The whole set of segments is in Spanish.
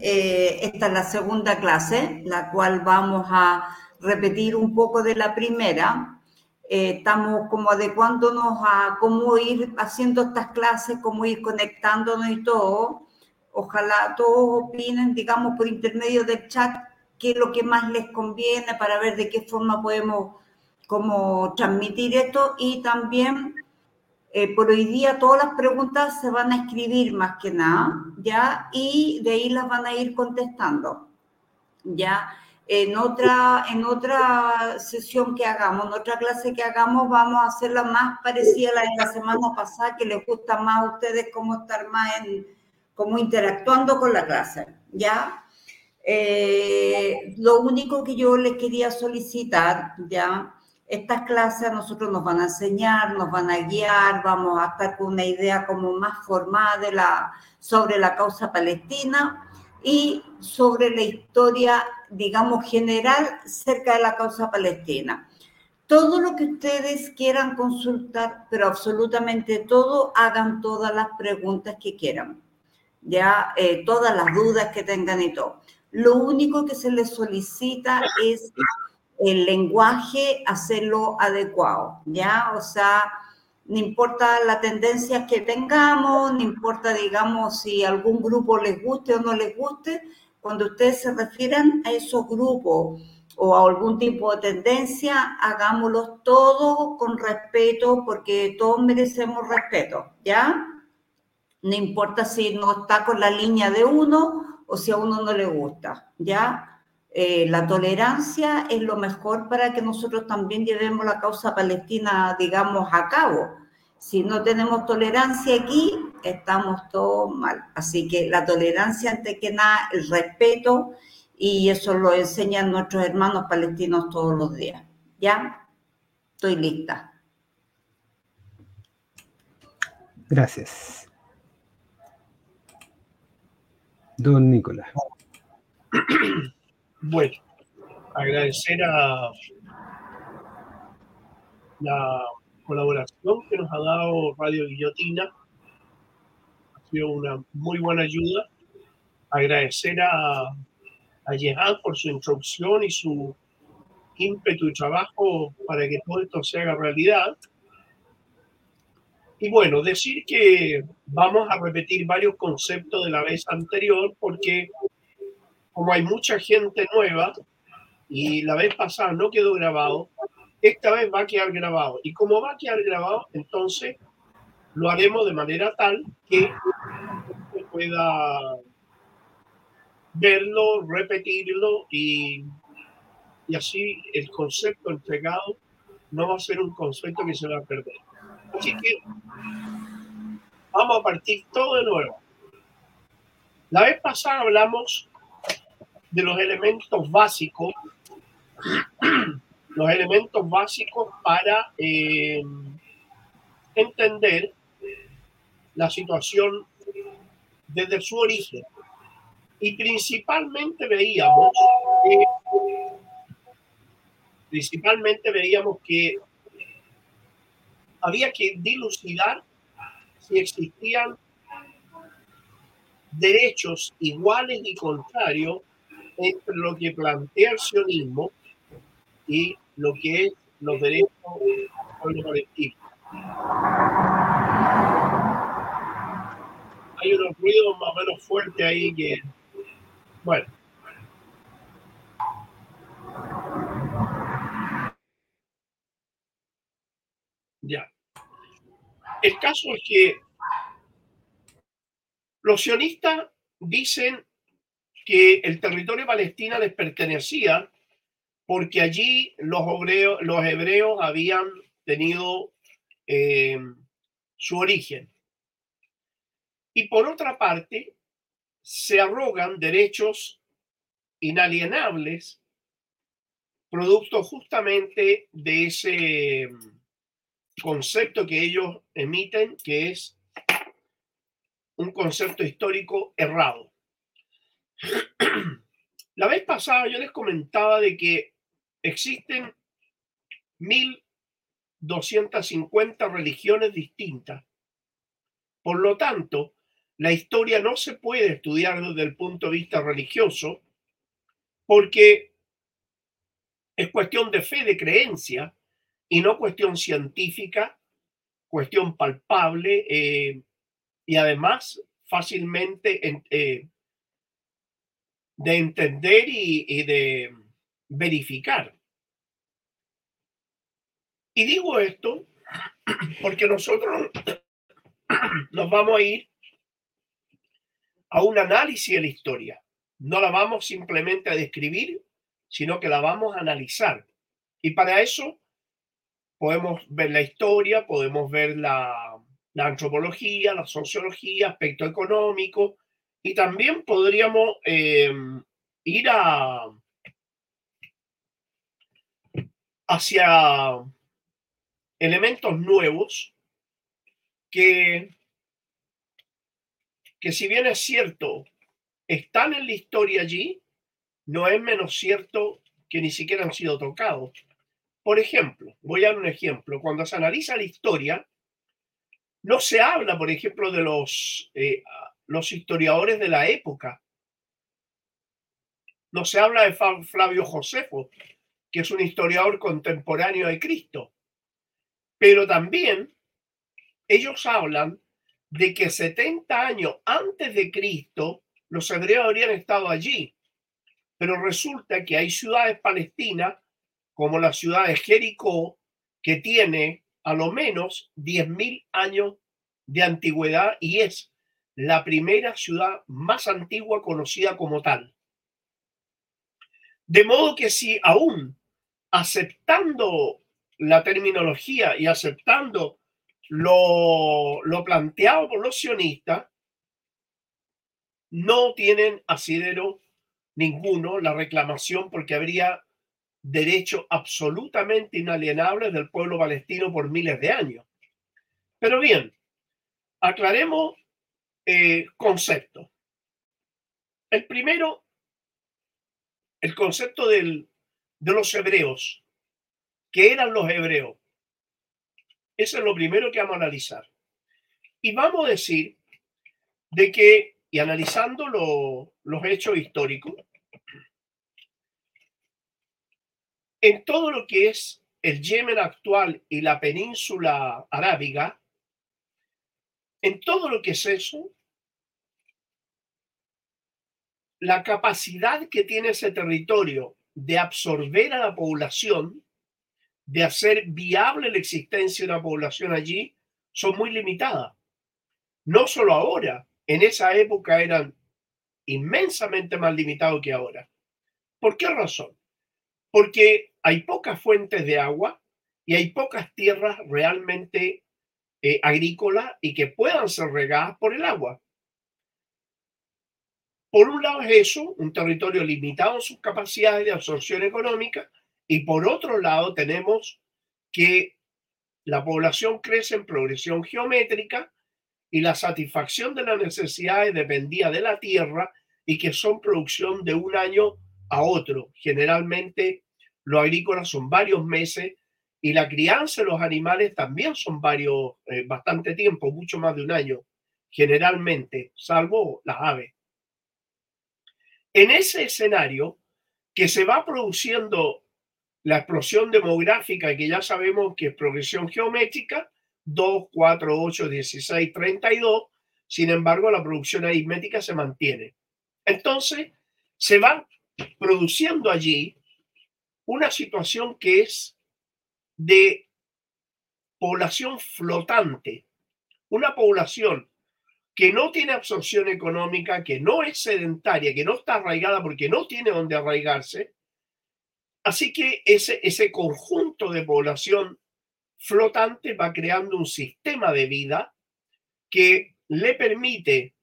Eh, esta es la segunda clase, la cual vamos a repetir un poco de la primera. Eh, estamos como adecuándonos a cómo ir haciendo estas clases, cómo ir conectándonos y todo. Ojalá todos opinen, digamos, por intermedio del chat, qué es lo que más les conviene para ver de qué forma podemos como transmitir esto y también eh, por hoy día todas las preguntas se van a escribir más que nada, ¿ya? Y de ahí las van a ir contestando, ¿ya? En otra, en otra sesión que hagamos, en otra clase que hagamos, vamos a hacerla más parecida a la de la semana pasada, que les gusta más a ustedes cómo estar más en, como interactuando con la clase, ¿ya? Eh, lo único que yo les quería solicitar, ¿ya? Estas clases a nosotros nos van a enseñar, nos van a guiar, vamos a estar con una idea como más formada sobre la causa palestina y sobre la historia, digamos, general cerca de la causa palestina. Todo lo que ustedes quieran consultar, pero absolutamente todo, hagan todas las preguntas que quieran, ya eh, todas las dudas que tengan y todo. Lo único que se les solicita es el lenguaje, hacerlo adecuado, ¿ya? O sea, no importa la tendencia que tengamos, no importa, digamos, si algún grupo les guste o no les guste, cuando ustedes se refieran a esos grupos o a algún tipo de tendencia, hagámoslo todo con respeto, porque todos merecemos respeto, ¿ya? No importa si no está con la línea de uno o si a uno no le gusta, ¿ya? Eh, la tolerancia es lo mejor para que nosotros también llevemos la causa palestina, digamos, a cabo. Si no tenemos tolerancia aquí, estamos todos mal. Así que la tolerancia, ante que nada, el respeto, y eso lo enseñan nuestros hermanos palestinos todos los días. ¿Ya? Estoy lista. Gracias. Don Nicolás. Bueno, agradecer a la colaboración que nos ha dado Radio Guillotina. Ha sido una muy buena ayuda. Agradecer a, a por su introducción y su ímpetu y trabajo para que todo esto se haga realidad. Y bueno, decir que vamos a repetir varios conceptos de la vez anterior porque como hay mucha gente nueva y la vez pasada no quedó grabado, esta vez va a quedar grabado. Y como va a quedar grabado, entonces lo haremos de manera tal que se pueda verlo, repetirlo y, y así el concepto entregado no va a ser un concepto que se va a perder. Así que vamos a partir todo de nuevo. La vez pasada hablamos de los elementos básicos, los elementos básicos para eh, entender la situación desde su origen. Y principalmente veíamos, principalmente veíamos que había que dilucidar si existían derechos iguales y contrarios entre lo que plantea el sionismo y lo que es los derechos los colectivos. Hay unos ruidos más o menos fuertes ahí que, bueno. Ya. El caso es que los sionistas dicen que el territorio palestino les pertenecía porque allí los, hebreos, los hebreos habían tenido eh, su origen. Y por otra parte, se arrogan derechos inalienables, producto justamente de ese concepto que ellos emiten, que es un concepto histórico errado. La vez pasada yo les comentaba de que existen 1.250 religiones distintas. Por lo tanto, la historia no se puede estudiar desde el punto de vista religioso porque es cuestión de fe, de creencia, y no cuestión científica, cuestión palpable eh, y además fácilmente eh, de entender y de verificar. Y digo esto porque nosotros nos vamos a ir a un análisis de la historia. No la vamos simplemente a describir, sino que la vamos a analizar. Y para eso podemos ver la historia, podemos ver la, antropología, la sociología, aspecto económico, y también podríamos eh, ir hacia elementos nuevos que, que si bien es cierto, están en la historia allí, no es menos cierto que ni siquiera han sido tocados. Por ejemplo, voy a dar un ejemplo. Cuando se analiza la historia, no se habla, por ejemplo, de los, eh, los historiadores de la época. No se habla de Flavio Josefo, que es un historiador contemporáneo de Cristo. Pero también ellos hablan de que 70 años antes de Cristo los hebreos habrían estado allí. Pero resulta que hay ciudades palestinas, como la ciudad de Jericó, que tiene a lo menos 10.000 años de antigüedad y es la primera ciudad más antigua conocida como tal. De modo que si aún aceptando la terminología y aceptando lo, lo planteado por los sionistas, no tienen asidero ninguno la reclamación porque habría derecho absolutamente inalienable del pueblo palestino por miles de años. Pero bien, aclaremos eh, conceptos. El primero, el concepto del, de los hebreos. ¿Qué eran los hebreos? Eso es lo primero que vamos a analizar. Y vamos a decir de que, y analizando los hechos históricos, en todo lo que es el Yemen actual y la península arábiga, en todo lo que es eso, la capacidad que tiene ese territorio de absorber a la población, de hacer viable la existencia de una población allí, son muy limitadas. No solo ahora, en esa época eran inmensamente más limitados que ahora. ¿Por qué razón? Porque hay pocas fuentes de agua y hay pocas tierras realmente eh, agrícolas y que puedan ser regadas por el agua. Por un lado es eso, un territorio limitado en sus capacidades de absorción económica, y por otro lado tenemos que la población crece en progresión geométrica y la satisfacción de las necesidades dependía de la tierra y que son producción de un año a otro. Generalmente los agrícolas son varios meses y la crianza de los animales también son varios, eh, bastante tiempo, mucho más de un año, generalmente, salvo las aves. En ese escenario que se va produciendo la explosión demográfica, que ya sabemos que es progresión geométrica, 2, 4, 8, 16, 32, sin embargo la producción aritmética se mantiene. Entonces, se va produciendo allí una situación que es de población flotante, una población que no tiene absorción económica, que no es sedentaria, que no está arraigada porque no tiene donde arraigarse. Así que ese, ese conjunto de población flotante va creando un sistema de vida que le permite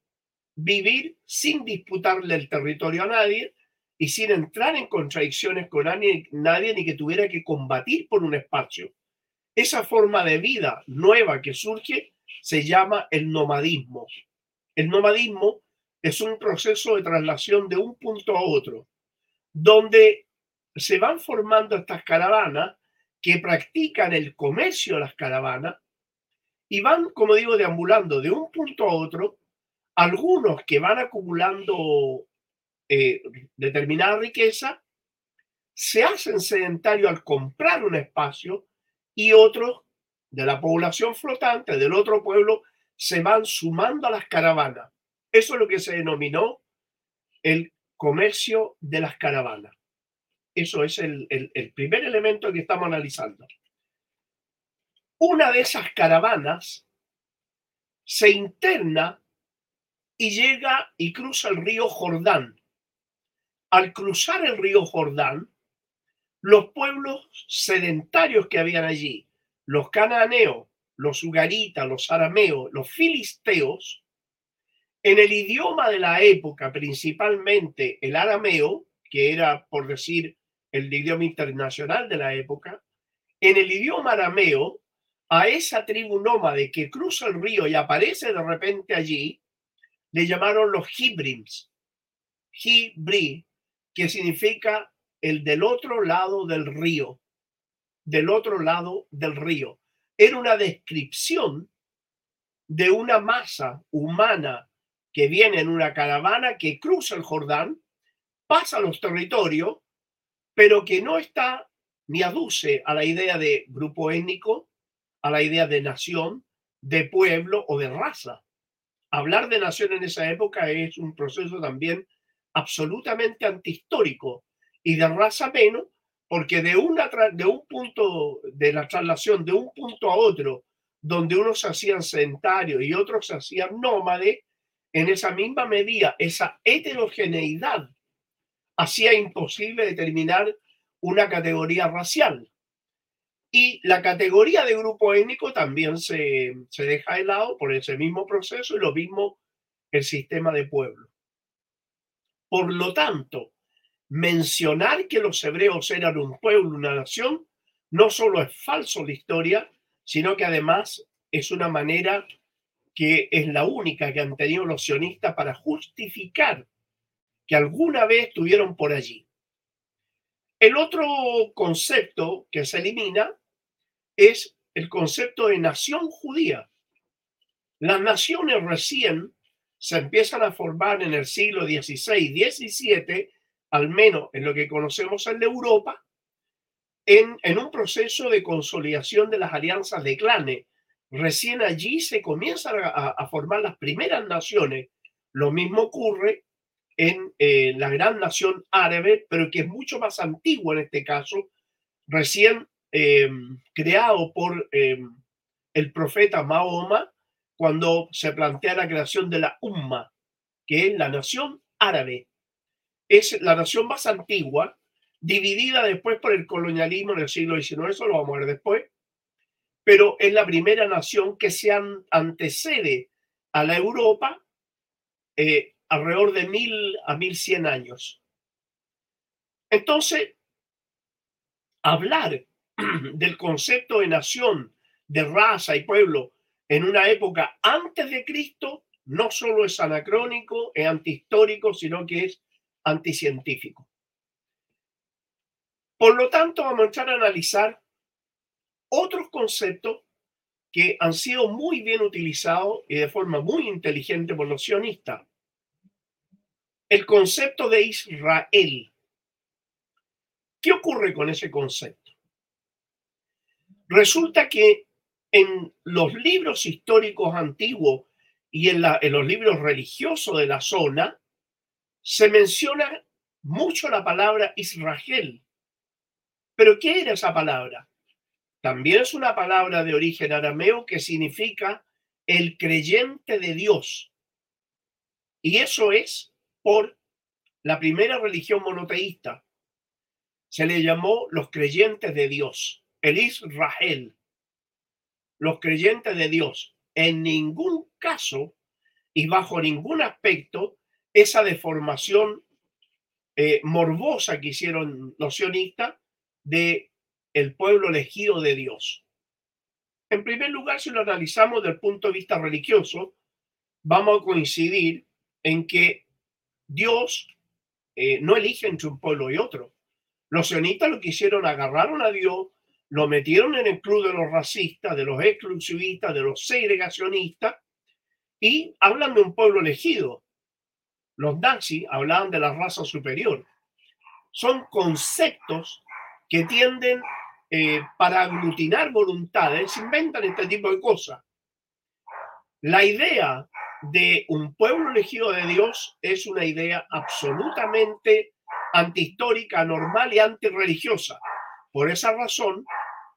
vivir sin disputarle el territorio a nadie y sin entrar en contradicciones con nadie, nadie ni que tuviera que combatir por un espacio. Esa forma de vida nueva que surge se llama el nomadismo. El nomadismo es un proceso de traslación de un punto a otro, donde se van formando estas caravanas que practican el comercio de las caravanas y van, como digo, deambulando de un punto a otro, algunos que van acumulando eh, determinada riqueza se hacen sedentarios al comprar un espacio y otros de la población flotante del otro pueblo se van sumando a las caravanas. Eso es lo que se denominó el comercio de las caravanas. Eso es el, el primer elemento que estamos analizando. Una de esas caravanas se interna y llega y cruza el río Jordán. Al cruzar el río Jordán, los pueblos sedentarios que habían allí, los cananeos, los ugaritas, los arameos, los filisteos, en el idioma de la época, principalmente el arameo, que era, por decir, el idioma internacional de la época, en el idioma arameo, a esa tribu nómade que cruza el río y aparece de repente allí, le llamaron los Hibrims, Hibri, que significa el del otro lado del río, del otro lado del río. Era una descripción de una masa humana que viene en una caravana que cruza el Jordán, pasa los territorios, pero que no está ni aduce a la idea de grupo étnico, a la idea de nación, de pueblo o de raza. Hablar de nación en esa época es un proceso también absolutamente antihistórico y de raza menos, porque de, una, de un punto de la traslación de un punto a otro, donde unos hacían sedentarios y otros hacían nómades, en esa misma medida, esa heterogeneidad hacía imposible determinar una categoría racial. Y la categoría de grupo étnico también se, se deja de lado por ese mismo proceso y lo mismo el sistema de pueblo. Por lo tanto, mencionar que los hebreos eran un pueblo, una nación, no solo es falso la historia, sino que además es una manera que es la única que han tenido los sionistas para justificar que alguna vez estuvieron por allí. El otro concepto que se elimina es el concepto de nación judía. Las naciones recién se empiezan a formar en el siglo XVI, XVII, al menos en lo que conocemos en Europa, en, un proceso de consolidación de las alianzas de clanes. Recién allí se comienzan a, formar las primeras naciones. Lo mismo ocurre en la gran nación árabe, pero que es mucho más antigua en este caso, recién eh, creado por eh, el profeta Mahoma cuando se plantea la creación de la Umma, que es la nación árabe. Es la nación más antigua, dividida después por el colonialismo en el siglo XIX, eso lo vamos a ver después, pero es la primera nación que se antecede a la Europa eh, alrededor de mil a mil cien años. Entonces, hablar del concepto de nación, de raza y pueblo en una época antes de Cristo no solo es anacrónico, es antihistórico, sino que es anticientífico. Por lo tanto, vamos a analizar otros conceptos que han sido muy bien utilizados y de forma muy inteligente por los sionistas. El concepto de Israel. ¿Qué ocurre con ese concepto? Resulta que en los libros históricos antiguos y en, los libros religiosos de la zona, se menciona mucho la palabra Israel. Pero ¿qué era esa palabra? También es una palabra de origen arameo que significa el creyente de Dios. Y eso es por la primera religión monoteísta. Se le llamó los creyentes de Dios el Israel, los creyentes de Dios, en ningún caso y bajo ningún aspecto esa deformación eh, morbosa que hicieron los sionistas de el pueblo elegido de Dios. En primer lugar, si lo analizamos desde el punto de vista religioso, vamos a coincidir en que Dios eh, no elige entre un pueblo y otro. Los sionistas lo que hicieron, agarraron a Dios, lo metieron en el club de los racistas, de los exclusivistas, de los segregacionistas, y hablan de un pueblo elegido. Los nazis hablaban de la raza superior. Son conceptos que tienden eh, para aglutinar voluntades, inventan este tipo de cosas. La idea de un pueblo elegido de Dios es una idea absolutamente antihistórica, normal y antirreligiosa. Por esa razón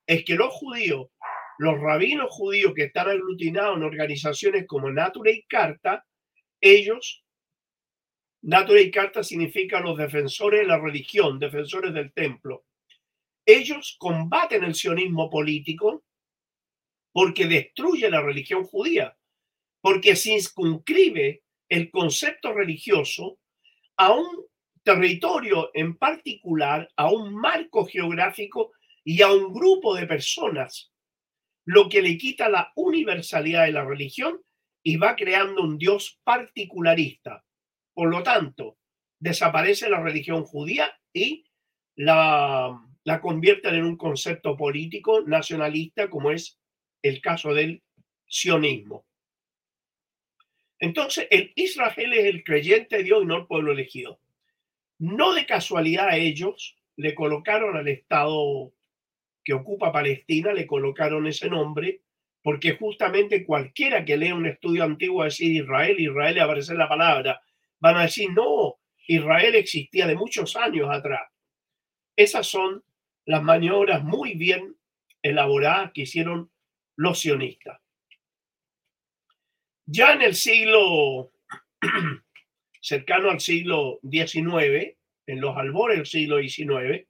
es que los judíos, los rabinos judíos que están aglutinados en organizaciones como Natura y Carta, ellos, Natura Carta significa los defensores de la religión, defensores del templo. Ellos combaten el sionismo político porque destruye la religión judía porque se inscribe el concepto religioso a un territorio en particular, a un marco geográfico y a un grupo de personas, lo que le quita la universalidad de la religión y va creando un Dios particularista. Por lo tanto, desaparece la religión judía y la, la convierten en un concepto político nacionalista como es el caso del sionismo. Entonces, el Israel es el creyente de Dios y no el pueblo elegido. No de casualidad a ellos le colocaron al Estado que ocupa Palestina, le colocaron ese nombre, porque justamente cualquiera que lea un estudio antiguo decir Israel, Israel aparece la palabra, van a decir, no, Israel existía de muchos años atrás. Esas son las maniobras muy bien elaboradas que hicieron los sionistas. Ya en el siglo, cercano al siglo XIX, en los albores del siglo XIX,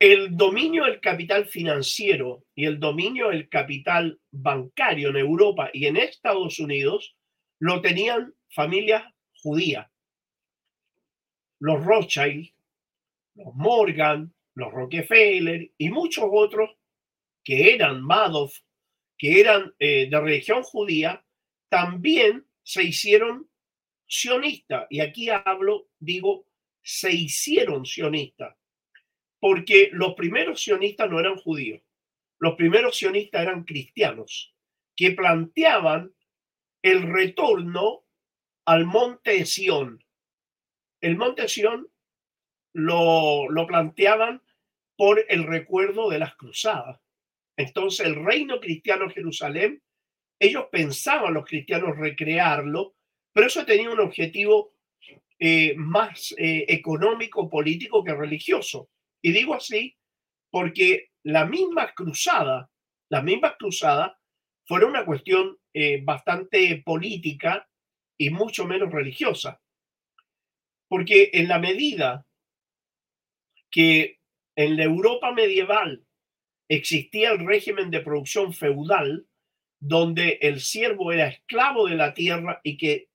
el dominio del capital financiero y el dominio del capital bancario en Europa y en Estados Unidos lo tenían familias judías. Los Rothschild, los Morgan, los Rockefeller y muchos otros que eran Madoff que eran eh, de religión judía, también se hicieron sionistas. Y aquí hablo, digo, se hicieron sionistas, porque los primeros sionistas no eran judíos, los primeros sionistas eran cristianos, que planteaban el retorno al monte Sión. El monte Sión lo, lo planteaban por el recuerdo de las cruzadas. Entonces el reino cristiano Jerusalén, ellos pensaban los cristianos recrearlo, pero eso tenía un objetivo eh, más eh, económico, político que religioso. Y digo así porque la misma cruzada, las mismas cruzadas fueron una cuestión eh, bastante política y mucho menos religiosa. Porque en la medida que en la Europa medieval existía el régimen de producción feudal donde el siervo era esclavo de la tierra y que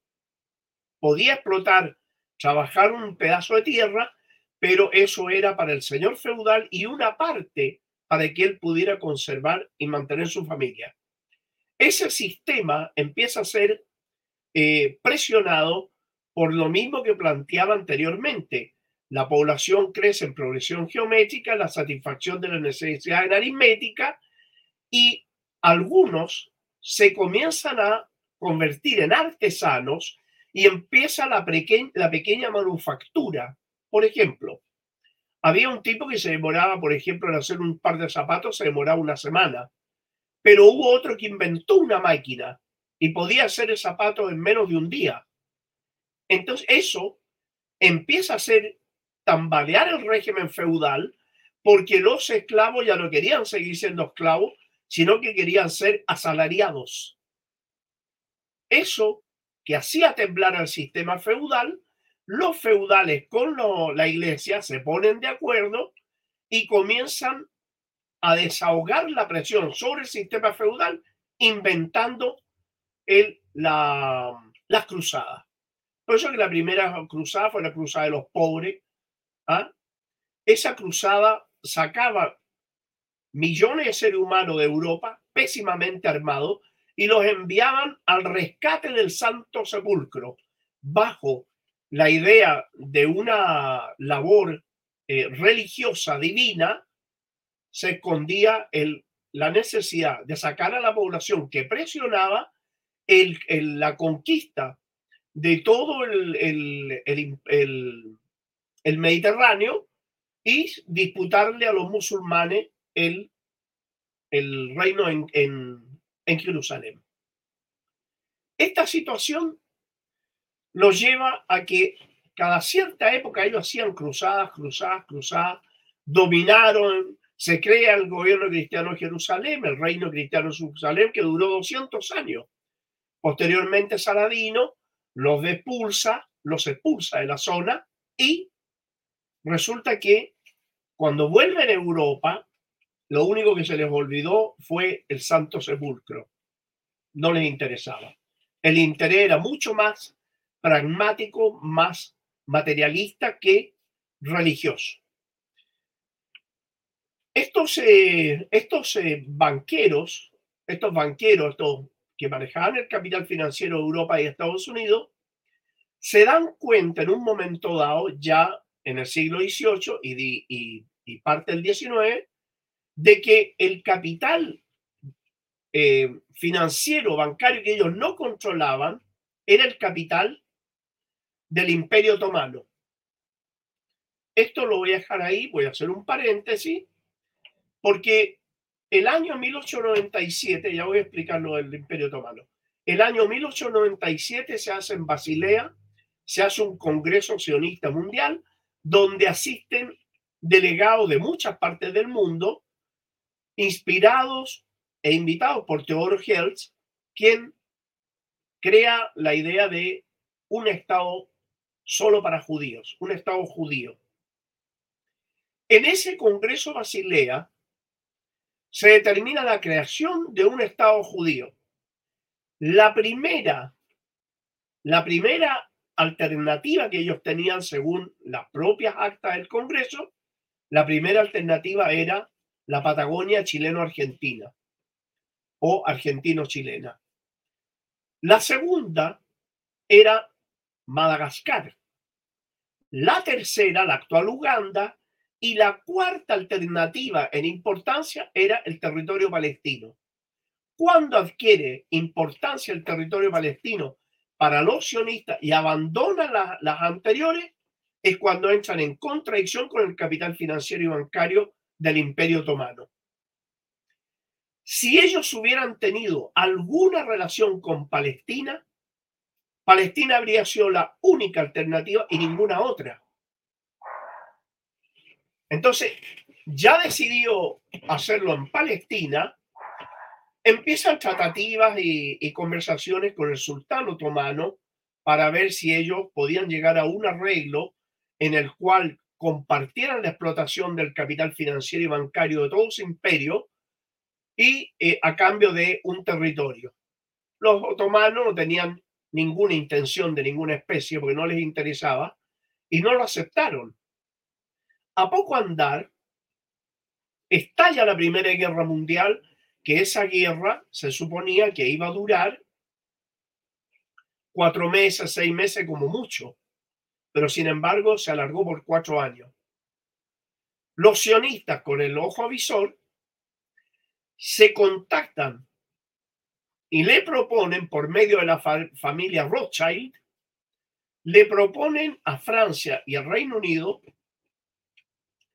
podía explotar, trabajar un pedazo de tierra, pero eso era para el señor feudal y una parte para que él pudiera conservar y mantener su familia. Ese sistema empieza a ser eh, presionado por lo mismo que planteaba anteriormente, la población crece en progresión geométrica, la satisfacción de las necesidades aritmética y algunos se comienzan a convertir en artesanos y empieza la, la pequeña manufactura. Por ejemplo, había un tipo que se demoraba, por ejemplo, en hacer un par de zapatos, se demoraba una semana, pero hubo otro que inventó una máquina y podía hacer el zapato en menos de un día. Entonces, eso empieza a ser tambalear el régimen feudal porque los esclavos ya no querían seguir siendo esclavos, sino que querían ser asalariados. Eso que hacía temblar al sistema feudal, los feudales con la iglesia se ponen de acuerdo y comienzan a desahogar la presión sobre el sistema feudal inventando el, la, las cruzadas. Por eso que la primera cruzada fue la cruzada de los pobres, ¿Ah? Esa cruzada sacaba millones de seres humanos de Europa pésimamente armados y los enviaban al rescate del Santo Sepulcro bajo la idea de una labor eh, religiosa divina, se escondía el, la necesidad de sacar a la población que presionaba el, la conquista de todo el, el, Mediterráneo y disputarle a los musulmanes el, el reino en, en Jerusalén. Esta situación nos lleva a que cada cierta época ellos hacían cruzadas, cruzadas, cruzadas, dominaron, se crea el gobierno cristiano de Jerusalén, el reino cristiano de Jerusalén, que duró 200 años. Posteriormente Saladino los expulsa, los expulsa de la zona y resulta que cuando vuelven a Europa, lo único que se les olvidó fue el Santo Sepulcro. No les interesaba. El interés era mucho más pragmático, más materialista que religioso. Estos, eh, estos eh, banqueros, estos banqueros estos que manejaban el capital financiero de Europa y Estados Unidos, se dan cuenta en un momento dado, ya en el siglo XVIII y, parte del XIX, de que el capital eh, financiero, bancario que ellos no controlaban, era el capital del Imperio Otomano. Esto lo voy a dejar ahí, voy a hacer un paréntesis, porque el año 1897, ya voy a explicar lo del Imperio Otomano, el año 1897 se hace en Basilea, se hace un Congreso Sionista Mundial, donde asisten delegados de muchas partes del mundo, inspirados e invitados por Theodor Herz, quien crea la idea de un Estado solo para judíos, un Estado judío. En ese Congreso Basilea se determina la creación de un Estado judío. La primera, la primera alternativa que ellos tenían según las propias actas del Congreso, la primera alternativa era la Patagonia chileno-argentina o argentino-chilena. La segunda era Madagascar. La tercera, la actual Uganda, y la cuarta alternativa en importancia era el territorio palestino. Cuando adquiere importancia el territorio palestino para los sionistas y abandona las anteriores, es cuando entran en contradicción con el capital financiero y bancario del Imperio Otomano. Si ellos hubieran tenido alguna relación con Palestina, Palestina habría sido la única alternativa y ninguna otra. Entonces, ya decidió hacerlo en Palestina, empiezan tratativas y, conversaciones con el sultán otomano para ver si ellos podían llegar a un arreglo en el cual compartieran la explotación del capital financiero y bancario de todo su imperio y eh, a cambio de un territorio. Los otomanos no tenían ninguna intención de ninguna especie porque no les interesaba y no lo aceptaron. A poco andar, estalla la Primera Guerra Mundial, que esa guerra se suponía que iba a durar cuatro meses, seis meses como mucho, pero sin embargo se alargó por cuatro años. Los sionistas con el ojo avisor se contactan y le proponen, por medio de la familia Rothschild, le proponen a Francia y al Reino Unido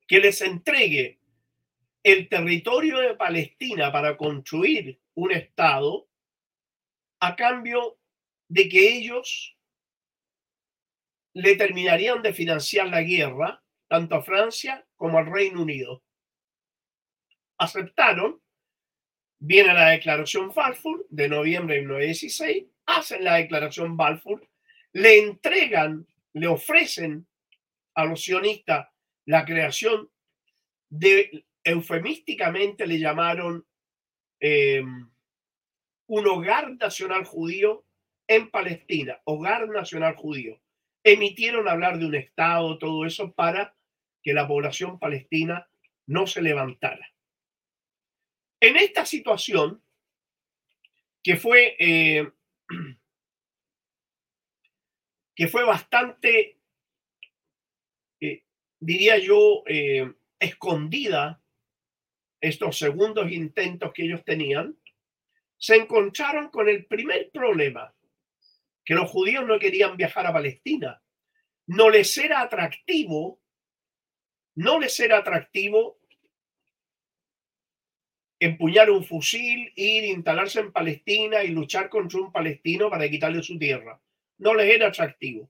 que les entregue el territorio de Palestina para construir un Estado a cambio de que ellos le terminarían de financiar la guerra tanto a Francia como al Reino Unido. Aceptaron Viene la declaración Balfour de noviembre de 1916, hacen la declaración Balfour, le entregan, le ofrecen a los sionistas la creación de, eufemísticamente le llamaron em, un hogar nacional judío en Palestina, hogar nacional judío. Emitieron hablar de un Estado, todo eso para que la población palestina no se levantara. En esta situación, que fue, eh, que fue bastante, diría yo, eh, escondida, estos segundos intentos que ellos tenían, se encontraron con el primer problema, que los judíos no querían viajar a Palestina. No les era atractivo, no les era atractivo empuñar un fusil, ir, instalarse en Palestina y luchar contra un palestino para quitarle su tierra. No les era atractivo.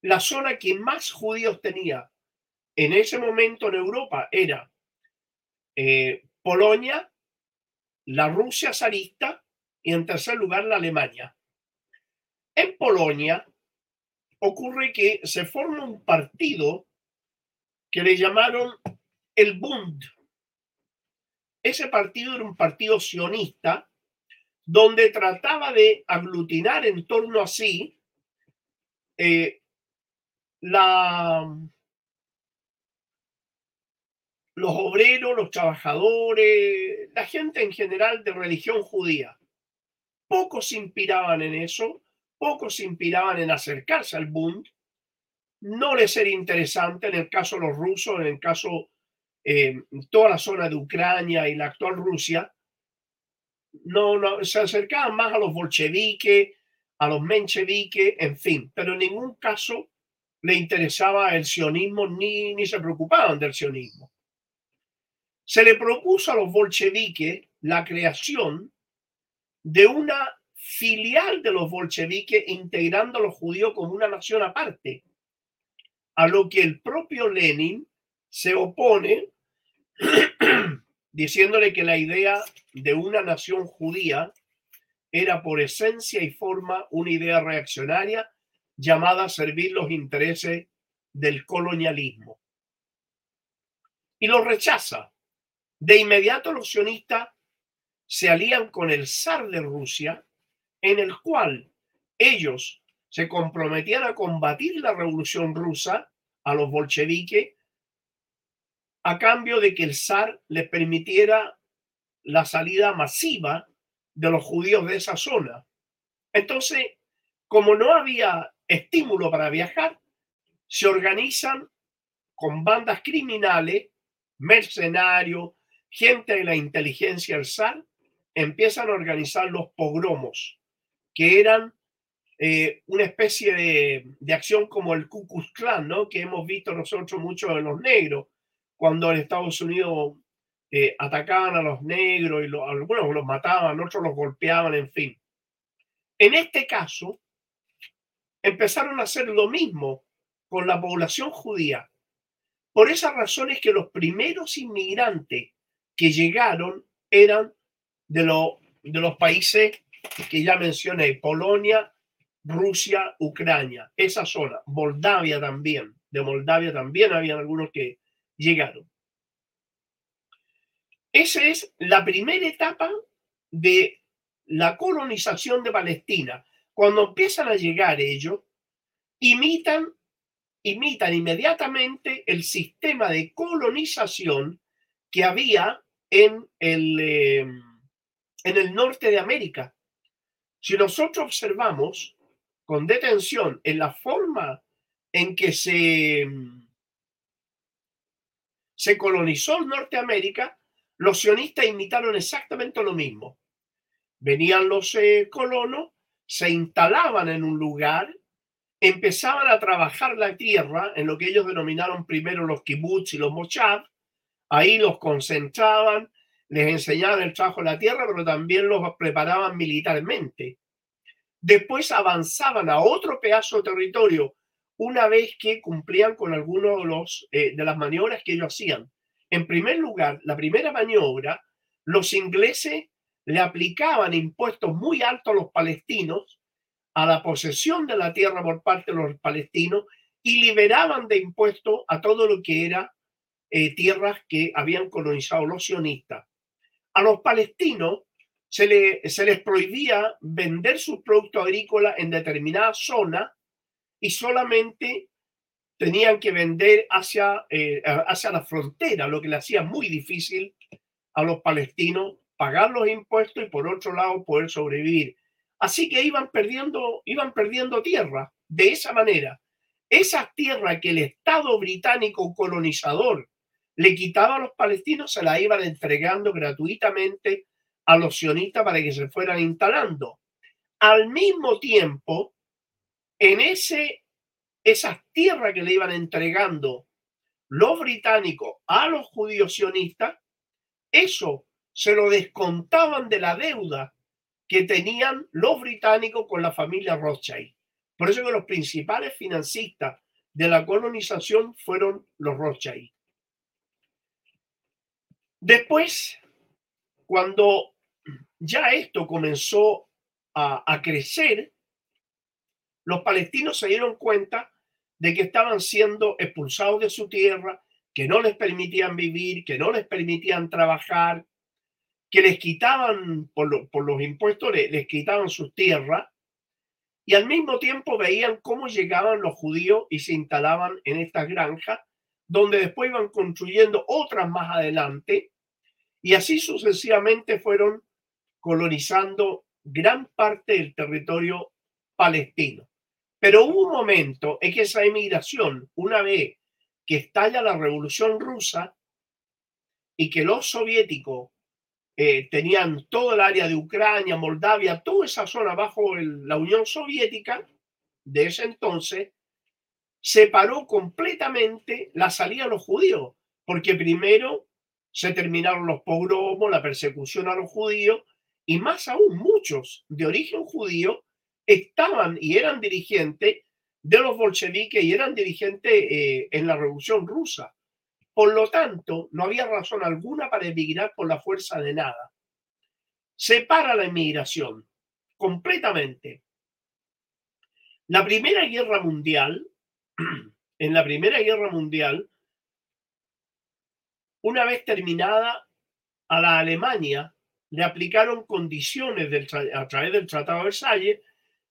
La zona que más judíos tenía en ese momento en Europa era eh, Polonia, la Rusia zarista y en tercer lugar la Alemania. En Polonia ocurre que se forma un partido que le llamaron el Bund, ese partido era un partido sionista donde trataba de aglutinar en torno a sí eh, la, los obreros, los trabajadores, la gente en general de religión judía. Pocos se inspiraban en eso, pocos se inspiraban en acercarse al Bund. No les era interesante en el caso de los rusos, en el caso eh, toda la zona de Ucrania y la actual Rusia, no, no, se acercaban más a los bolcheviques, a los mencheviques, en fin, pero en ningún caso le interesaba el sionismo ni, ni se preocupaban del sionismo. Se le propuso a los bolcheviques la creación de una filial de los bolcheviques integrando a los judíos como una nación aparte, a lo que el propio Lenin se opone diciéndole que la idea de una nación judía era por esencia y forma una idea reaccionaria llamada a servir los intereses del colonialismo. Y lo rechaza. De inmediato los sionistas se alían con el zar de Rusia, en el cual ellos se comprometían a combatir la revolución rusa, a los bolcheviques, a cambio de que el zar les permitiera la salida masiva de los judíos de esa zona. Entonces, como no había estímulo para viajar, se organizan con bandas criminales, mercenarios, gente de la inteligencia zar, empiezan a organizar los pogromos, que eran eh, una especie de, de, acción como el Ku Klux ¿no? que hemos visto nosotros muchos de los negros, cuando en Estados Unidos eh, atacaban a los negros y algunos los mataban, otros los golpeaban, en fin. En este caso, empezaron a hacer lo mismo con la población judía. Por esas razones que los primeros inmigrantes que llegaron eran de, de los países que ya mencioné, Polonia, Rusia, Ucrania, esa zona, Moldavia también, de Moldavia también habían algunos que, llegaron. Esa es la primera etapa de la colonización de Palestina. Cuando empiezan a llegar ellos, imitan, imitan inmediatamente el sistema de colonización que había en el, em, en el norte de América. Si nosotros observamos con detención en la forma en que se em, se colonizó Norteamérica, los sionistas imitaron exactamente lo mismo. Venían los eh, colonos, se instalaban en un lugar, empezaban a trabajar la tierra en lo que ellos denominaron primero los kibbutz y los mochav, ahí los concentraban, les enseñaban el trabajo de la tierra, pero también los preparaban militarmente. Después avanzaban a otro pedazo de territorio una vez que cumplían con algunos de, eh, de las maniobras que ellos hacían. En primer lugar, la primera maniobra, los ingleses le aplicaban impuestos muy altos a los palestinos, a la posesión de la tierra por parte de los palestinos y liberaban de impuestos a todo lo que era eh, tierras que habían colonizado los sionistas. A los palestinos se, le, se les prohibía vender sus productos agrícolas en determinadas zonas y solamente tenían que vender hacia, eh, hacia la frontera, lo que le hacía muy difícil a los palestinos pagar los impuestos y por otro lado poder sobrevivir. Así que iban perdiendo, iban perdiendo tierra de esa manera. Esa tierra que el Estado británico colonizador le quitaba a los palestinos se la iban entregando gratuitamente a los sionistas para que se fueran instalando. Al mismo tiempo, en ese, esas tierras que le iban entregando los británicos a los judíos sionistas, eso se lo descontaban de la deuda que tenían los británicos con la familia Rothschild. Por eso que los principales financistas de la colonización fueron los Rothschild. Después, cuando ya esto comenzó a, crecer, los palestinos se dieron cuenta de que estaban siendo expulsados de su tierra, que no les permitían vivir, que no les permitían trabajar, que les quitaban por, los impuestos, les, quitaban sus tierras y al mismo tiempo veían cómo llegaban los judíos y se instalaban en estas granjas, donde después iban construyendo otras más adelante y así sucesivamente fueron colonizando gran parte del territorio palestino. Pero hubo un momento en que esa emigración, una vez que estalla la revolución rusa y que los soviéticos eh, tenían todo el área de Ucrania, Moldavia, toda esa zona bajo la Unión Soviética de ese entonces, separó completamente la salida de los judíos, porque primero se terminaron los pogromos, la persecución a los judíos, y más aún muchos de origen judío estaban y eran dirigentes de los bolcheviques y eran dirigentes eh, en la Revolución Rusa. Por lo tanto, no había razón alguna para emigrar por la fuerza de nada. Separa la inmigración completamente. La Primera Guerra Mundial, en la Primera Guerra Mundial, una vez terminada, a la Alemania le aplicaron condiciones a través del Tratado de Versalles,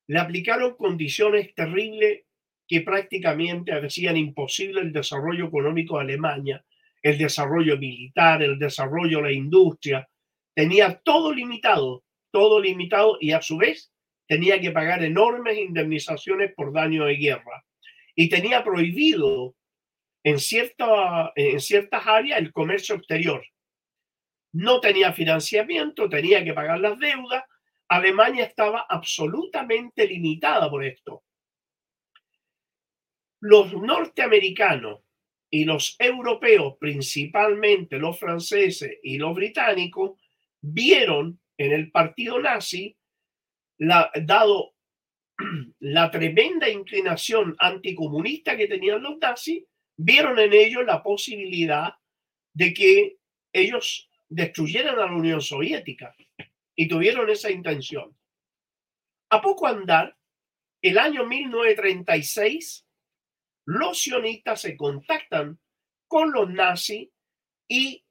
le aplicaron condiciones terribles que prácticamente hacían imposible el desarrollo económico de Alemania, el desarrollo militar, el desarrollo de la industria. Tenía todo limitado, todo limitado y a su vez tenía que pagar enormes indemnizaciones por daño de guerra. Y tenía prohibido en, cierta, en ciertas áreas el comercio exterior. No tenía financiamiento, tenía que pagar las deudas. Alemania estaba absolutamente limitada por esto los norteamericanos y los europeos, principalmente los franceses y los británicos, vieron en el partido nazi, dado la tremenda inclinación anticomunista que tenían los nazis, vieron en ellos la posibilidad de que ellos destruyeran a la Unión Soviética y tuvieron esa intención. A poco andar, el año 1936, los sionistas se contactan con los nazis y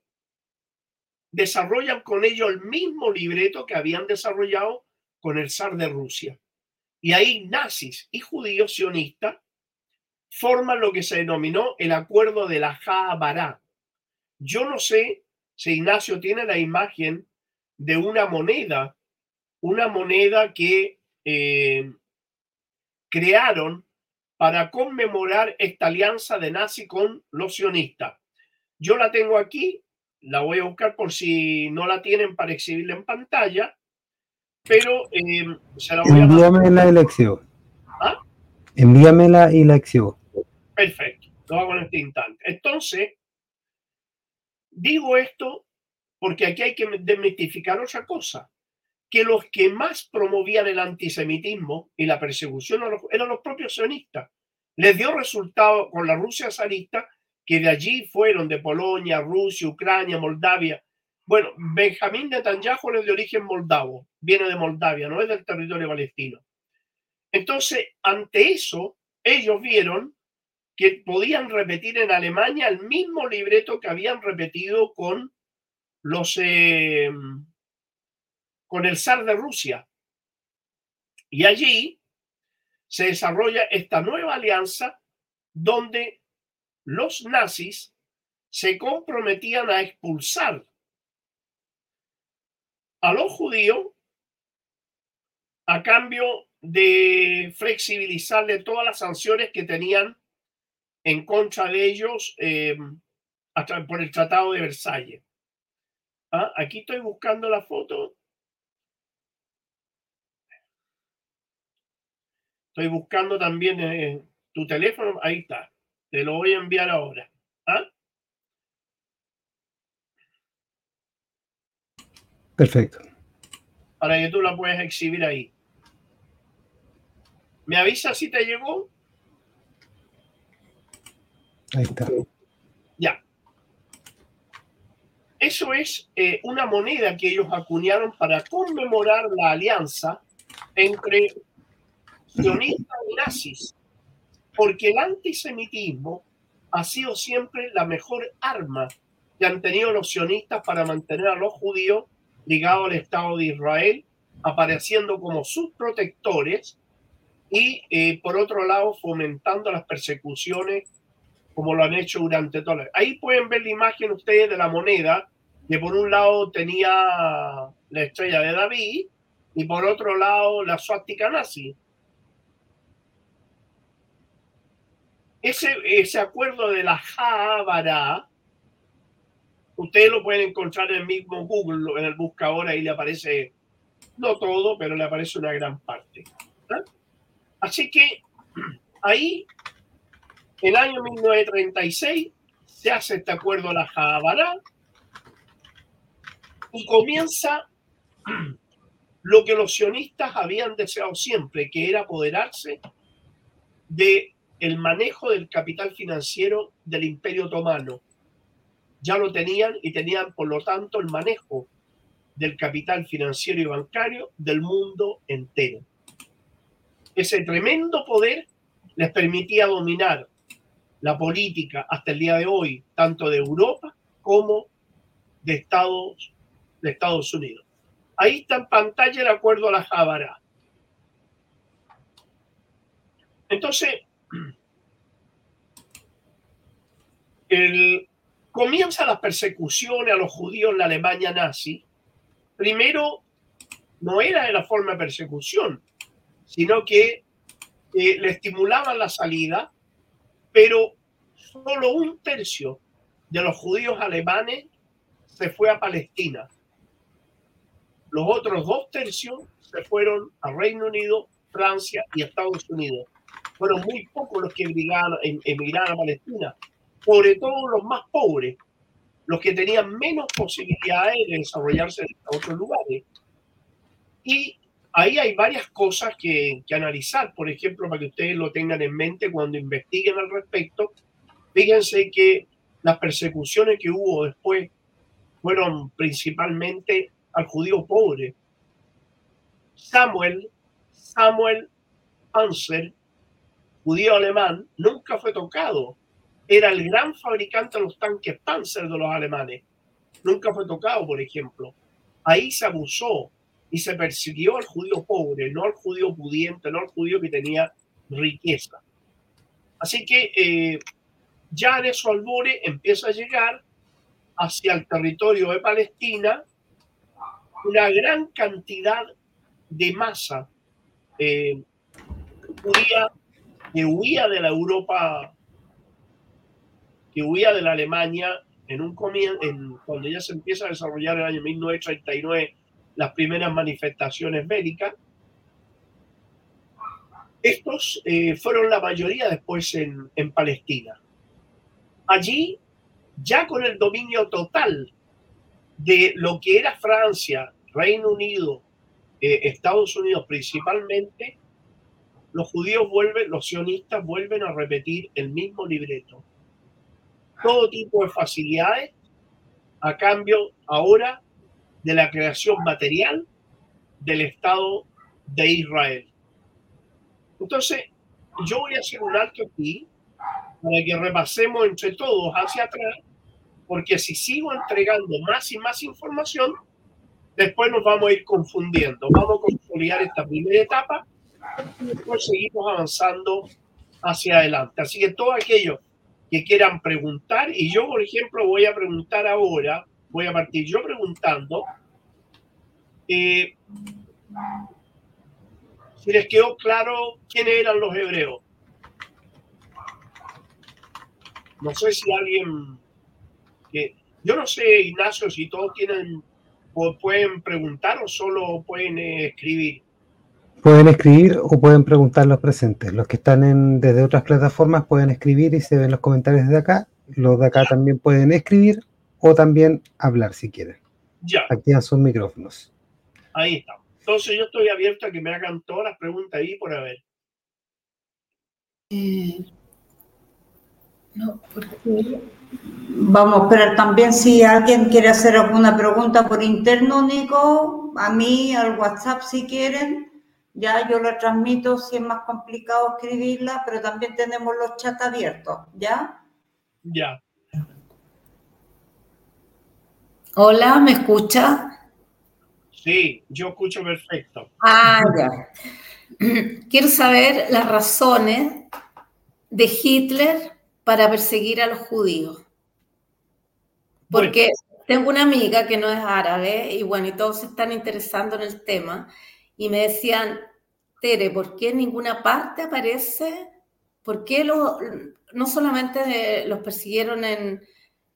desarrollan con ellos el mismo libreto que habían desarrollado con el zar de Rusia. Y ahí nazis y judíos sionistas forman lo que se denominó el acuerdo de la Jaabará. Yo no sé si Ignacio tiene la imagen de una moneda, una moneda que eh, crearon para conmemorar esta alianza de nazi con los sionistas. Yo la tengo aquí, la voy a buscar por si no la tienen para exhibirla en pantalla, pero eh, se la voy Envíame la elección. ¿Ah? Envíamela y la exhibo. Perfecto, lo hago en este instante. Entonces, digo esto porque aquí hay que desmitificar otra cosa que los que más promovían el antisemitismo y la persecución eran los propios sionistas. Les dio resultado con la Rusia zarista, que de allí fueron de Polonia, Rusia, Ucrania, Moldavia. Bueno, Benjamín Netanyahu es de origen moldavo, viene de Moldavia, no es del territorio palestino. Entonces, ante eso, ellos vieron que podían repetir en Alemania el mismo libreto que habían repetido con los eh, con el zar de Rusia. Y allí se desarrolla esta nueva alianza donde los nazis se comprometían a expulsar a los judíos a cambio de flexibilizarle todas las sanciones que tenían en contra de ellos eh, hasta por el Tratado de Versalles. ¿Ah? Aquí estoy buscando la foto. Estoy buscando también eh, tu teléfono. Ahí está. Te lo voy a enviar ahora. ¿Ah? Perfecto. Para que tú la puedes exhibir ahí. ¿Me avisas si te llegó? Ahí. Ya. Eso es eh, una moneda que ellos acuñaron para conmemorar la alianza entre sionistas y nazis, porque el antisemitismo ha sido siempre la mejor arma que han tenido los sionistas para mantener a los judíos ligados al Estado de Israel, apareciendo como sus protectores y, eh, por otro lado, fomentando las persecuciones como lo han hecho durante todo el Ahí pueden ver la imagen ustedes de la moneda, que por un lado tenía la estrella de David y por otro lado la suástica nazi. Ese, ese acuerdo de la Jabara, ustedes lo pueden encontrar en el mismo Google, en el buscador, ahí le aparece, no todo, pero le aparece una gran parte. Así que ahí el año 1936 se hace este acuerdo a la Jabara y comienza lo que los sionistas habían deseado siempre, que era apoderarse de el manejo del capital financiero del Imperio Otomano. Ya lo tenían y tenían, por lo tanto, el manejo del capital financiero y bancario del mundo entero. Ese tremendo poder les permitía dominar la política hasta el día de hoy, tanto de Europa como de Estados, de Estados Unidos. Ahí está en pantalla el acuerdo a la Jabara. Entonces, el, comienza las persecuciones a los judíos en la Alemania nazi. Primero, no era de la forma de persecución, sino que eh, le estimulaban la salida pero solo un tercio de los judíos alemanes se fue a Palestina. Los otros dos tercios se fueron a Reino Unido, Francia y Estados Unidos. Fueron muy pocos los que emigraron a Palestina, sobre todo los más pobres, los que tenían menos posibilidades de desarrollarse en otros lugares. Y ahí hay varias cosas que, analizar, por ejemplo, para que ustedes lo tengan en mente cuando investiguen al respecto. Fíjense que las persecuciones que hubo después fueron principalmente al judío pobre. Samuel, Samuel Panzer, judío alemán, nunca fue tocado. Era el gran fabricante de los tanques Panzer de los alemanes. Nunca fue tocado, por ejemplo. Ahí se abusó y se persiguió al judío pobre, no al judío pudiente, no al judío que tenía riqueza. Así que eh, ya en esos albores empieza a llegar hacia el territorio de Palestina una gran cantidad de masa eh, judía que huía de la Europa, que huía de la Alemania en un cuando ya se empieza a desarrollar el año 1939 las primeras manifestaciones bélicas. Estos eh, fueron la mayoría después en, en Palestina. Allí, ya con el dominio total de lo que era Francia, Reino Unido, eh, Estados Unidos principalmente, los judíos vuelven, los sionistas vuelven a repetir el mismo libreto. Todo tipo de facilidades a cambio ahora de la creación material del Estado de Israel. Entonces, yo voy a hacer un alto aquí para que repasemos entre todos hacia atrás, porque si sigo entregando más y más información, después nos vamos a ir confundiendo. Vamos a consolidar esta primera etapa y después seguimos avanzando hacia adelante. Así que todos aquellos que quieran preguntar, y yo, por ejemplo, voy a preguntar ahora, voy a partir yo preguntando eh, si les quedó claro quiénes eran los hebreos. No sé si alguien que yo no sé, Ignacio, si todos tienen o pueden preguntar o solo pueden escribir. Pueden escribir o pueden preguntar los presentes. Los que están en, desde otras plataformas pueden escribir y se ven los comentarios de acá. Los de acá también pueden escribir o también hablar si quieren. Ya. Activan sus micrófonos. Ahí está. Entonces yo estoy abierto a que me hagan todas las preguntas ahí por haber. Eh, no, porque... Vamos a esperar también si alguien quiere hacer alguna pregunta por interno, Nico, a mí, al WhatsApp si quieren. Ya yo la transmito si es más complicado escribirla, pero también tenemos los chats abiertos, ¿ya? Ya. Hola, ¿me escucha? Sí, yo escucho perfecto. Ah, ya. Quiero saber las razones de Hitler para perseguir a los judíos. Porque tengo una amiga que no es árabe y bueno, y todos se están interesando en el tema y me decían, Tere, ¿por qué en ninguna parte aparece? ¿Por qué no solamente los persiguieron en,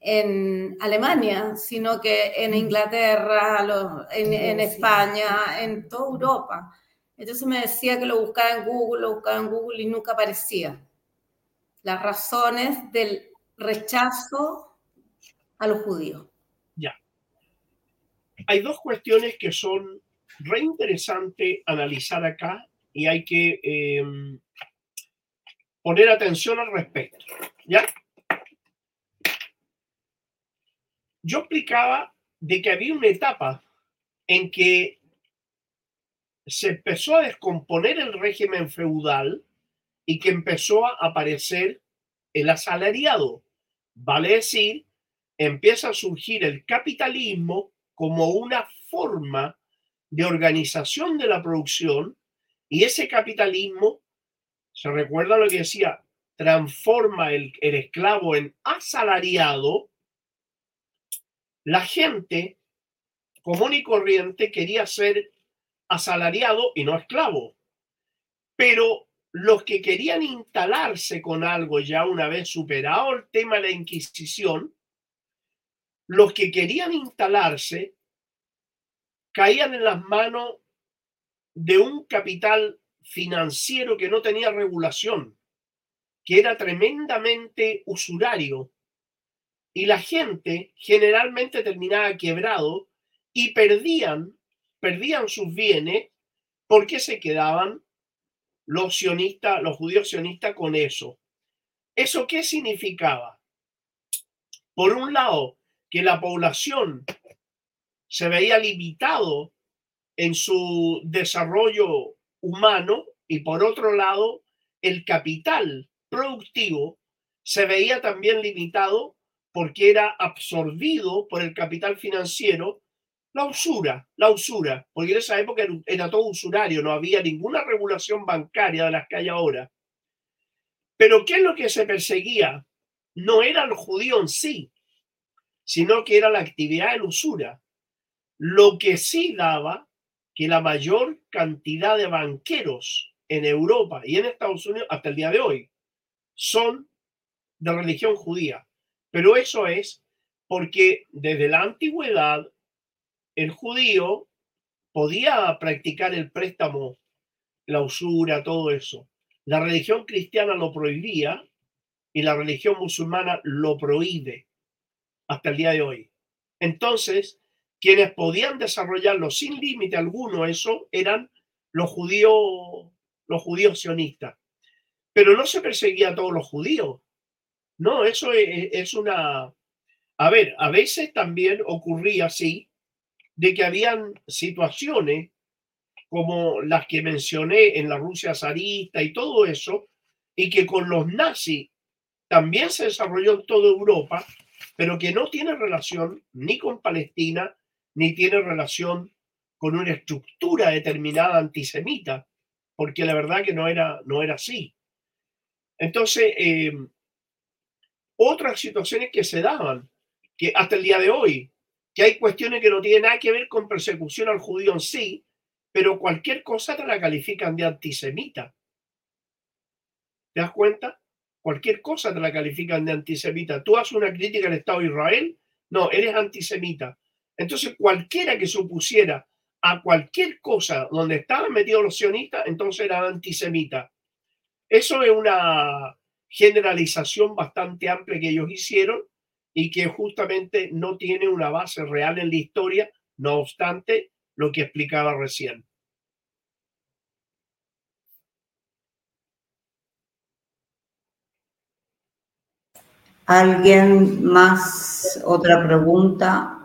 en Alemania, sino que en Inglaterra, en, en, España, en toda Europa? Entonces me decía que lo buscaba en Google, lo buscaba en Google y nunca aparecía. Las razones del rechazo a los judíos. Ya. Hay dos cuestiones que son re interesante analizar acá y hay que eh, poner atención al respecto. ¿Ya? Yo explicaba de que había una etapa en que se empezó a descomponer el régimen feudal y que empezó a aparecer el asalariado. Vale decir, empieza a surgir el capitalismo como una forma de organización de la producción y ese capitalismo, se recuerda lo que decía, transforma el, el esclavo en asalariado, la gente común y corriente quería ser asalariado y no esclavo. Pero los que querían instalarse con algo ya una vez superado el tema de la Inquisición, los que querían instalarse caían en las manos de un capital financiero que no tenía regulación, que era tremendamente usurario, y la gente generalmente terminaba quebrado y perdían, perdían sus bienes porque se quedaban los sionistas, los judíos sionistas con eso. ¿Eso qué significaba? Por un lado, que la población se veía limitado en su desarrollo humano y por otro lado, el capital productivo se veía también limitado porque era absorbido por el capital financiero la usura, la usura, porque en esa época era todo usurario, no había ninguna regulación bancaria de las que hay ahora. Pero ¿qué es lo que se perseguía? No era el judío en sí, sino que era la actividad de usura. Lo que sí daba que la mayor cantidad de banqueros en Europa y en Estados Unidos hasta el día de hoy son de religión judía. Pero eso es porque desde la antigüedad el judío podía practicar el préstamo, la usura, todo eso. La religión cristiana lo prohibía y la religión musulmana lo prohíbe hasta el día de hoy. Entonces, quienes podían desarrollarlo sin límite alguno, eso eran los judíos, los judíos sionistas. Pero no se perseguía a todos los judíos. No, eso es, una... A ver, a veces también ocurría así, de que habían situaciones como las que mencioné en la Rusia zarista y todo eso, y que con los nazis también se desarrolló en toda Europa, pero que no tiene relación ni con Palestina, ni tiene relación con una estructura determinada antisemita, porque la verdad que no era, no era así. Entonces, eh, otras situaciones que se daban, que hasta el día de hoy, que hay cuestiones que no tienen nada que ver con persecución al judío en sí, pero cualquier cosa te la califican de antisemita. ¿Te das cuenta? Cualquier cosa te la califican de antisemita. Tú haces una crítica al Estado de Israel, no, eres antisemita. Entonces, cualquiera que se opusiera a cualquier cosa donde estaban metidos los sionistas, entonces eran antisemitas. Eso es una generalización bastante amplia que ellos hicieron y que justamente no tiene una base real en la historia, no obstante lo que explicaba recién. ¿Alguien más? ¿Otra pregunta?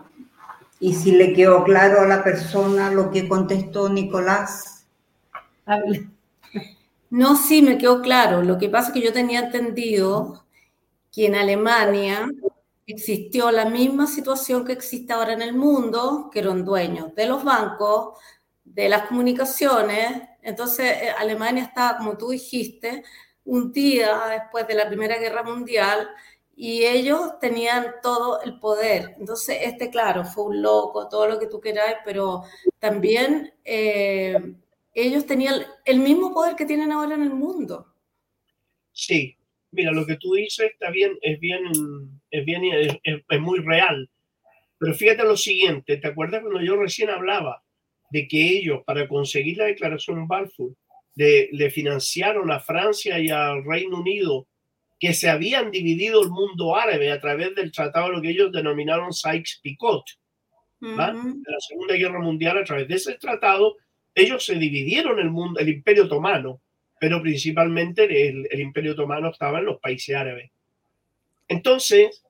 Y si le quedó claro a la persona lo que contestó Nicolás. No, sí, me quedó claro. Lo que pasa es que yo tenía entendido que en Alemania existió la misma situación que existe ahora en el mundo, que eran dueños de los bancos, de las comunicaciones. Entonces, eh, Alemania estaba, como tú dijiste, un día después de la Primera Guerra Mundial y ellos tenían todo el poder. Entonces, este, claro, fue un loco, todo lo que tú queráis, pero también eh, ellos tenían el mismo poder que tienen ahora en el mundo. Sí, mira, lo que tú dices está bien, es bien, es bien, es, muy real. Pero fíjate lo siguiente, ¿te acuerdas cuando yo recién hablaba de que ellos, para conseguir la declaración Balfour, le financiaron a Francia y al Reino Unido que se habían dividido el mundo árabe a través del tratado, lo que ellos denominaron Sykes-Picot, de la Segunda Guerra Mundial, a través de ese tratado, ellos se dividieron el mundo, el Imperio Otomano, pero principalmente el, el Imperio Otomano estaba en los países árabes. Entonces,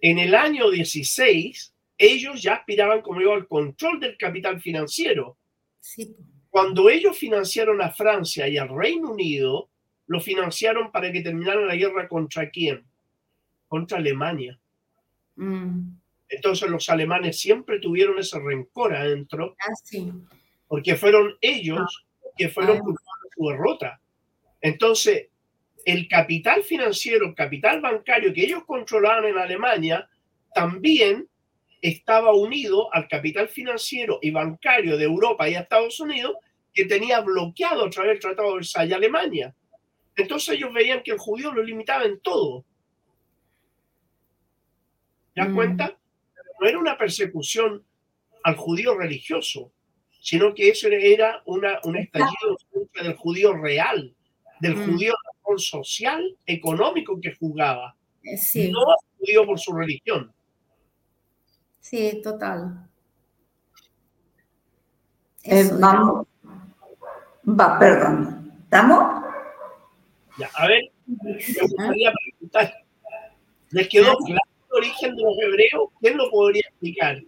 en el año 16, ellos ya aspiraban, como digo, al control del capital financiero. Cuando ellos financiaron a Francia y al Reino Unido, lo financiaron para que terminara la guerra contra quién? Contra Alemania. Mm. Entonces los alemanes siempre tuvieron ese rencor adentro, ah, porque fueron ellos que fueron culpables de su derrota. Entonces, el capital financiero, el capital bancario que ellos controlaban en Alemania, también estaba unido al capital financiero y bancario de Europa y Estados Unidos, que tenía bloqueado a través del Tratado de Versalles Alemania. Entonces ellos veían que el judío lo limitaba en todo. ¿Te das mm. cuenta? No era una persecución al judío religioso, sino que eso era una, un estallido del judío real, del mm. judío social, económico que jugaba. Eh, sí. No al judío por su religión. Sí, total. Eh, vamos. Va, perdón. ¿Estamos? a ver, me gustaría preguntar, ¿les quedó claro el origen de los hebreos? ¿Quién lo podría explicar?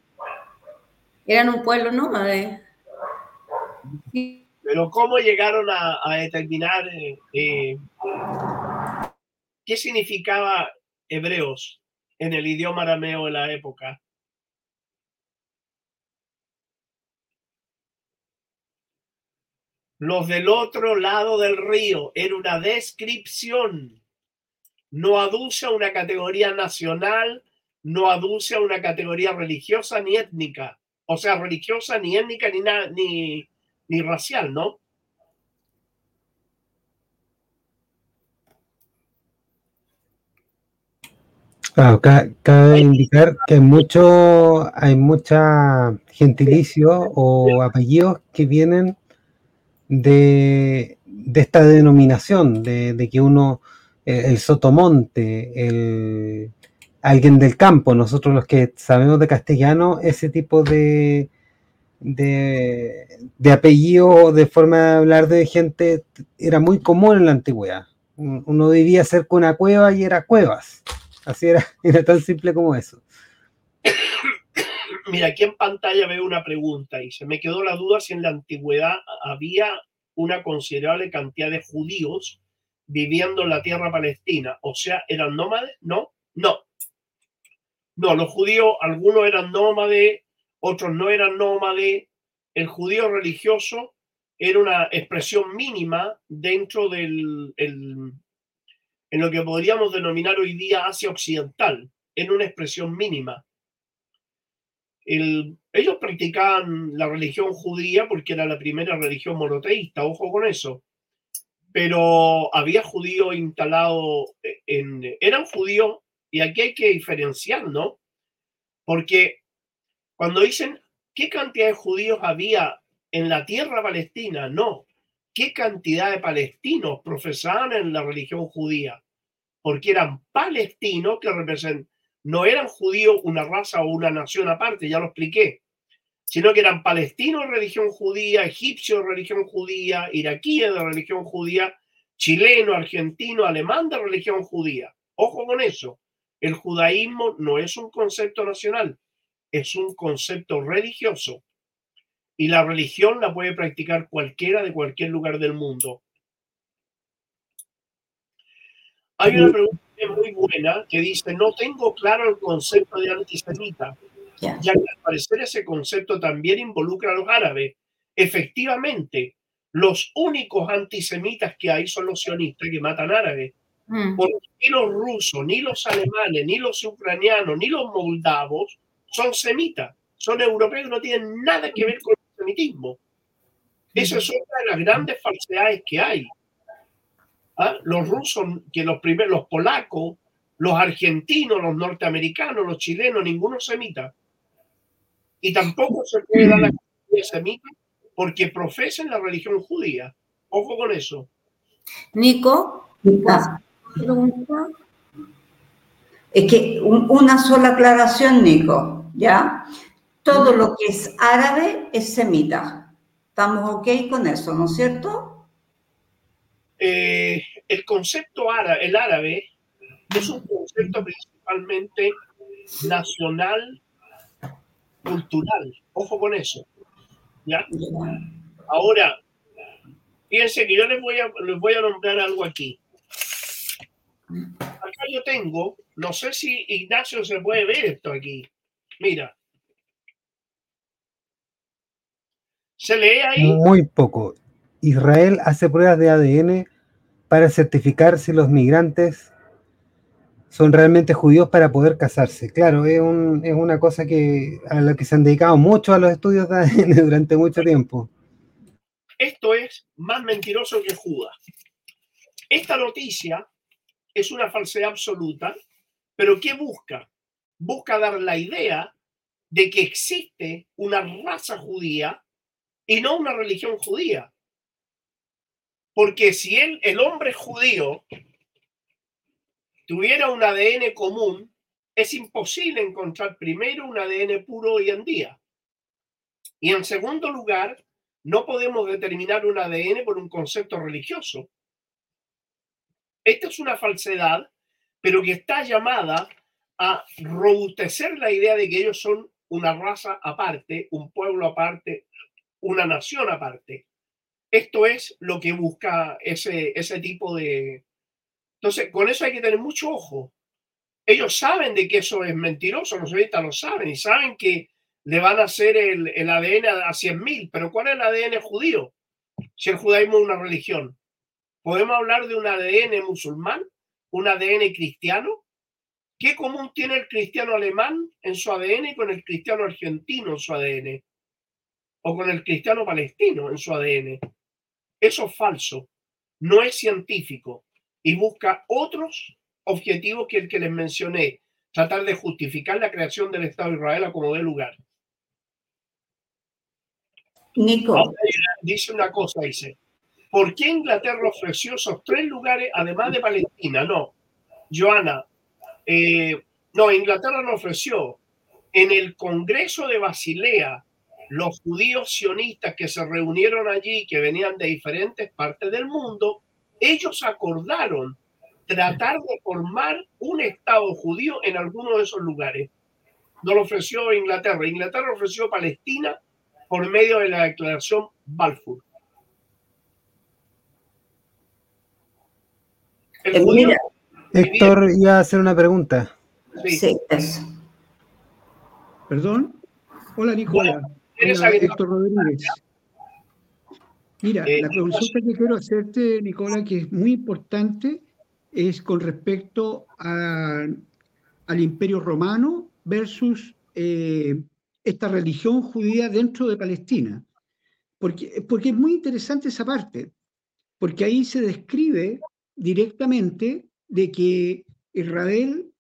Eran un pueblo nómade. Pero ¿cómo llegaron a, determinar eh, eh, qué significaba hebreos en el idioma arameo de la época? Los del otro lado del río era una descripción. No aduce a una categoría nacional, no aduce a una categoría religiosa ni étnica. O sea, religiosa ni étnica ni, ni, ni racial, ¿no? Claro, cabe indicar que hay mucho, hay mucha gentilicio o apellidos que vienen de, esta denominación, de, que uno, el, sotomonte, el, alguien del campo, nosotros los que sabemos de castellano, ese tipo de, de, de apellido, de forma de hablar de gente, era muy común en la antigüedad. Uno vivía cerca de una cueva y era cuevas. Así era, era tan simple como eso. Mira, aquí en pantalla veo una pregunta y se me quedó la duda si en la antigüedad había una considerable cantidad de judíos viviendo en la tierra palestina. O sea, ¿eran nómades? No, no. No, los judíos, algunos eran nómades, otros no eran nómades. El judío religioso era una expresión mínima dentro del, en lo que podríamos denominar hoy día Asia Occidental, en una expresión mínima ellos practicaban la religión judía porque era la primera religión monoteísta, ojo con eso. Pero había judíos instalados en... Eran judíos, y aquí hay que diferenciar, ¿no? Porque cuando dicen, ¿Qué cantidad de judíos había en la tierra palestina? No. ¿Qué cantidad de palestinos profesaban en la religión judía? Porque eran palestinos que representan, no eran judíos una raza o una nación aparte, ya lo expliqué, sino que eran palestinos de religión judía, egipcios de religión judía, iraquíes de religión judía, chileno, argentino, alemán de religión judía. Ojo con eso. El judaísmo no es un concepto nacional, es un concepto religioso. Y la religión la puede practicar cualquiera de cualquier lugar del mundo. Hay una pregunta muy buena que dice, no tengo claro el concepto de antisemita, ya que al parecer ese concepto también involucra a los árabes. Efectivamente, los únicos antisemitas que hay son los sionistas que matan árabes. Mm. Porque ni los rusos, ni los alemanes, ni los ucranianos, ni los moldavos son semitas, son europeos no tienen nada que ver con el semitismo. Esa es una de las grandes falsedades que hay. ¿Ah? Los rusos, que los primeros, los polacos, los argentinos, los norteamericanos, los chilenos, ninguno semita. Y tampoco se puede dar la semita porque profesan la religión judía. Ojo con eso. Nico, es que una sola aclaración, Nico, ¿ya? Todo lo que es árabe es semita. ¿Estamos ok con eso, no es cierto? Eh, el concepto árabe, el árabe, es un concepto principalmente nacional, cultural. Ojo con eso. ¿Ya? Ahora, fíjense que yo les voy a, les voy a nombrar algo aquí. Acá yo tengo, no sé si Ignacio se puede ver esto aquí. Mira. ¿Se lee ahí? Muy poco. Israel hace pruebas de ADN para certificar si los migrantes son realmente judíos para poder casarse. Claro, es, es una cosa que, a la que se han dedicado mucho a los estudios de ADN durante mucho tiempo. Esto es más mentiroso que Judas. Esta noticia es una falsedad absoluta, pero ¿qué busca? Busca dar la idea de que existe una raza judía y no una religión judía. Porque si el hombre judío tuviera un ADN común, es imposible encontrar primero un ADN puro hoy en día. Y en segundo lugar, no podemos determinar un ADN por un concepto religioso. Esta es una falsedad, pero que está llamada a robustecer la idea de que ellos son una raza aparte, un pueblo aparte, una nación aparte. Esto es lo que busca ese, ese tipo de... Entonces, con eso hay que tener mucho ojo. Ellos saben de que eso es mentiroso, los sovietas lo saben y saben que le van a hacer el, el ADN a 100.000, pero ¿cuál es el ADN judío? Si el judaísmo es una religión. ¿Podemos hablar de un ADN musulmán? ¿Un ADN cristiano? ¿Qué común tiene el cristiano alemán en su ADN con el cristiano argentino en su ADN? ¿O con el cristiano palestino en su ADN? Eso es falso, no es científico y busca otros objetivos que el que les mencioné, tratar de justificar la creación del Estado de Israel como de lugar. Nico. dice una cosa, dice, ¿Por qué Inglaterra ofreció esos tres lugares además de Palestina? No, Joana, eh, no, Inglaterra no ofreció. En el Congreso de Basilea, los judíos sionistas que se reunieron allí, que venían de diferentes partes del mundo, ellos acordaron tratar de formar un Estado judío en alguno de esos lugares. No lo ofreció Inglaterra. Inglaterra ofreció Palestina por medio de la declaración Balfour. Eh, Héctor iba a hacer una pregunta. Sí, Perdón. Hola, Nicolás. Héctor Rodríguez. Mira, eh, la consulta que quiero hacerte, Nicolás, que es muy importante, es con respecto al imperio romano versus eh, esta religión judía dentro de Palestina. Porque, porque es muy interesante esa parte, porque ahí se describe directamente de que Israel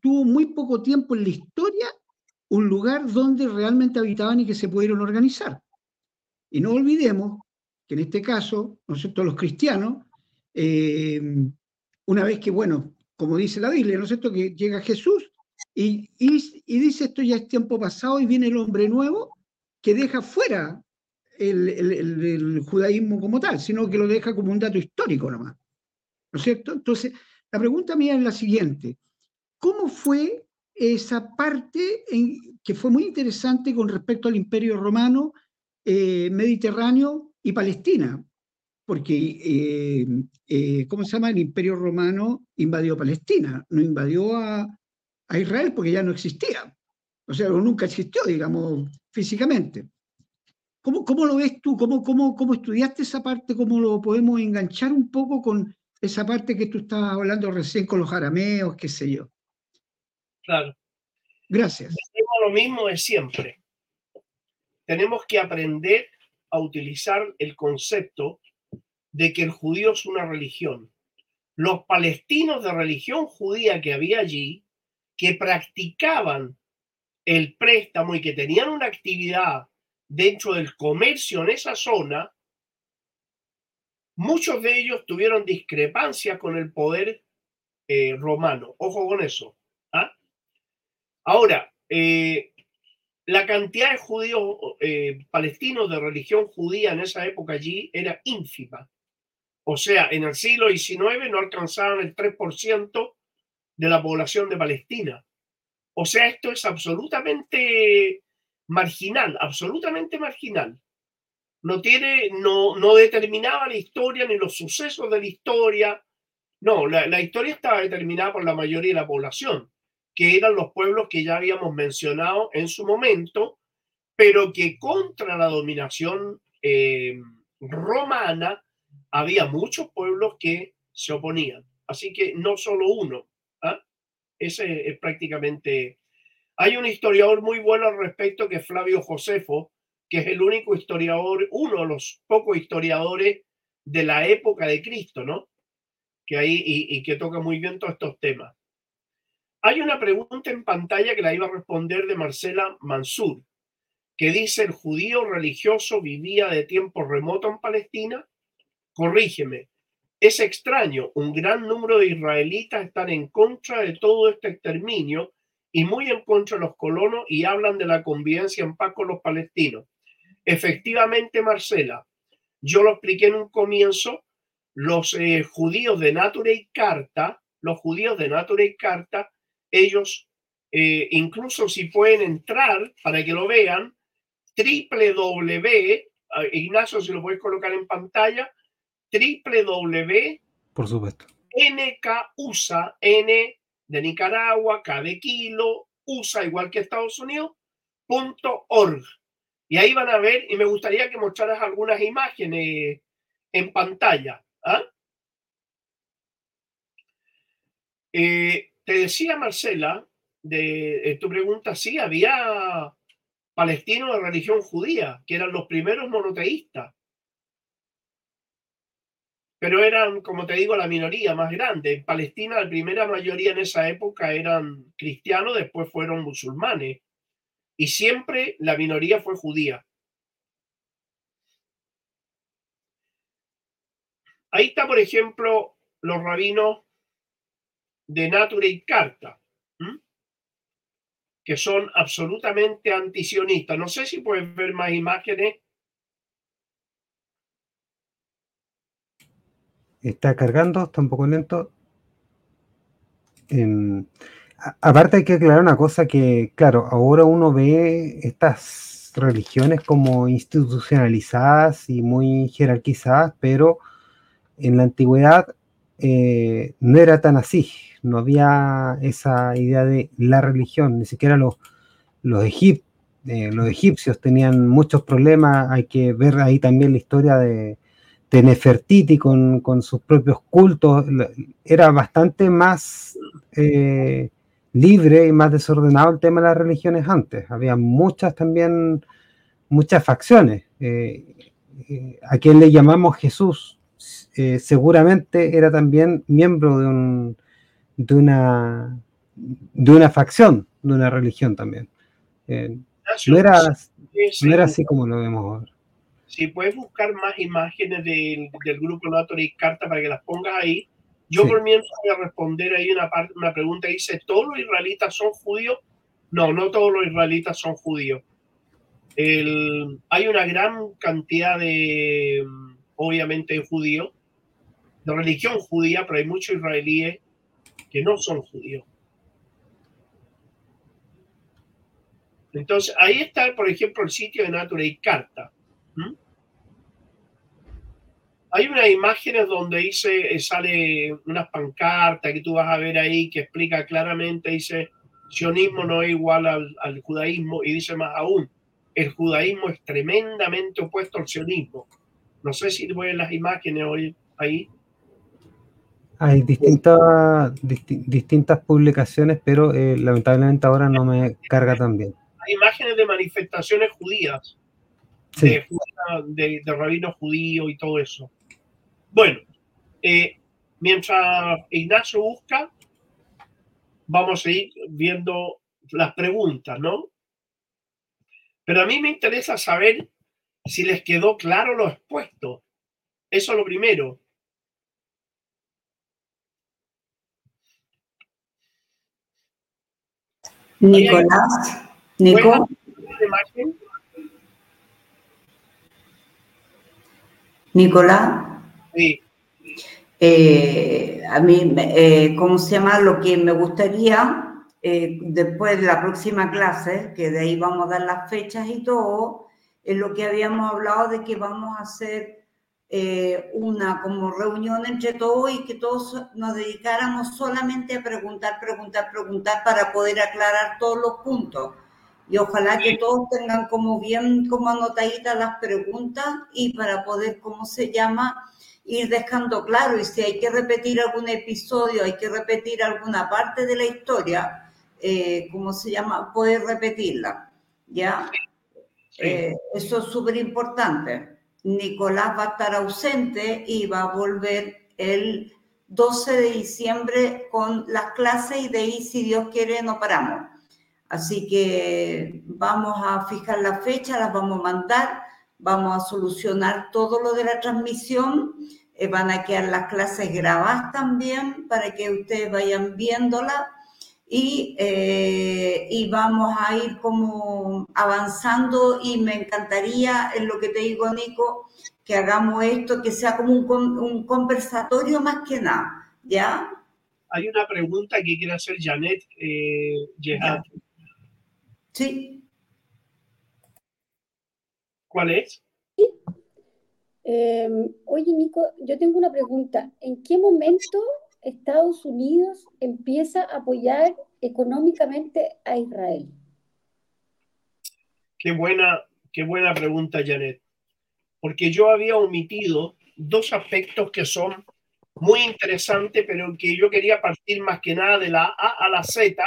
tuvo muy poco tiempo en la historia un lugar donde realmente habitaban y que se pudieron organizar. Y no olvidemos que en este caso, ¿no es cierto?, los cristianos, eh, una vez que, bueno, como dice la Biblia, ¿no es cierto?, que llega Jesús y, y, dice esto ya es tiempo pasado y viene el hombre nuevo que deja fuera el, el, judaísmo como tal, sino que lo deja como un dato histórico nomás. ¿No es cierto? Entonces, la pregunta mía es la siguiente. ¿Cómo fue esa parte que fue muy interesante con respecto al imperio romano, eh, mediterráneo y Palestina? Porque, eh, eh, ¿cómo se llama? El imperio romano invadió Palestina, no invadió a, a Israel porque ya no existía. O sea, nunca existió, digamos, físicamente. ¿Cómo, cómo lo ves tú? ¿Cómo, cómo, ¿Cómo estudiaste esa parte? ¿Cómo lo podemos enganchar un poco con esa parte que tú estabas hablando recién con los arameos, qué sé yo? Claro. Gracias. lo mismo de siempre. Tenemos que aprender a utilizar el concepto de que el judío es una religión. Los palestinos de religión judía que había allí, que practicaban el préstamo y que tenían una actividad dentro del comercio en esa zona, muchos de ellos tuvieron discrepancias con el poder eh, romano. Ojo con eso. ¿ah? Ahora, eh, la cantidad de judíos eh, palestinos de religión judía en esa época allí era ínfima. O sea, en el siglo XIX no alcanzaban el 3% de la población de Palestina. O sea, esto es absolutamente marginal, absolutamente marginal. No tiene, no, no determinaba la historia ni los sucesos de la historia. No, la, la historia estaba determinada por la mayoría de la población, que eran los pueblos que ya habíamos mencionado en su momento, pero que contra la dominación eh, romana había muchos pueblos que se oponían. Así que no solo uno. ¿ah? Ese es prácticamente hay un historiador muy bueno al respecto que es Flavio Josefo, que es el único historiador, uno de los pocos historiadores de la época de Cristo, ¿no? Que ahí y, que toca muy bien todos estos temas. Hay una pregunta en pantalla que la iba a responder de Marcela Mansur, que dice, ¿el judío religioso vivía de tiempo remoto en Palestina? Corrígeme, es extraño, un gran número de israelitas están en contra de todo este exterminio y muy en contra de los colonos y hablan de la convivencia en paz con los palestinos. Efectivamente, Marcela, yo lo expliqué en un comienzo, los eh, judíos de Nature y Carta, los judíos de Nature y Carta, ellos, eh, incluso si pueden entrar para que lo vean, www, Ignacio, si lo puedes colocar en pantalla, www. Por supuesto. NKUSA, N de Nicaragua, cada kilo, USA igual que Estados Unidos, punto org. Y ahí van a ver, y me gustaría que mostraras algunas imágenes en pantalla. ¿ah? Eh, te decía Marcela, de, tu pregunta, sí, había palestinos de religión judía, que eran los primeros monoteístas pero eran, como te digo, la minoría más grande. En Palestina, la primera mayoría en esa época eran cristianos, después fueron musulmanes, y siempre la minoría fue judía. Ahí está, por ejemplo, los rabinos de Nature y Carta, que son absolutamente antisionistas. No sé si puedes ver más imágenes está cargando, está un poco lento. Aparte hay que aclarar una cosa que, claro, ahora uno ve estas religiones como institucionalizadas y muy jerarquizadas, pero en la antigüedad eh, no era tan así, no había esa idea de la religión, ni siquiera los, los, eh, los egipcios tenían muchos problemas, hay que ver ahí también la historia de, de Nefertiti con, con, sus propios cultos, era bastante más eh, libre y más desordenado el tema de las religiones antes. Había muchas también, muchas facciones. Eh, eh, a quien le llamamos Jesús, seguramente era también miembro de, un, de, una, de una facción, de una religión también. no, era, no era así como lo vemos ahora. Si puedes buscar más imágenes del, del grupo y Carta para que las pongas ahí, yo comienzo a responder ahí una, parte, una pregunta dice, ¿todos los israelitas son judíos? No, no todos los israelitas son judíos. El, hay una gran cantidad de, obviamente, judíos, de religión judía, pero hay muchos israelíes que no son judíos. Entonces, ahí está, por ejemplo, el sitio de Nature y Carta. Hay unas imágenes donde dice, sale unas pancartas que tú vas a ver ahí que explica claramente, dice, sionismo no es igual al, judaísmo y dice más aún, el judaísmo es tremendamente opuesto al sionismo. No sé si ven las imágenes hoy ahí. Hay distintas, distintas publicaciones, pero eh, lamentablemente ahora no me carga tan bien. Hay imágenes de manifestaciones judías, de, de, de rabinos judíos y todo eso. Bueno, eh, mientras Ignacio busca, vamos a ir viendo las preguntas, ¿no? Pero a mí me interesa saber si les quedó claro lo expuesto. Eso es lo primero. Nicolás, Nico. Nicolás. Eh, a mí, eh, ¿cómo se llama? Lo que me gustaría, eh, después de la próxima clase, que de ahí vamos a dar las fechas y todo, es lo que habíamos hablado de que vamos a hacer una como reunión entre todos y que todos nos dedicáramos solamente a preguntar, preguntar, preguntar para poder aclarar todos los puntos. Y ojalá que todos tengan como bien, como anotaditas las preguntas y para poder, ¿cómo se llama? Ir dejando claro y si hay que repetir algún episodio, hay que repetir alguna parte de la historia, eh, ¿cómo se llama? Poder repetirla, ¿ya? Eh, eso es súper importante. Nicolás va a estar ausente y va a volver el 12 de diciembre con las clases y de ahí, si Dios quiere, no paramos. Así que vamos a fijar la fecha, las vamos a mandar vamos a solucionar todo lo de la transmisión. Eh, van a quedar las clases grabadas también para que ustedes vayan viéndola y, eh, y vamos a ir como avanzando y me encantaría, en lo que te digo, Nico, que hagamos esto, que sea como un, un conversatorio más que nada, ¿ya? Hay una pregunta que quiere hacer Janet eh, Sí. ¿Cuál es? Em, oye, Nico, yo tengo una pregunta. ¿En qué momento Estados Unidos empieza a apoyar económicamente a Israel? Qué buena, qué buena pregunta, Janet. Porque yo había omitido dos aspectos que son muy interesantes, pero que yo quería partir más que nada de la A a la Z,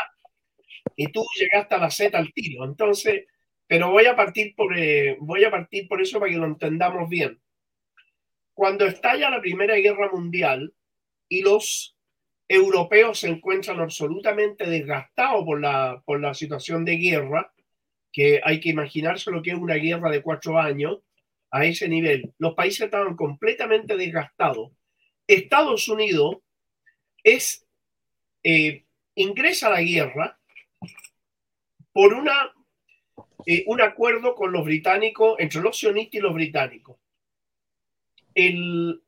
y tú llegaste a la Z al tiro. Entonces, pero voy a partir por, eh, voy a partir por eso para que lo entendamos bien. Cuando estalla la Primera Guerra Mundial y los europeos se encuentran absolutamente desgastados por la, por la situación de guerra, que hay que imaginarse lo que es una guerra de cuatro años a ese nivel. Los países estaban completamente desgastados. Estados Unidos eh, ingresa a la guerra por una eh, un acuerdo con los británicos, entre los sionistas y los británicos. El,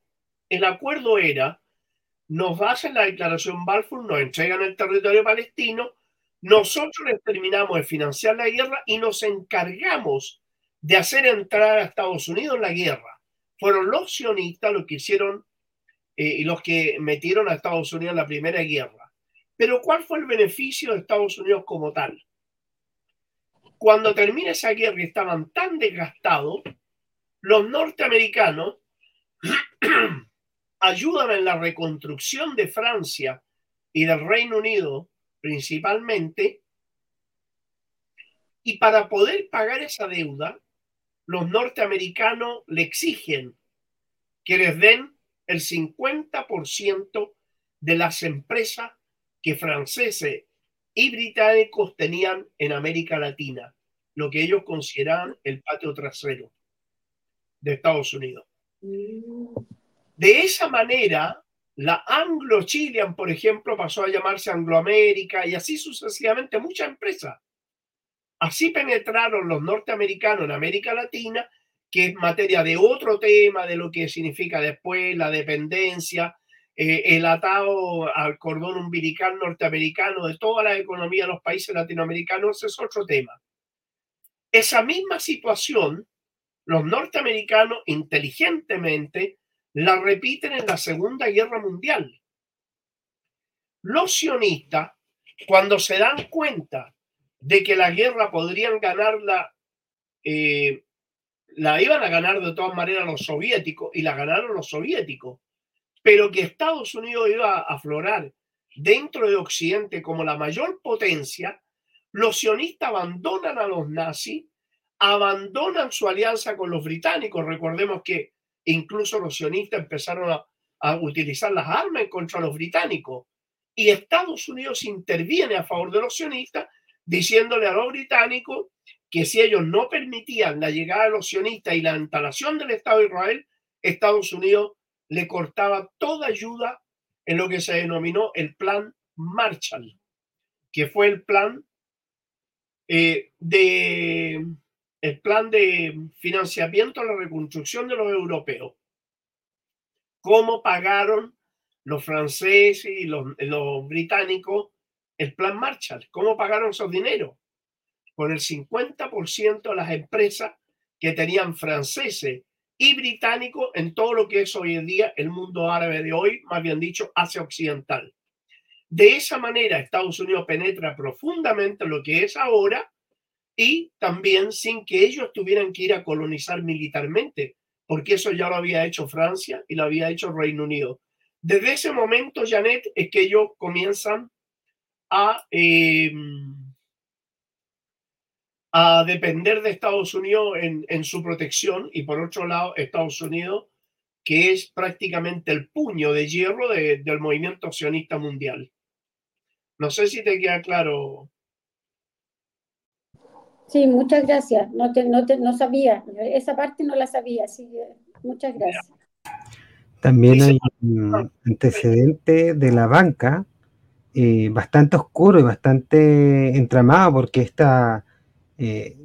el acuerdo era, nos hacen la declaración Balfour, nos entregan el territorio palestino, nosotros les terminamos de financiar la guerra y nos encargamos de hacer entrar a Estados Unidos en la guerra. Fueron los sionistas los que hicieron eh, y los que metieron a Estados Unidos en la primera guerra. Pero ¿cuál fue el beneficio de Estados Unidos como tal? Cuando termina esa guerra y estaban tan desgastados, los norteamericanos ayudan en la reconstrucción de Francia y del Reino Unido principalmente, y para poder pagar esa deuda, los norteamericanos le exigen que les den el 50% de las empresas que franceses y británicos tenían en América Latina. lo que ellos consideran el patio trasero de Estados Unidos. De esa manera, la Anglo-Chilean, por ejemplo, pasó a llamarse Angloamérica y así sucesivamente muchas empresas. Así penetraron los norteamericanos en América Latina, que es materia de otro tema, de lo que significa después la dependencia, eh, el atado al cordón umbilical norteamericano de toda la economía de los países latinoamericanos, es otro tema. Esa misma situación, los norteamericanos inteligentemente la repiten en la Segunda Guerra Mundial. Los sionistas, cuando se dan cuenta de que la guerra podrían ganarla, eh, la iban a ganar de todas maneras los soviéticos y la ganaron los soviéticos, pero que Estados Unidos iba a aflorar dentro de Occidente como la mayor potencia, los sionistas abandonan a los nazis, abandonan su alianza con los británicos. Recordemos que incluso los sionistas empezaron a, utilizar las armas contra los británicos y Estados Unidos interviene a favor de los sionistas diciéndole a los británicos que si ellos no permitían la llegada de los sionistas y la instalación del Estado de Israel, Estados Unidos le cortaba toda ayuda en lo que se denominó el Plan Marshall, que fue el plan eh, de el plan de financiamiento a la reconstrucción de los europeos. ¿Cómo pagaron los franceses y los, británicos el plan Marshall. ¿Cómo pagaron esos dineros? Con el 50% de las empresas que tenían franceses y británicos en todo lo que es hoy en día el mundo árabe de hoy, más bien dicho, Asia Occidental. De esa manera, Estados Unidos penetra profundamente lo que es ahora y también sin que ellos tuvieran que ir a colonizar militarmente, porque eso ya lo había hecho Francia y lo había hecho Reino Unido. Desde ese momento, Janet, es que ellos comienzan a, em, a depender de Estados Unidos en, su protección y por otro lado Estados Unidos, que es prácticamente el puño de hierro del movimiento sionista mundial. No sé si te queda claro. Sí, muchas gracias. No, te, no, te, no sabía, esa parte no la sabía, así muchas gracias. También hay un antecedente de la banca eh, bastante oscuro y bastante entramado, porque está, eh,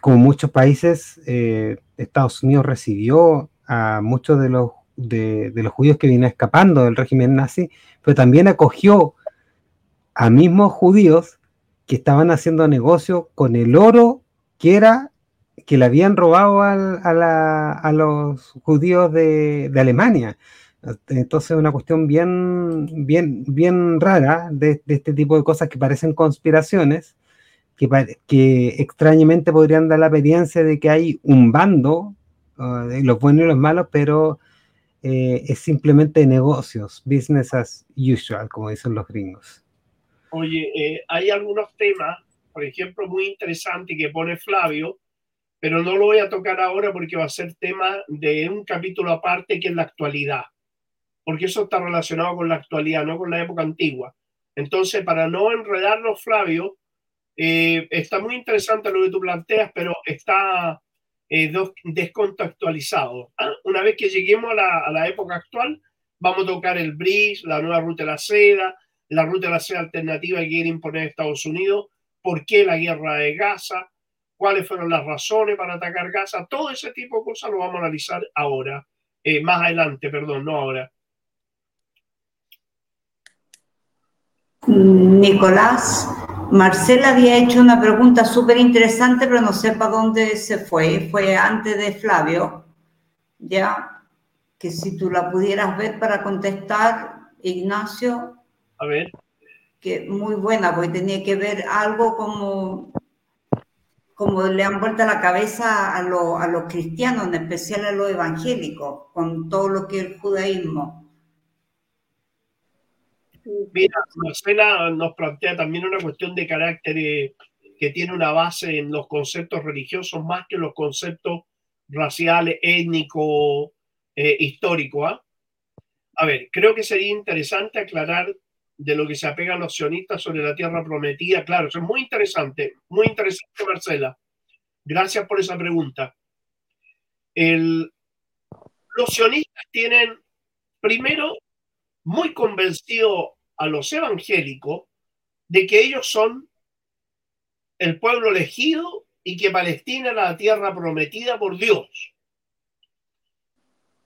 como muchos países, eh, Estados Unidos recibió a muchos de los, de, los judíos que vienen escapando del régimen nazi, pero también acogió a mismos judíos que estaban haciendo negocio con el oro que era que le habían robado a, los judíos de, de Alemania. Entonces, una cuestión bien, bien, bien rara de, este tipo de cosas que parecen conspiraciones, que, que extrañamente podrían dar la apariencia de que hay un bando, de los buenos y los malos, pero eh, es simplemente negocios, business as usual, como dicen los gringos. Oye, eh, hay algunos temas, por ejemplo, muy interesantes que pone Flavio, pero no lo voy a tocar ahora porque va a ser tema de un capítulo aparte que es la actualidad porque eso está relacionado con la actualidad, no con la época antigua. Entonces, para no enredarnos, Flavio, eh, está muy interesante lo que tú planteas, pero está eh, descontextualizado. ¿ah? Una vez que lleguemos a la, época actual, vamos a tocar el BRICS, la nueva ruta de la seda, la ruta de la seda alternativa que quiere imponer Estados Unidos, por qué la guerra de Gaza, cuáles fueron las razones para atacar Gaza, todo ese tipo de cosas lo vamos a analizar ahora, eh, más adelante, perdón, no ahora. Nicolás, Marcela había hecho una pregunta súper interesante, pero no sé para dónde se fue. Fue antes de Flavio, ya, que si tú la pudieras ver para contestar, Ignacio. A ver. Que muy buena, porque tenía que ver algo como, como le han vuelto la cabeza a, a los cristianos, en especial a los evangélicos, con todo lo que es el judaísmo. Mira, Marcela nos plantea también una cuestión de carácter eh, que tiene una base en los conceptos religiosos más que los conceptos raciales, étnicos, eh, históricos. ¿ah? A ver, creo que sería interesante aclarar de lo que se apegan los sionistas sobre la tierra prometida. Claro, eso es muy interesante, muy interesante, Marcela. Gracias por esa pregunta. El, los sionistas tienen, primero, muy convencido a los evangélicos de que ellos son el pueblo elegido y que Palestina es la tierra prometida por Dios.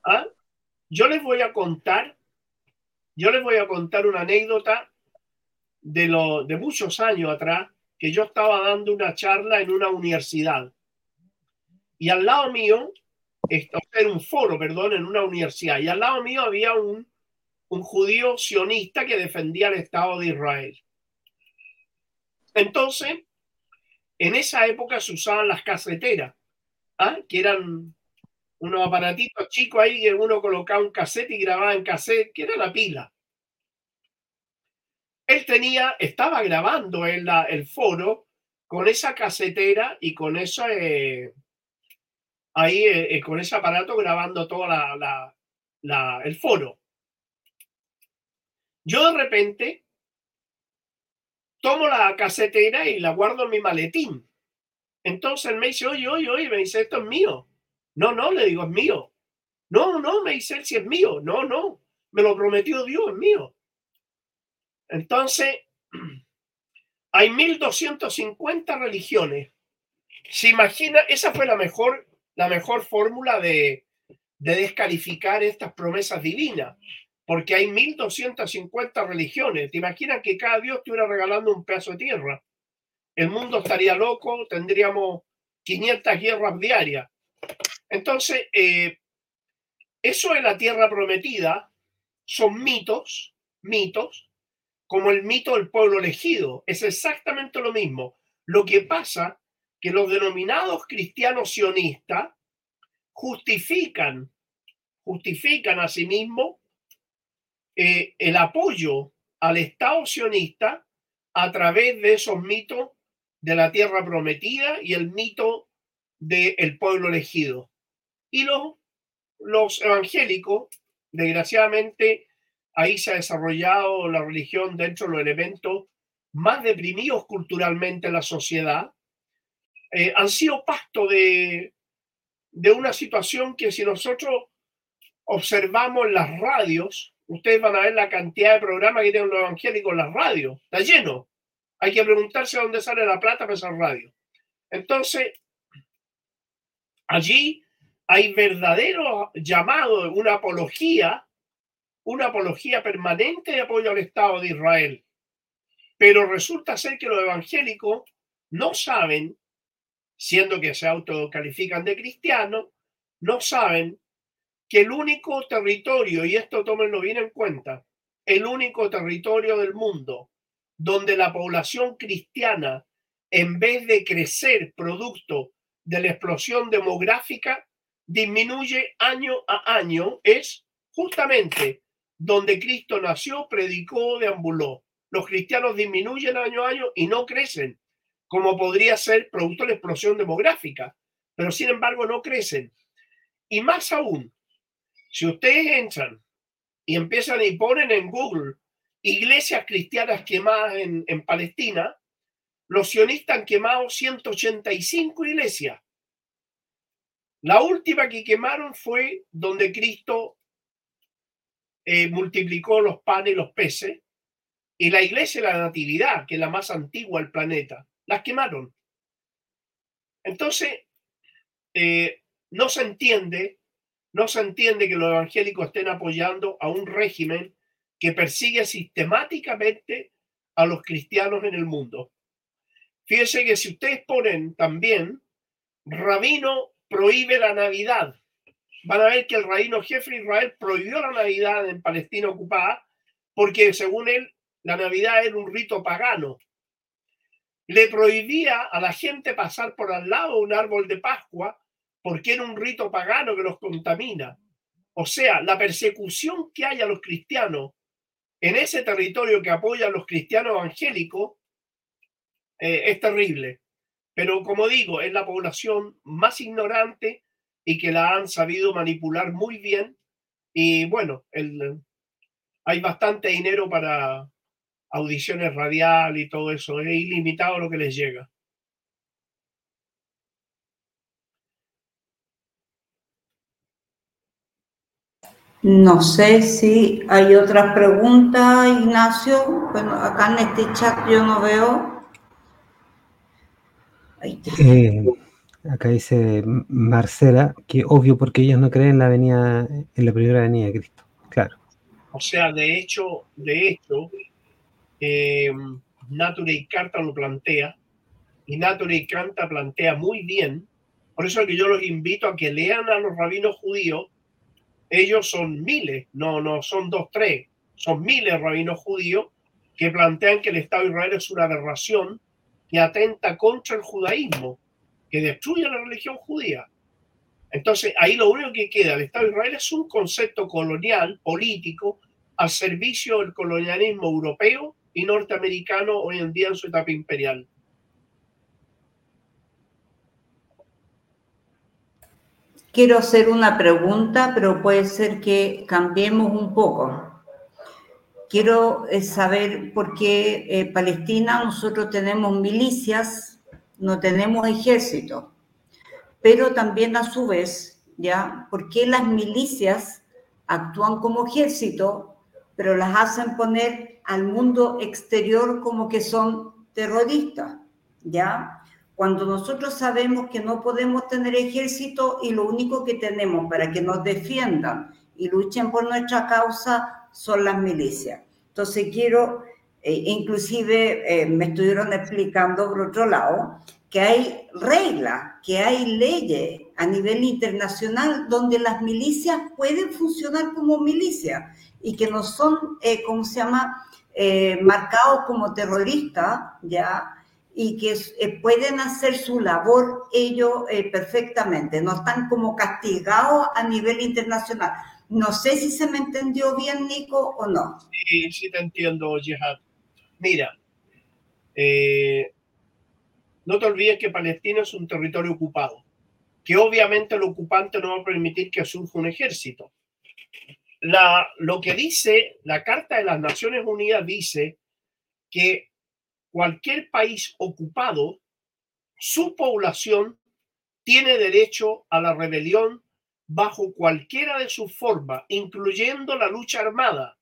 ¿Ah? Yo les voy a contar, yo les voy a contar una anécdota de, lo, de muchos años atrás que yo estaba dando una charla en una universidad. Y al lado mío, en un foro, perdón, en una universidad, y al lado mío había un, un judío sionista que defendía el Estado de Israel. Entonces, en esa época se usaban las caseteras, ¿ah? que eran unos aparatitos chicos ahí que uno colocaba un cassette y grababa en cassette, que era la pila él tenía, estaba grabando en la, el foro con esa casetera y con eso, eh, ahí, eh, eh, con ese aparato grabando todo la, el foro. Yo de repente tomo la casetera y la guardo en mi maletín. Entonces él me dice, oye, oye, oye, me dice, esto es mío. No, no, le digo, es mío. No, no, me dice él, si es mío. No, no, me lo prometió Dios, es mío. Entonces, hay 1250 religiones. Se imagina, esa fue la mejor, la mejor fórmula de, de descalificar estas promesas divinas, porque hay 1250 religiones. ¿Te imaginas que cada Dios estuviera regalando un pedazo de tierra? El mundo estaría loco, tendríamos 500 guerras diarias. Entonces, eh, eso es la tierra prometida, son mitos, mitos, como el mito del pueblo elegido. Es exactamente lo mismo. Lo que pasa que los denominados cristianos sionistas justifican, justifican a sí mismos eh, el apoyo al Estado sionista a través de esos mitos de la tierra prometida y el mito del pueblo elegido. Y los, los evangélicos, desgraciadamente, ahí se ha desarrollado la religión dentro de los elementos más deprimidos culturalmente en la sociedad, eh, han sido pasto de, de una situación que si nosotros observamos las radios, ustedes van a ver la cantidad de programas que tienen los evangélicos en las radios, está lleno. Hay que preguntarse dónde sale la plata para esas radios. Entonces, allí hay verdadero llamado, una apología una apología permanente de apoyo al Estado de Israel. Pero resulta ser que los evangélicos no saben, siendo que se autocalifican de cristianos, no saben que el único territorio, y esto tómenlo bien en cuenta, el único territorio del mundo donde la población cristiana, en vez de crecer producto de la explosión demográfica, disminuye año a año, es justamente donde Cristo nació, predicó, deambuló. Los cristianos disminuyen año a año y no crecen, como podría ser producto de la explosión demográfica, pero sin embargo no crecen. Y más aún, si ustedes entran y empiezan y ponen en Google iglesias cristianas quemadas en, Palestina, los sionistas han quemado 185 iglesias. La última que quemaron fue donde Cristo eh, multiplicó los panes y los peces, y la iglesia de la Natividad, que es la más antigua del planeta, las quemaron. Entonces, eh, no se entiende, no se entiende que los evangélicos estén apoyando a un régimen que persigue sistemáticamente a los cristianos en el mundo. Fíjense que si ustedes ponen también, Rabino prohíbe la Navidad, van a ver que el reino jefe de Israel prohibió la Navidad en Palestina ocupada porque según él la Navidad era un rito pagano. Le prohibía a la gente pasar por al lado un árbol de Pascua porque era un rito pagano que los contamina. O sea, la persecución que hay a los cristianos en ese territorio que apoya a los cristianos evangélicos eh, es terrible. Pero como digo, es la población más ignorante y que la han sabido manipular muy bien. Y bueno, hay bastante dinero para audiciones radial y todo eso. Es ilimitado lo que les llega. No sé si hay otras preguntas, Ignacio. Bueno, acá en este chat yo no veo. Eh, acá dice Marcela que obvio porque ellos no creen en la avenida, en la primera avenida de Cristo. Claro. O sea, de hecho, de hecho, eh, Nature Carta lo plantea y Nature Carta plantea muy bien. Por eso es que yo los invito a que lean a los rabinos judíos ellos son miles, no, no son dos, tres, son miles de rabinos judíos que plantean que el Estado de Israel es una aberración que atenta contra el judaísmo, que destruye la religión judía. Entonces, ahí lo único que queda del Estado de Israel es un concepto colonial, político, al servicio del colonialismo europeo y norteamericano hoy en día en su etapa imperial. Quiero hacer una pregunta, pero puede ser que cambiemos un poco. Quiero eh, saber por qué en eh, Palestina nosotros tenemos milicias, no tenemos ejército, pero también a su vez, ¿ya? ¿Por qué las milicias actúan como ejército, pero las hacen poner al mundo exterior como que son terroristas? ¿Ya? Cuando nosotros sabemos que no podemos tener ejército y lo único que tenemos para que nos defiendan y luchen por nuestra causa son las milicias. Entonces quiero, eh, inclusive eh, me estuvieron explicando por otro lado, que hay reglas, que hay leyes a nivel internacional donde las milicias pueden funcionar como milicias y que no son, eh, ¿cómo se llama?, marcados como terroristas, ¿ya?, y que eh, pueden hacer su labor ellos eh, perfectamente, no están como castigados a nivel internacional. No sé si se me entendió bien, Nico, o no. Sí, sí te entiendo, Jihad. Mira, eh, no te olvides que Palestina es un territorio ocupado, que obviamente el ocupante no va a permitir que surja un ejército. La, lo que dice la Carta de las Naciones Unidas dice que cualquier país ocupado, su población tiene derecho a la rebelión bajo cualquiera de sus formas, incluyendo la lucha armada.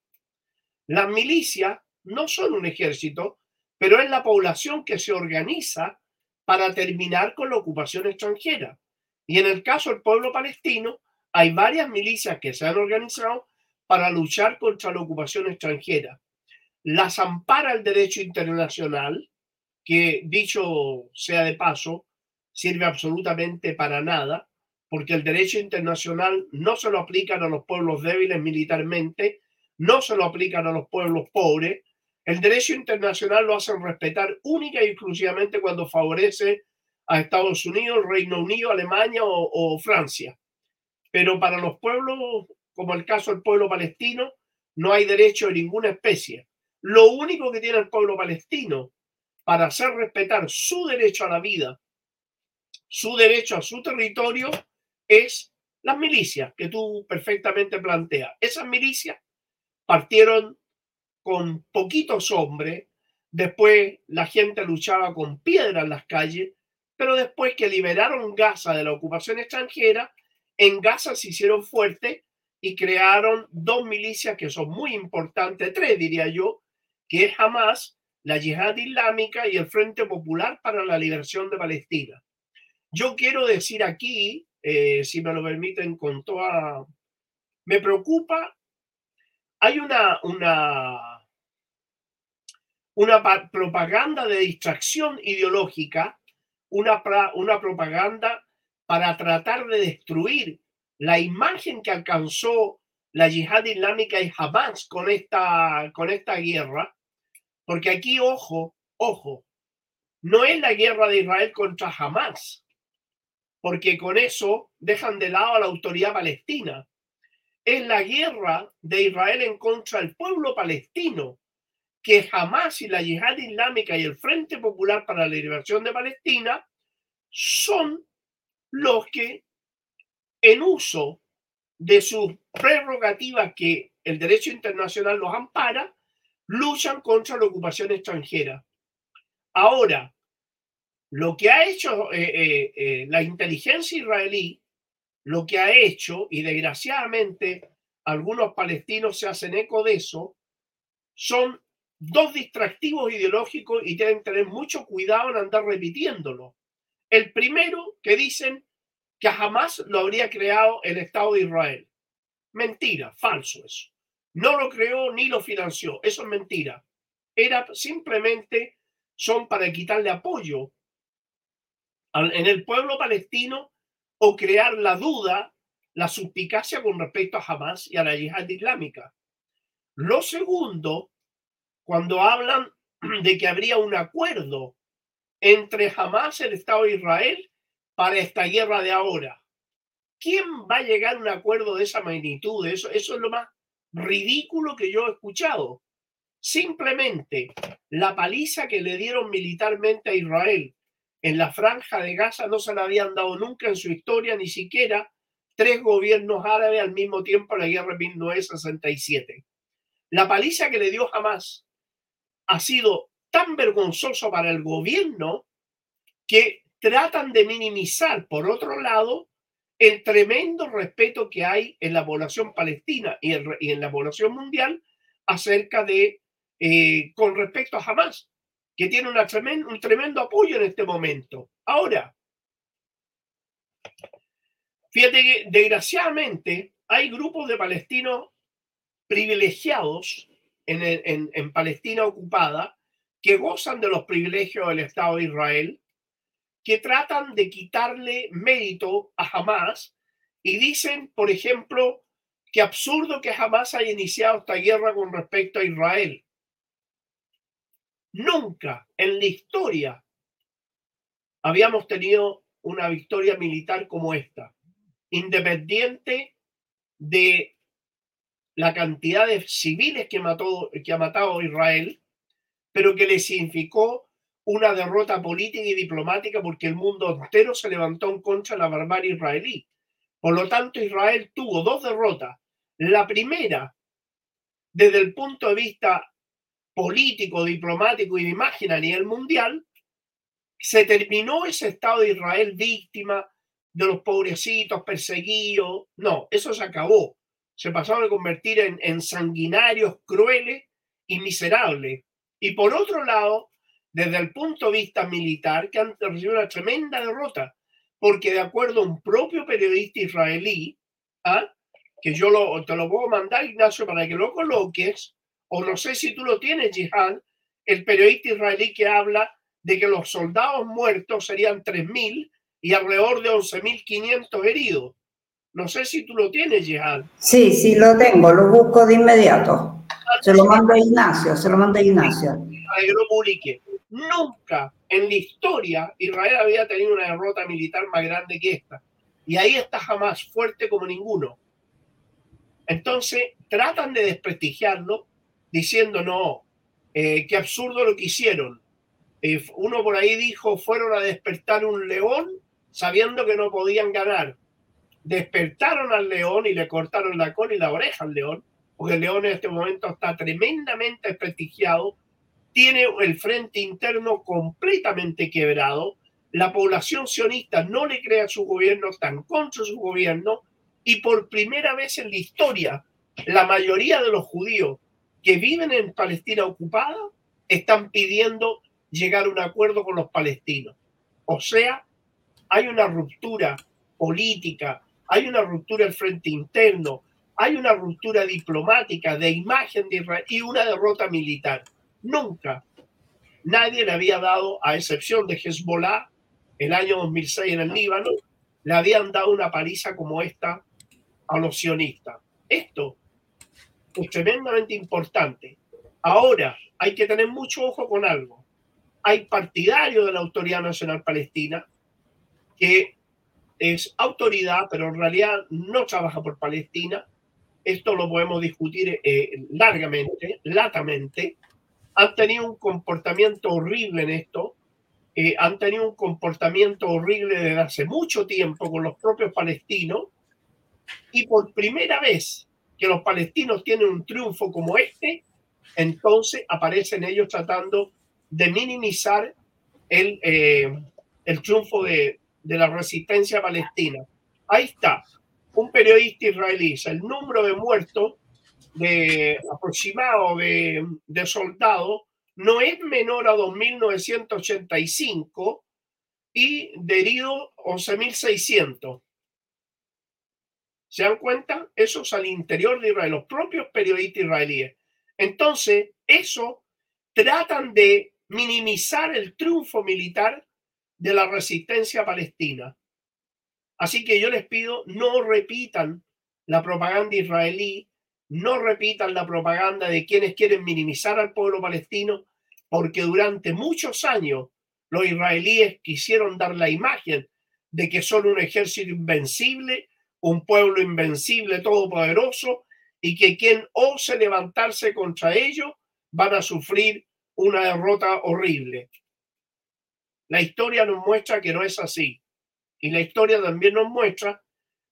Las milicias no son un ejército, pero es la población que se organiza para terminar con la ocupación extranjera. Y en el caso del pueblo palestino, hay varias milicias que se han organizado para luchar contra la ocupación extranjera las ampara el derecho internacional, que dicho sea de paso, sirve absolutamente para nada, porque el derecho internacional no se lo aplican a los pueblos débiles militarmente, no se lo aplican a los pueblos pobres. El derecho internacional lo hacen respetar única y exclusivamente cuando favorece a Estados Unidos, Reino Unido, Alemania o, o Francia. Pero para los pueblos, como el caso del pueblo palestino, no hay derecho de ninguna especie. Lo único que tiene el pueblo palestino para hacer respetar su derecho a la vida, su derecho a su territorio, es las milicias que tú perfectamente planteas. Esas milicias partieron con poquitos hombres, después la gente luchaba con piedra en las calles, pero después que liberaron Gaza de la ocupación extranjera, en Gaza se hicieron fuertes y crearon dos milicias que son muy importantes, tres diría yo, que es Hamas, la Yihad Islámica y el Frente Popular para la Liberación de Palestina. Yo quiero decir aquí, eh, si me lo permiten, con toda... Me preocupa, hay una, una, una propaganda de distracción ideológica, una, una propaganda para tratar de destruir la imagen que alcanzó la yihad islámica y Hamas con esta, con esta guerra, porque aquí, ojo, ojo, no es la guerra de Israel contra Hamas, porque con eso dejan de lado a la autoridad palestina. Es la guerra de Israel en contra del pueblo palestino, que Hamas y la yihad islámica y el Frente Popular para la Liberación de Palestina son los que, en uso de sus prerrogativas que el derecho internacional los ampara, luchan contra la ocupación extranjera. Ahora, lo que ha hecho eh, eh, eh, la inteligencia israelí, lo que ha hecho, y desgraciadamente algunos palestinos se hacen eco de eso, son dos distractivos ideológicos y deben tener mucho cuidado en andar repitiéndolo. El primero, que dicen que jamás lo habría creado el Estado de Israel. Mentira, falso eso. No lo creó ni lo financió, eso es mentira. Era simplemente, son para quitarle apoyo en el pueblo palestino o crear la duda, la suspicacia con respecto a Hamas y a la yihad islámica. Lo segundo, cuando hablan de que habría un acuerdo entre Hamas y el Estado de Israel para esta guerra de ahora. ¿Quién va a llegar a un acuerdo de esa magnitud? Eso, eso es lo más ridículo que yo he escuchado. Simplemente la paliza que le dieron militarmente a Israel en la franja de Gaza no se la habían dado nunca en su historia, ni siquiera tres gobiernos árabes al mismo tiempo en la guerra de 1967. La paliza que le dio Hamas ha sido tan vergonzoso para el gobierno que tratan de minimizar, por otro lado, el tremendo respeto que hay en la población palestina y en, la población mundial acerca de, eh, con respecto a Hamas que tiene una un tremendo apoyo en este momento. Ahora, fíjate que desgraciadamente hay grupos de palestinos privilegiados en, en Palestina ocupada que gozan de los privilegios del Estado de Israel, que tratan de quitarle mérito a Hamas y dicen, por ejemplo, que absurdo que Hamas haya iniciado esta guerra con respecto a Israel. Nunca en la historia habíamos tenido una victoria militar como esta, independiente de la cantidad de civiles que, mató, que ha matado Israel, pero que le significó una derrota política y diplomática porque el mundo entero se levantó en contra de la barbarie israelí. Por lo tanto, Israel tuvo dos derrotas. La primera, desde el punto de vista político, diplomático y de imagen a nivel mundial, se terminó ese Estado de Israel víctima de los pobrecitos perseguidos. No, eso se acabó. Se pasaron a convertir en, en sanguinarios, crueles y miserables. Y por otro lado, desde el punto de vista militar, que han recibido una tremenda derrota, porque de acuerdo a un propio periodista israelí, ¿ah? que yo lo, te lo puedo mandar, Ignacio, para que lo coloques, o no sé si tú lo tienes, Jihan, el periodista israelí que habla de que los soldados muertos serían 3.000 y alrededor de 11.500 heridos. No sé si tú lo tienes, Jihan. Sí, sí lo tengo, lo busco de inmediato. Se lo mando a Ignacio, se lo mando a Ignacio. Para que lo publique. Nunca en la historia Israel había tenido una derrota militar más grande que esta. Y ahí está jamás fuerte como ninguno. Entonces tratan de desprestigiarlo diciendo, no, eh, qué absurdo lo que hicieron. Eh, uno por ahí dijo, fueron a despertar un león sabiendo que no podían ganar. Despertaron al león y le cortaron la cola y la oreja al león, porque el león en este momento está tremendamente desprestigiado, tiene el frente interno completamente quebrado, la población sionista no le crea a su gobierno, están contra su gobierno, y por primera vez en la historia, la mayoría de los judíos que viven en Palestina ocupada están pidiendo llegar a un acuerdo con los palestinos. O sea, hay una ruptura política, hay una ruptura del frente interno, hay una ruptura diplomática de imagen de Israel y una derrota militar. Nunca nadie le había dado, a excepción de Hezbollah, el año 2006 en el Líbano, le habían dado una paliza como esta a los sionistas. Esto es tremendamente importante. Ahora, hay que tener mucho ojo con algo. Hay partidarios de la Autoridad Nacional Palestina que es autoridad, pero en realidad no trabaja por Palestina. Esto lo podemos discutir eh, largamente, latamente. Han tenido un comportamiento horrible en esto. Eh, han tenido un comportamiento horrible desde hace mucho tiempo con los propios palestinos. Y por primera vez que los palestinos tienen un triunfo como este, entonces aparecen ellos tratando de minimizar el, eh, el triunfo de, de la resistencia palestina. Ahí está. un periodista israelí, el número de muertos de aproximado de, soldados no es menor a 2.985 y de heridos 11.600. ¿Se dan cuenta? Eso es al interior de Israel, los propios periodistas israelíes. Entonces, eso tratan de minimizar el triunfo militar de la resistencia palestina. Así que yo les pido, no repitan la propaganda israelí, no repitan la propaganda de quienes quieren minimizar al pueblo palestino, porque durante muchos años los israelíes quisieron dar la imagen de que son un ejército invencible, un pueblo invencible, todopoderoso, y que quien ose levantarse contra ellos van a sufrir una derrota horrible. La historia nos muestra que no es así. Y la historia también nos muestra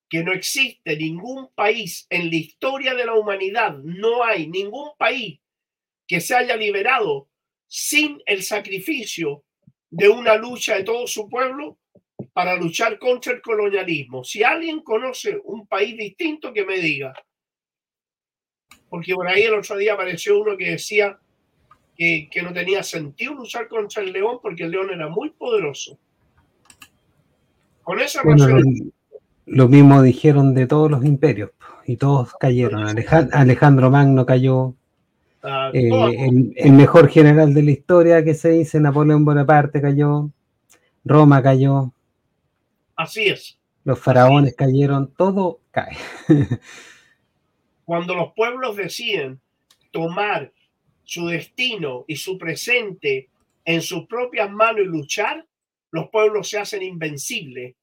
que no existe ningún país en la historia de la humanidad, no hay ningún país que se haya liberado sin el sacrificio de una lucha de todo su pueblo para luchar contra el colonialismo. Si alguien conoce un país distinto, que me diga. Porque por ahí el otro día apareció uno que decía que, no tenía sentido luchar contra el león porque el león era muy poderoso. Con esa razón. Lo, mismo dijeron de todos los imperios y todos cayeron. Alejandro Magno cayó. Ah, eh, el, mejor general de la historia que se dice, Napoleón Bonaparte cayó. Roma cayó. Así es. Los faraones cayeron, todo cae. Cuando los pueblos deciden tomar su destino y su presente en sus propias manos y luchar, los pueblos se hacen invencibles.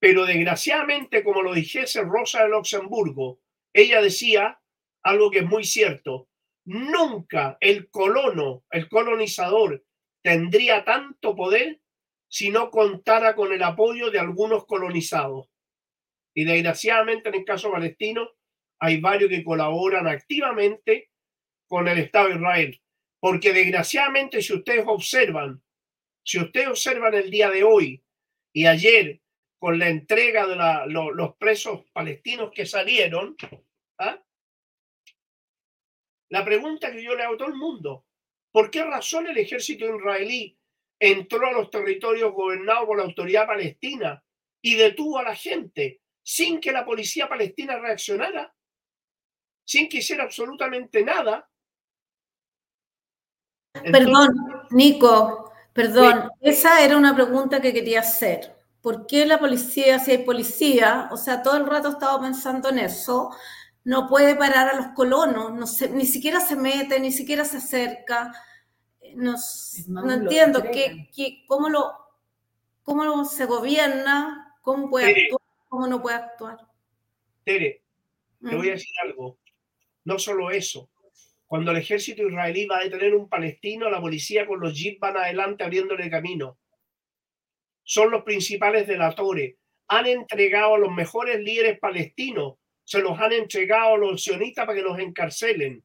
Pero desgraciadamente, como lo dijese Rosa de Luxemburgo, ella decía algo que es muy cierto, nunca el colono, el colonizador, tendría tanto poder si no contara con el apoyo de algunos colonizados. Y desgraciadamente en el caso palestino hay varios que colaboran activamente con el Estado de Israel. Porque desgraciadamente, si ustedes observan, si ustedes observan el día de hoy y ayer con la entrega de los presos palestinos que salieron, ¿ah? la pregunta que yo le hago a todo el mundo, ¿por qué razón el ejército israelí entró a los territorios gobernados por la autoridad palestina y detuvo a la gente sin que la policía palestina reaccionara? Sin que hiciera absolutamente nada, perdón, Nico, perdón, esa era una pregunta que quería hacer. ¿Por qué la policía, si hay policía, o sea, todo el rato he estado pensando en eso, no puede parar a los colonos, no ni siquiera se mete, ni siquiera se acerca? No, entiendo qué, cómo, lo, cómo se gobierna, cómo puede actuar, cómo no puede actuar. Tere, te voy a mm. decir algo. No solo eso, cuando el ejército israelí va a detener un palestino, la policía con los jeeps van adelante abriéndole camino. Son los principales delatores. Han entregado a los mejores líderes palestinos, se los han entregado a los sionistas para que los encarcelen.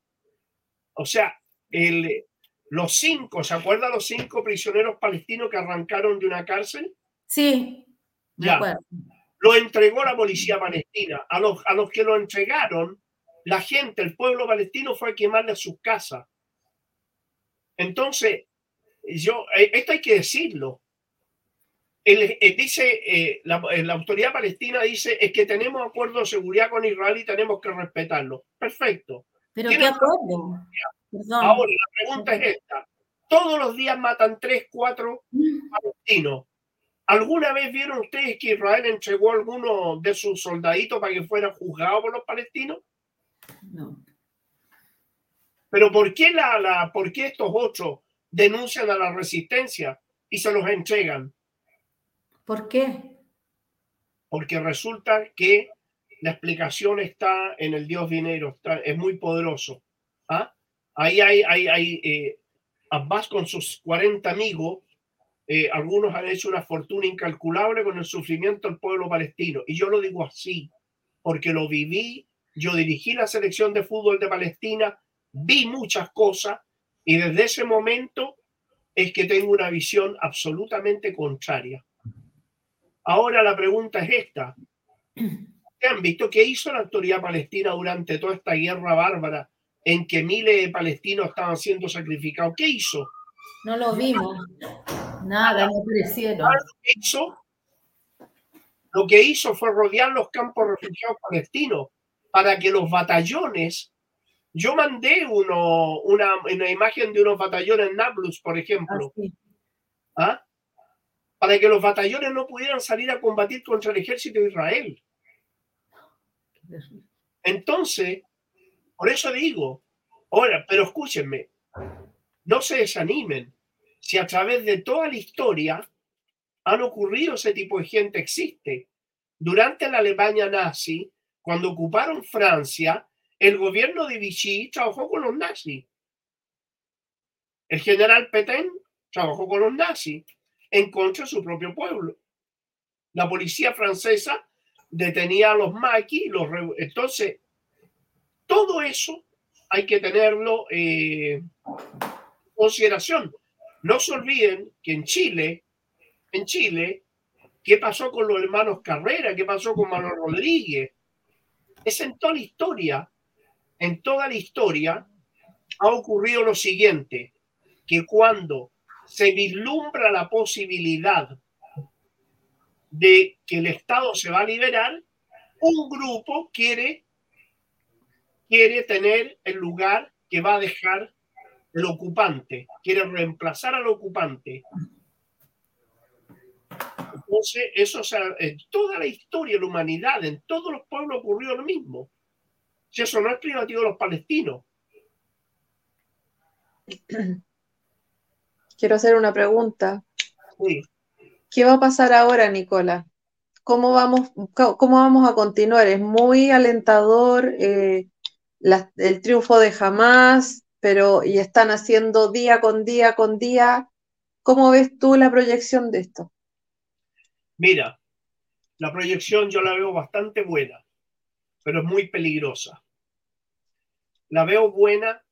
O sea, el, los cinco, ¿se acuerdan los cinco prisioneros palestinos que arrancaron de una cárcel? Sí. Ya. Lo entregó la policía palestina. A los, a los que lo entregaron, la gente, el pueblo palestino fue a quemarle sus casas. Entonces, yo, eh, esto hay que decirlo. Eh, dice, eh, la, autoridad palestina dice, es que tenemos acuerdo de seguridad con Israel y tenemos que respetarlo. Perfecto. ¿Pero qué acuerdo? Ahora, la pregunta es esta. Todos los días matan tres, cuatro mm. palestinos. ¿Alguna vez vieron ustedes que Israel entregó a alguno de sus soldaditos para que fuera juzgado por los palestinos? No. Pero ¿por qué, la, la, ¿por qué estos ocho denuncian a la resistencia y se los entregan? ¿Por qué? Porque resulta que la explicación está en el Dios dinero, es muy poderoso. ¿ah? Ahí hay, hay, hay eh, Abbas con sus 40 amigos, eh, algunos han hecho una fortuna incalculable con el sufrimiento del pueblo palestino. Y yo lo digo así, porque lo viví yo dirigí la selección de fútbol de Palestina, vi muchas cosas y desde ese momento es que tengo una visión absolutamente contraria. Ahora la pregunta es esta. han visto qué hizo la autoridad palestina durante toda esta guerra bárbara en que miles de palestinos estaban siendo sacrificados? ¿Qué hizo? No lo vimos. Nada, no aparecieron. Lo que hizo, lo que hizo fue rodear los campos refugiados palestinos para que los batallones yo mandé uno, una, una, imagen de unos batallones en Nablus, por ejemplo, ah, ¿Ah? Para que los batallones no pudieran salir a combatir contra el ejército de Israel. Entonces, por eso digo, ahora, pero escúchenme, no se desanimen. Si a través de toda la historia han ocurrido ese tipo de gente, existe. Durante la Alemania nazi, cuando ocuparon Francia, el gobierno de Vichy trabajó con los nazis. El general Petain trabajó con los nazis en contra de su propio pueblo. La policía francesa detenía a los maquis. Los Entonces, todo eso hay que tenerlo eh, en consideración. No se olviden que en Chile, en Chile, ¿qué pasó con los hermanos Carrera? ¿Qué pasó con Manuel Rodríguez? Es en toda la historia, en toda la historia ha ocurrido lo siguiente, que cuando se vislumbra la posibilidad de que el Estado se va a liberar, un grupo quiere, quiere tener el lugar que va a dejar el ocupante, quiere reemplazar al ocupante. Entonces, eso o sea, en toda la historia de la humanidad, en todos los pueblos ocurrió lo mismo. Si eso no es privativo de los palestinos. Quiero hacer una pregunta. Sí. ¿Qué va a pasar ahora, Nicola? ¿Cómo vamos, cómo vamos a continuar? Es muy alentador eh, el triunfo de Hamas, pero y están haciendo día con día con día. ¿Cómo ves tú la proyección de esto? Mira, la proyección yo la veo bastante buena, pero es muy peligrosa. La veo buena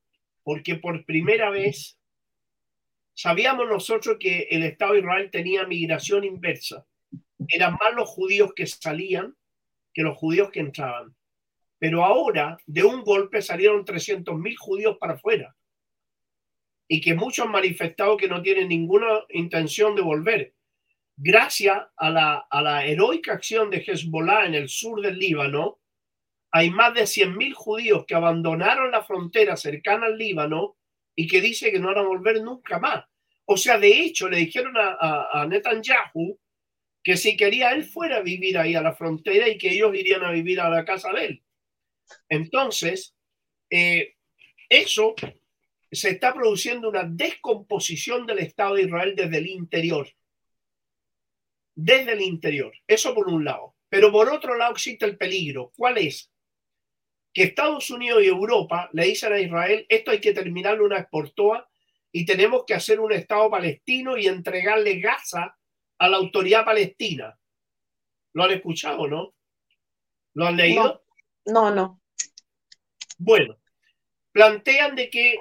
porque por primera vez Sabíamos nosotros que el Estado de Israel tenía migración inversa. Eran más los judíos que salían que los judíos que entraban. Pero ahora, de un golpe, salieron 300.000 judíos para afuera. Y que muchos han manifestado que no tienen ninguna intención de volver. Gracias a la, a la heroica acción de Hezbollah en el sur del Líbano, hay más de 100.000 judíos que abandonaron la frontera cercana al Líbano y que dice que no van a volver nunca más. O sea, de hecho, le dijeron a, Netanyahu que si quería él fuera a vivir ahí a la frontera y que ellos irían a vivir a la casa de él. Entonces, eh, eso se está produciendo una descomposición del Estado de Israel desde el interior. Desde el interior. Eso por un lado. Pero por otro lado existe el peligro. ¿Cuál es? Que Estados Unidos y Europa le dicen a Israel, esto hay que terminarlo una vez por todas y tenemos que hacer un Estado palestino y entregarle Gaza a la autoridad palestina. ¿Lo han escuchado, no? ¿Lo han leído? No, no. Bueno, plantean de que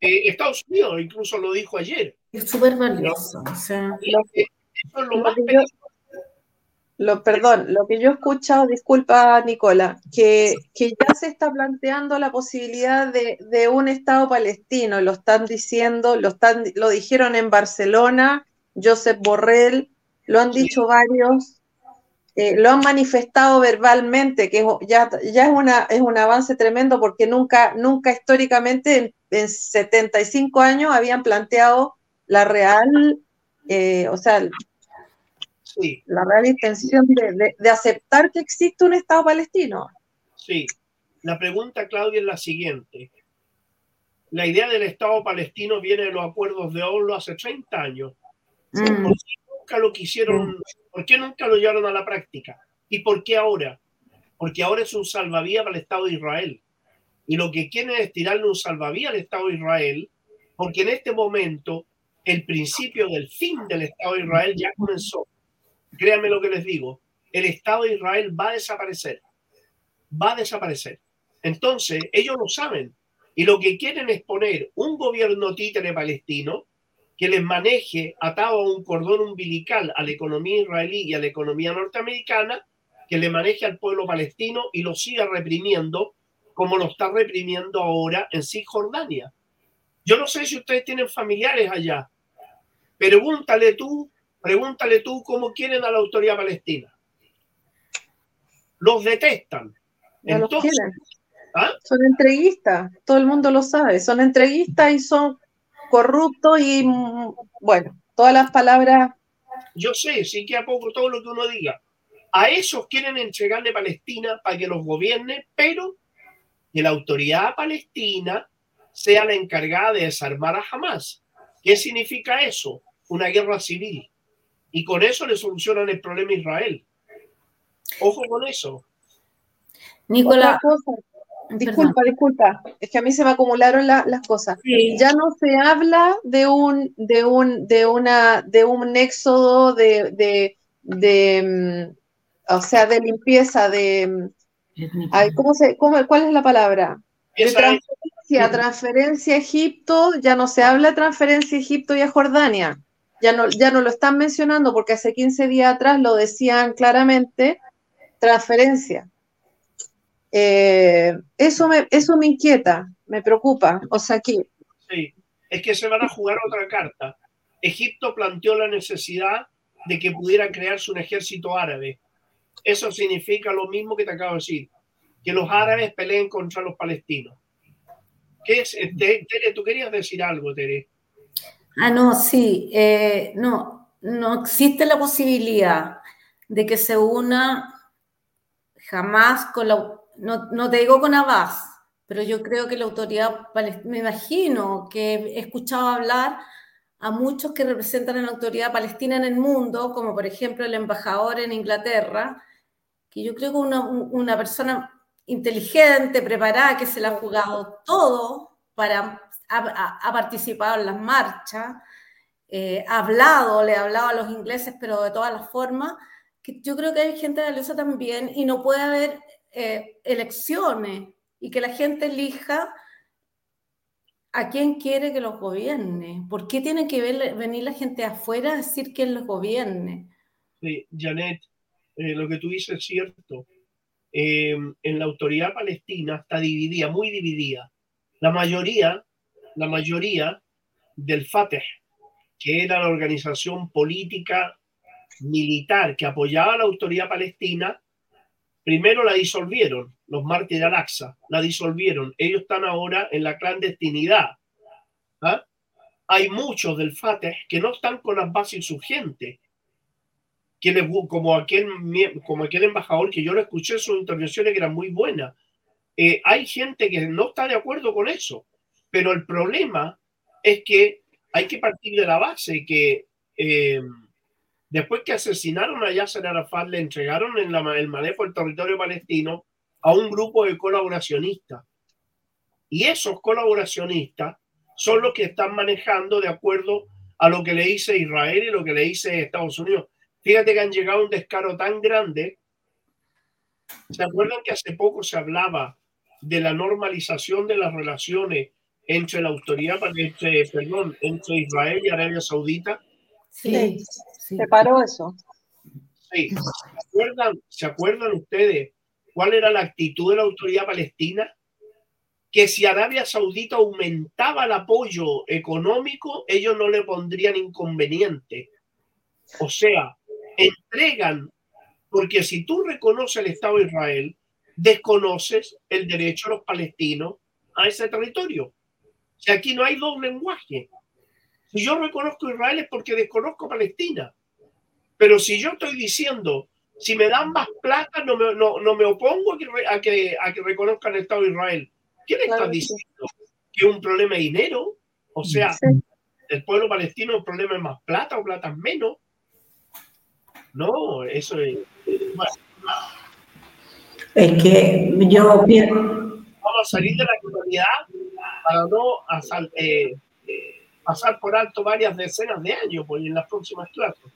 eh, Estados Unidos incluso lo dijo ayer. Es súper valioso. O sea, eso es lo más lo, perdón, lo que yo he escuchado, disculpa Nicola, que, que ya se está planteando la posibilidad de, de, un Estado palestino, lo están diciendo, lo, están, lo dijeron en Barcelona, Josep Borrell, lo han dicho varios, eh, lo han manifestado verbalmente, que ya, ya es, una, es un avance tremendo porque nunca, nunca históricamente en, en 75 años habían planteado la real, eh, o sea, la real intención de, aceptar que existe un Estado palestino. Sí, la pregunta, Claudia, es la siguiente. La idea del Estado palestino viene de los acuerdos de Oslo hace 30 años. Mm. ¿Por qué nunca lo quisieron, mm. por qué nunca lo llevaron a la práctica? ¿Y por qué ahora? Porque ahora es un salvavidas para el Estado de Israel. Y lo que quieren es tirarle un salvavidas al Estado de Israel, porque en este momento el principio del fin del Estado de Israel ya comenzó créanme lo que les digo, el Estado de Israel va a desaparecer. Va a desaparecer. Entonces, ellos lo saben. Y lo que quieren es poner un gobierno títere palestino que les maneje atado a un cordón umbilical a la economía israelí y a la economía norteamericana que le maneje al pueblo palestino y lo siga reprimiendo como lo está reprimiendo ahora en Cisjordania. Yo no sé si ustedes tienen familiares allá. Pregúntale tú, pregúntale tú cómo quieren a la autoridad palestina. Los detestan. Entonces, ¿ah? Son entreguistas, todo el mundo lo sabe, son entreguistas y son corruptos y, mm, bueno, todas las palabras. Yo sé, sí que a poco todo lo que uno diga. A esos quieren entregarle Palestina para que los gobierne, pero que la autoridad palestina sea la encargada de desarmar a Hamas. ¿Qué significa eso? Una guerra civil. Y con eso le solucionan el problema a Israel. Ojo con eso. Nicolás. Disculpa, disculpa. Es que a mí se me acumularon las cosas. Ya no se habla de un, de un, de una, de un éxodo de, de, mm, o sea, de limpieza, de ¿cómo se, cómo, ¿cuál es la palabra? De transferencia, transferencia a Egipto, ya no se habla de transferencia a Egipto y a Jordania. Ya no, ya no lo están mencionando porque hace 15 días atrás lo decían claramente, transferencia. Eh, eso, me, eso me inquieta, me preocupa. O sea que... Sí, es que se van a jugar otra carta. Egipto planteó la necesidad de que pudiera crearse un ejército árabe. Eso significa lo mismo que te acabo de decir, que los árabes peleen contra los palestinos. ¿Qué es? Tere, tú querías decir algo, Tere. Ah, no, sí. Eh, no, no existe la posibilidad de que se una jamás con la no, te digo con Abbas, pero yo creo que la autoridad me imagino que he escuchado hablar a muchos que representan a la autoridad palestina en el mundo, como por ejemplo el embajador en Inglaterra, que yo creo que una, una persona inteligente, preparada, que se la ha jugado todo para, ha, participado en las marchas, eh, ha hablado, le ha hablado a los ingleses, pero de todas las formas, que yo creo que hay gente valiosa también y no puede haber eh, elecciones y que la gente elija a quién quiere que los gobierne. ¿Por qué tiene que venir la gente afuera a decir quién los gobierne? Sí, Janet, eh, lo que tú dices es cierto. Em, en la autoridad palestina está dividida, muy dividida. La mayoría, la mayoría del Fateh, que era la organización política militar que apoyaba a la autoridad palestina, Primero la disolvieron, los mártires de Al-Aqsa, la disolvieron. Ellos están ahora en la clandestinidad. ¿ah? Hay muchos del Fatah que no están con las bases insurgentes. como, aquel, como aquel embajador que yo lo escuché, sus intervenciones que eran muy buenas. Eh, hay gente que no está de acuerdo con eso, pero el problema es que hay que partir de la base que eh, Después que asesinaron a Yasser Arafat, le entregaron el, manejo del territorio palestino a un grupo de colaboracionistas. Y esos colaboracionistas son los que están manejando de acuerdo a lo que le dice Israel y lo que le dice Estados Unidos. Fíjate que han llegado a un descaro tan grande. ¿Se acuerdan que hace poco se hablaba de la normalización de las relaciones entre la autoridad, entre, perdón, entre Israel y Arabia Saudita? Sí. ¿Se paró eso? Sí. ¿Se acuerdan, ustedes cuál era la actitud de la autoridad palestina? Que si Arabia Saudita aumentaba el apoyo económico, ellos no le pondrían inconveniente. O sea, entregan, porque si tú reconoces el Estado de Israel, desconoces el derecho de los palestinos a ese territorio. Sea, aquí no hay dos lenguajes. Si yo reconozco Israel es porque desconozco Palestina. Pero si yo estoy diciendo, si me dan más plata, no me, no, me opongo a que, a, que, reconozcan el Estado de Israel. ¿Qué le está diciendo? ¿Que es un problema de dinero? O sea, el pueblo palestino el problema es más plata o plata menos. No, eso es. Es que yo Vamos a salir de la comunidad para no eh, pasar por alto varias decenas de años pues, en las próximas clases.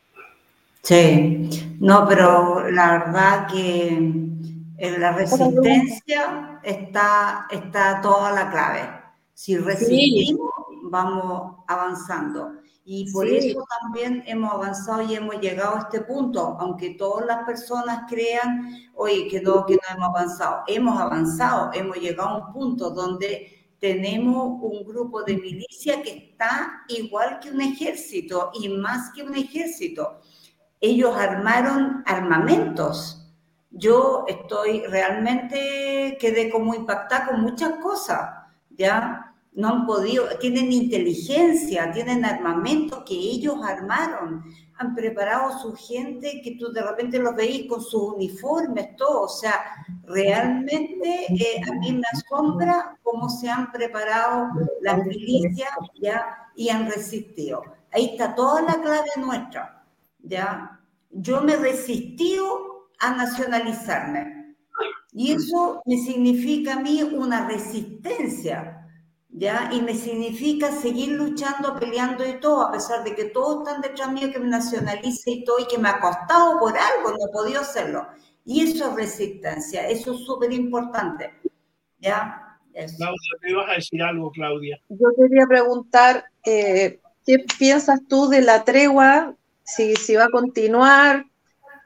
Sí, no, pero la verdad que en la resistencia está, está toda la clave. Si resistimos, vamos avanzando. Y por eso también hemos avanzado y hemos llegado a este punto, aunque todas las personas crean, oye, que no, que no hemos avanzado. Hemos avanzado, hemos llegado a un punto donde tenemos un grupo de milicia que está igual que un ejército y más que un ejército. Ellos armaron armamentos. Yo estoy realmente, quedé como impactada con muchas cosas, ¿ya? No han podido, tienen inteligencia, tienen armamento que ellos armaron, han preparado su gente que tú de repente los veis con sus uniformes, todo, o sea, realmente eh, a mí me asombra cómo se han preparado las milicias ya y han resistido. Ahí está toda la clave nuestra, ya. Yo me he resistido a nacionalizarme y eso me significa a mí una resistencia ¿ya? Y me significa seguir luchando, peleando y todo, a pesar de que todos están detrás mío, que me nacionalice y todo, y que me ha costado por algo, no he podido hacerlo. Y eso es resistencia, eso es súper importante, ¿ya? Claudia, ¿te ibas a decir algo, Claudia? Yo quería preguntar, eh, ¿qué piensas tú de la tregua? Si, si va a continuar,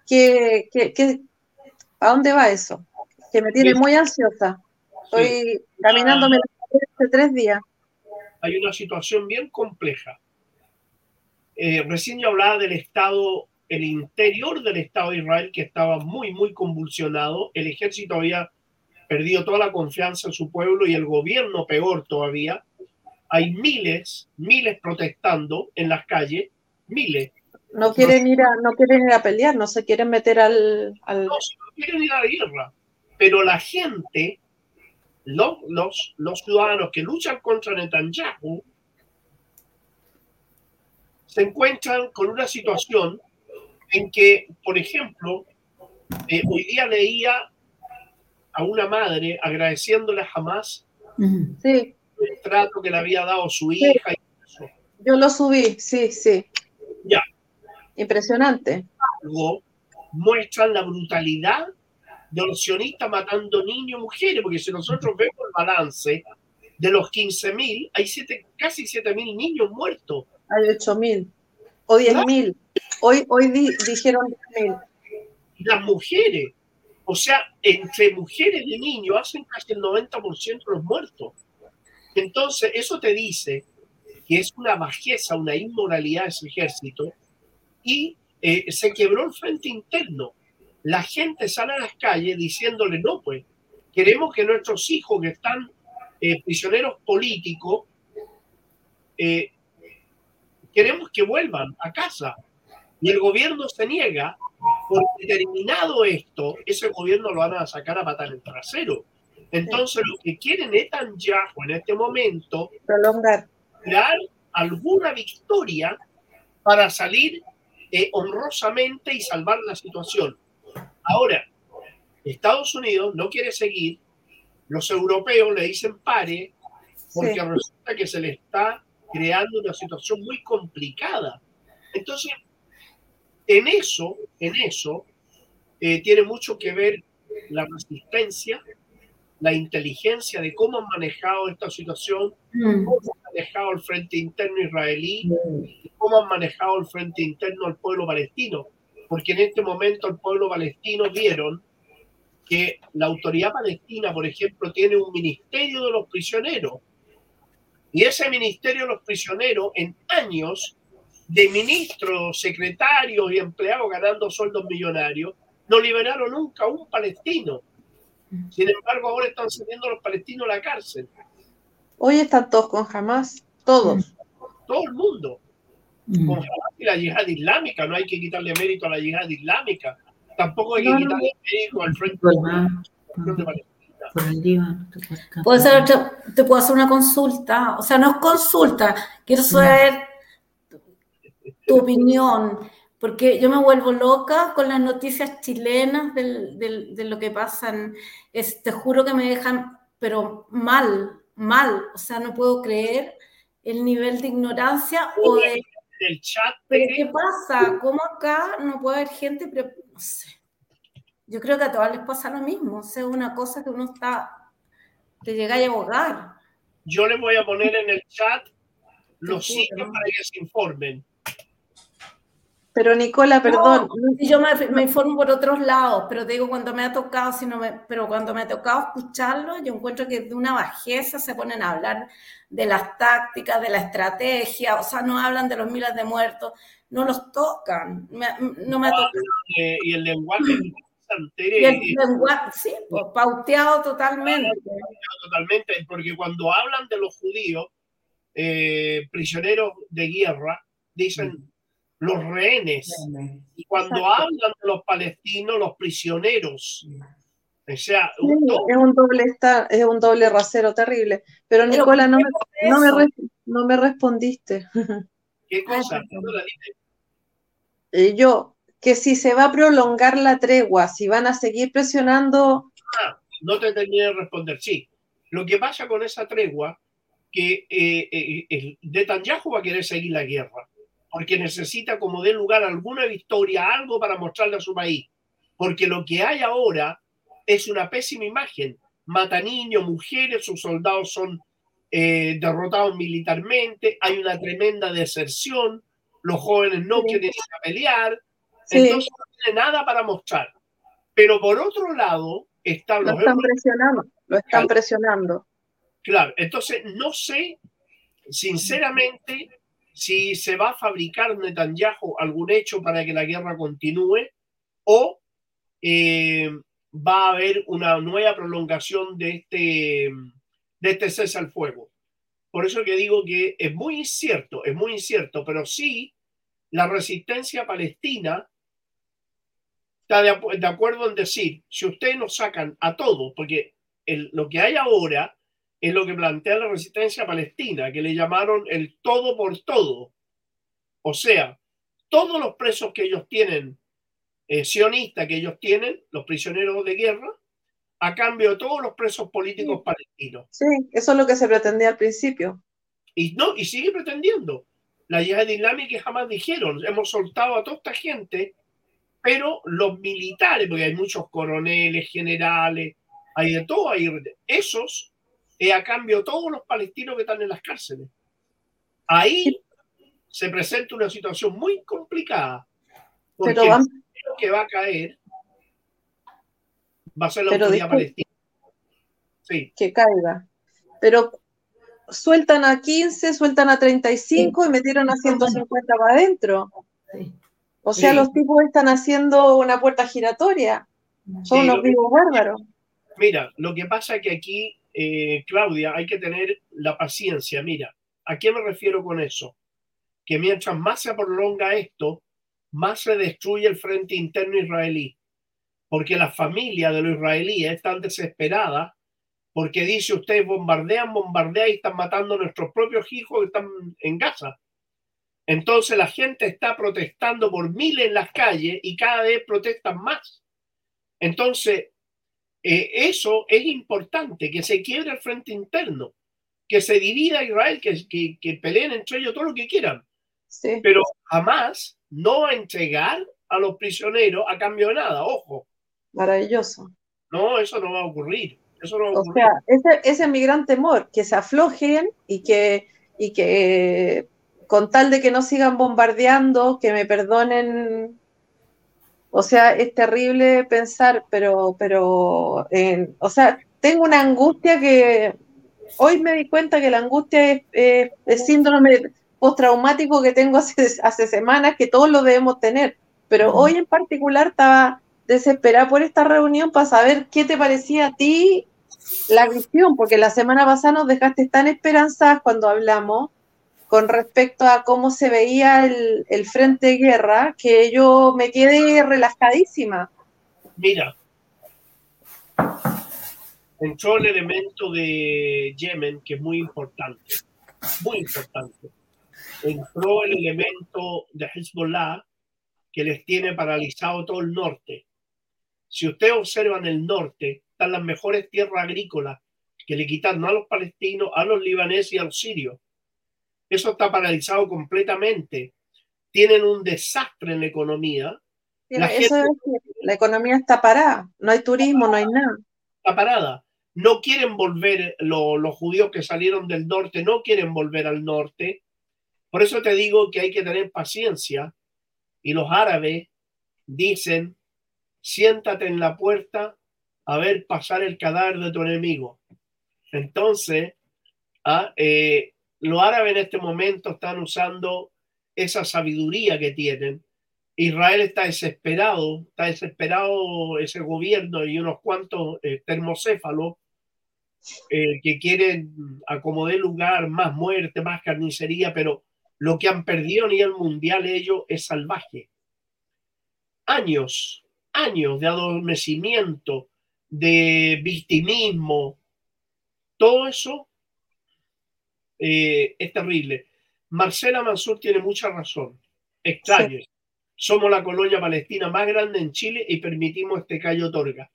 ¿qué, qué, qué, ¿a dónde va eso? Que me tiene muy ansiosa. Estoy caminándome hace tres días. Hay una situación bien compleja. Eh, recién yo hablaba del Estado, el interior del Estado de Israel que estaba muy, muy convulsionado. El ejército había perdido toda la confianza en su pueblo y el gobierno peor todavía. Hay miles, miles protestando en las calles, miles. No quieren ir a, no quieren ir a pelear, no se quieren meter al, al... No, no quieren ir a la guerra, pero la gente los, los, ciudadanos que luchan contra Netanyahu se encuentran con una situación en que, por ejemplo, eh, hoy día leía a una madre agradeciéndole a Hamas sí. el trato que le había dado su hija. Yo lo subí, sí, sí. Ya. Impresionante. Luego muestran la brutalidad de los sionistas matando niños y mujeres, porque si nosotros vemos el balance de los 15.000, hay siete, casi 7.000 niños muertos. Hay 8.000 o 10.000. Hoy, hoy dijeron 10.000. Las mujeres, o sea, entre mujeres y niños hacen casi el 90% de los muertos. Entonces, eso te dice que es una bajeza, una inmoralidad de ese ejército y eh, se quebró el frente interno la gente sale a las calles diciéndole, no, pues, queremos que nuestros hijos que están eh, prisioneros políticos, eh, queremos que vuelvan a casa. Y el gobierno se niega, porque terminado esto, ese gobierno lo van a sacar a matar el trasero. Entonces, lo que quieren Netanyahu en este momento, prolongar, dar alguna victoria para salir eh, honrosamente y salvar la situación. Ahora, Estados Unidos no quiere seguir, los europeos le dicen pare, porque resulta que se le está creando una situación muy complicada. Entonces, en eso, en eso, eh, tiene mucho que ver la resistencia, la inteligencia de cómo han manejado esta situación, mm. cómo han manejado el frente interno israelí, mm. cómo han manejado el frente interno al pueblo palestino porque en este momento el pueblo palestino vieron que la autoridad palestina, por ejemplo, tiene un ministerio de los prisioneros. Y ese ministerio de los prisioneros, en años de ministros, secretarios y empleados ganando sueldos millonarios, no liberaron nunca a un palestino. Sin embargo, ahora están saliendo los palestinos a la cárcel. Hoy están todos con Hamas, todos. Todo el mundo. Mm. con la yihad islámica, no hay que quitarle mérito a la yihad islámica, tampoco hay que quitarle mérito al frente te puedo hacer una consulta, o sea, no es consulta, quiero saber tu opinión, porque yo me vuelvo loca con las noticias chilenas de lo que pasan, te juro que me dejan, pero mal, mal, o sea, no puedo creer el nivel de ignorancia o de chat. ¿Pero qué pasa? ¿Cómo acá no puede haber gente? No sé. Yo creo que a todas les pasa lo mismo. O sea, una cosa que uno está, te llega a abogar. Yo les voy a poner en el chat los sitios para que se informen. Pero Nicola, perdón. yo me, informo por otros lados, pero te digo, cuando me ha tocado, si no me, pero cuando me ha tocado escucharlo, yo encuentro que de una bajeza se ponen a hablar de las tácticas, de la estrategia, o sea, no hablan de los miles de muertos, no los tocan. no me ha tocado. Y el lenguaje y el lenguaje, sí, pues, pauteado totalmente. Totalmente, porque cuando hablan de los judíos, eh, prisioneros de guerra, dicen los rehenes. Y cuando hablan de los palestinos, los prisioneros. O sea, es, un doble es un doble rasero terrible. Pero, Nicola, no me, no, me no me respondiste. ¿Qué cosa? Eh, yo, que si se va a prolongar la tregua, si van a seguir presionando. Ah, no te terminé de responder. Sí. Lo que pasa con esa tregua, que eh, eh, Netanyahu va a querer seguir la guerra porque necesita como dé lugar alguna victoria, algo para mostrarle a su país. Porque lo que hay ahora es una pésima imagen. Mata niños, mujeres, sus soldados son eh, derrotados militarmente, hay una tremenda deserción, los jóvenes no quieren ir a pelear, entonces no tiene nada para mostrar. Pero por otro lado, están lo están presionando, lo están presionando. Claro, entonces no sé, sinceramente, si se va a fabricar Netanyahu algún hecho para que la guerra continúe o eh, va a haber una nueva prolongación de este, de este cese al fuego. Por eso que digo que es muy incierto, es muy incierto, pero sí la resistencia palestina está de, acuerdo en decir, si ustedes nos sacan a todos, porque lo que hay ahora es lo que plantea la resistencia palestina, que le llamaron el todo por todo. O sea, todos los presos que ellos tienen, eh, sionistas que ellos tienen, los prisioneros de guerra, a cambio de todos los presos políticos palestinos. Sí, eso es lo que se pretendía al principio. Y no, y sigue pretendiendo. La yihad islámica jamás dijeron, hemos soltado a toda esta gente, pero los militares, porque hay muchos coroneles, generales, hay de todo, hay esos y a cambio todos los palestinos que están en las cárceles. Ahí se presenta una situación muy complicada. Porque Pero lo que va a caer va a ser la autoridad palestina. Sí. Que caiga. Pero sueltan a 15, sueltan a 35 y metieron a 150 para adentro. O sea, los tipos están haciendo una puerta giratoria. Son unos vivos bárbaros. Mira, lo que pasa es que aquí eh, Claudia, hay que tener la paciencia. Mira, ¿a qué me refiero con eso? Que mientras más se prolonga esto, más se destruye el frente interno israelí. Porque la familia de los israelíes están desesperada porque dice ustedes bombardean, bombardean y están matando a nuestros propios hijos que están en Gaza. Entonces la gente está protestando por miles en las calles y cada vez protestan más. Entonces, eh, eso es importante, que se quiebre el frente interno, que se divida Israel, que, que, peleen entre ellos todo lo que quieran. Pero jamás no entregar a los prisioneros a cambio de nada, ojo. Maravilloso. No, eso no va a ocurrir. Eso o sea, ese, ese, es mi gran temor, que se aflojen y que, y que con tal de que no sigan bombardeando, que me perdonen o sea, es terrible pensar, pero, pero, o sea, tengo una angustia que hoy me di cuenta que la angustia es, el síndrome postraumático que tengo hace, hace semanas, que todos lo debemos tener. Pero hoy en particular estaba desesperada por esta reunión para saber qué te parecía a ti la visión, porque la semana pasada nos dejaste tan esperanzadas cuando hablamos con respecto a cómo se veía el, frente de guerra, que yo me quedé relajadísima. Mira, entró el elemento de Yemen, que es muy importante, muy importante. Entró el elemento de Hezbollah, que les tiene paralizado todo el norte. Si ustedes observan el norte, están las mejores tierras agrícolas que le quitaron a los palestinos, a los libaneses y a los sirios eso está paralizado completamente. Tienen un desastre en la economía. La, la economía está parada, no hay turismo, no hay nada. Está parada. No quieren volver, los judíos que salieron del norte no quieren volver al norte. Por eso te digo que hay que tener paciencia y los árabes dicen, siéntate en la puerta a ver pasar el cadáver de tu enemigo. Entonces, ¿ah? eh, los árabes en este momento están usando esa sabiduría que tienen. Israel está desesperado, está desesperado ese gobierno y unos cuantos eh, termocéfalos eh, que quieren acomodar lugar, más muerte, más carnicería, pero lo que han perdido a nivel mundial ellos es salvaje. Años, años de adormecimiento, de victimismo, todo eso eh, es terrible. Marcela Mansur tiene mucha razón. Extraño. Somos la colonia palestina más grande en Chile y permitimos este callo otorga.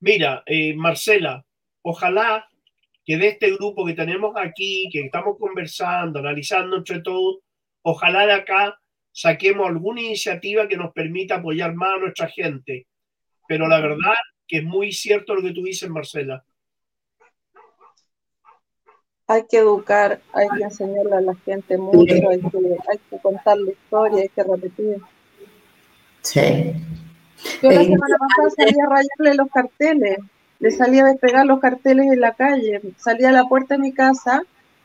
Mira, eh, Marcela, ojalá que de este grupo que tenemos aquí, que estamos conversando, analizando entre todos, ojalá de acá saquemos alguna iniciativa que nos permita apoyar más a nuestra gente. Pero la verdad que es muy cierto lo que tú dices, Marcela hay que educar, hay que enseñarle a la gente mucho, hay que, hay que contar la historia, hay que repetir. Sí. Yo la semana pasada salí a rayarle los carteles, le salí a despegar los carteles en la calle, salí a la puerta de mi casa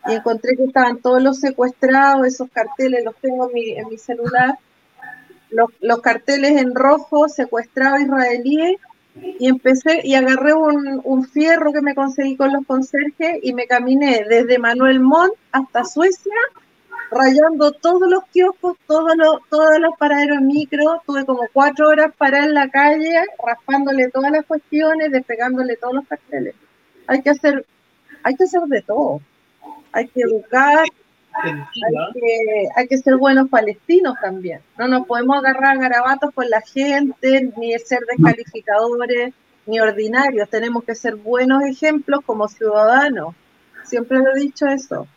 y encontré que estaban todos los secuestrados, esos carteles los tengo en mi, en mi celular, los, los carteles en rojo, secuestrados israelíes, y empecé y agarré un, un, fierro que me conseguí con los conserjes y me caminé desde Manuel Montt hasta Suecia, rayando todos los kioscos, todos los, todos los paraderos micro. Tuve como cuatro horas para en la calle, raspándole todas las cuestiones, despegándole todos los carteles. Hay que hacer, hay que hacer de todo. Hay que educar, hay que, ser buenos palestinos también. No nos podemos agarrar garabatos con la gente, ni ser descalificadores, ni ordinarios. Tenemos que ser buenos ejemplos como ciudadanos. Siempre lo he dicho eso.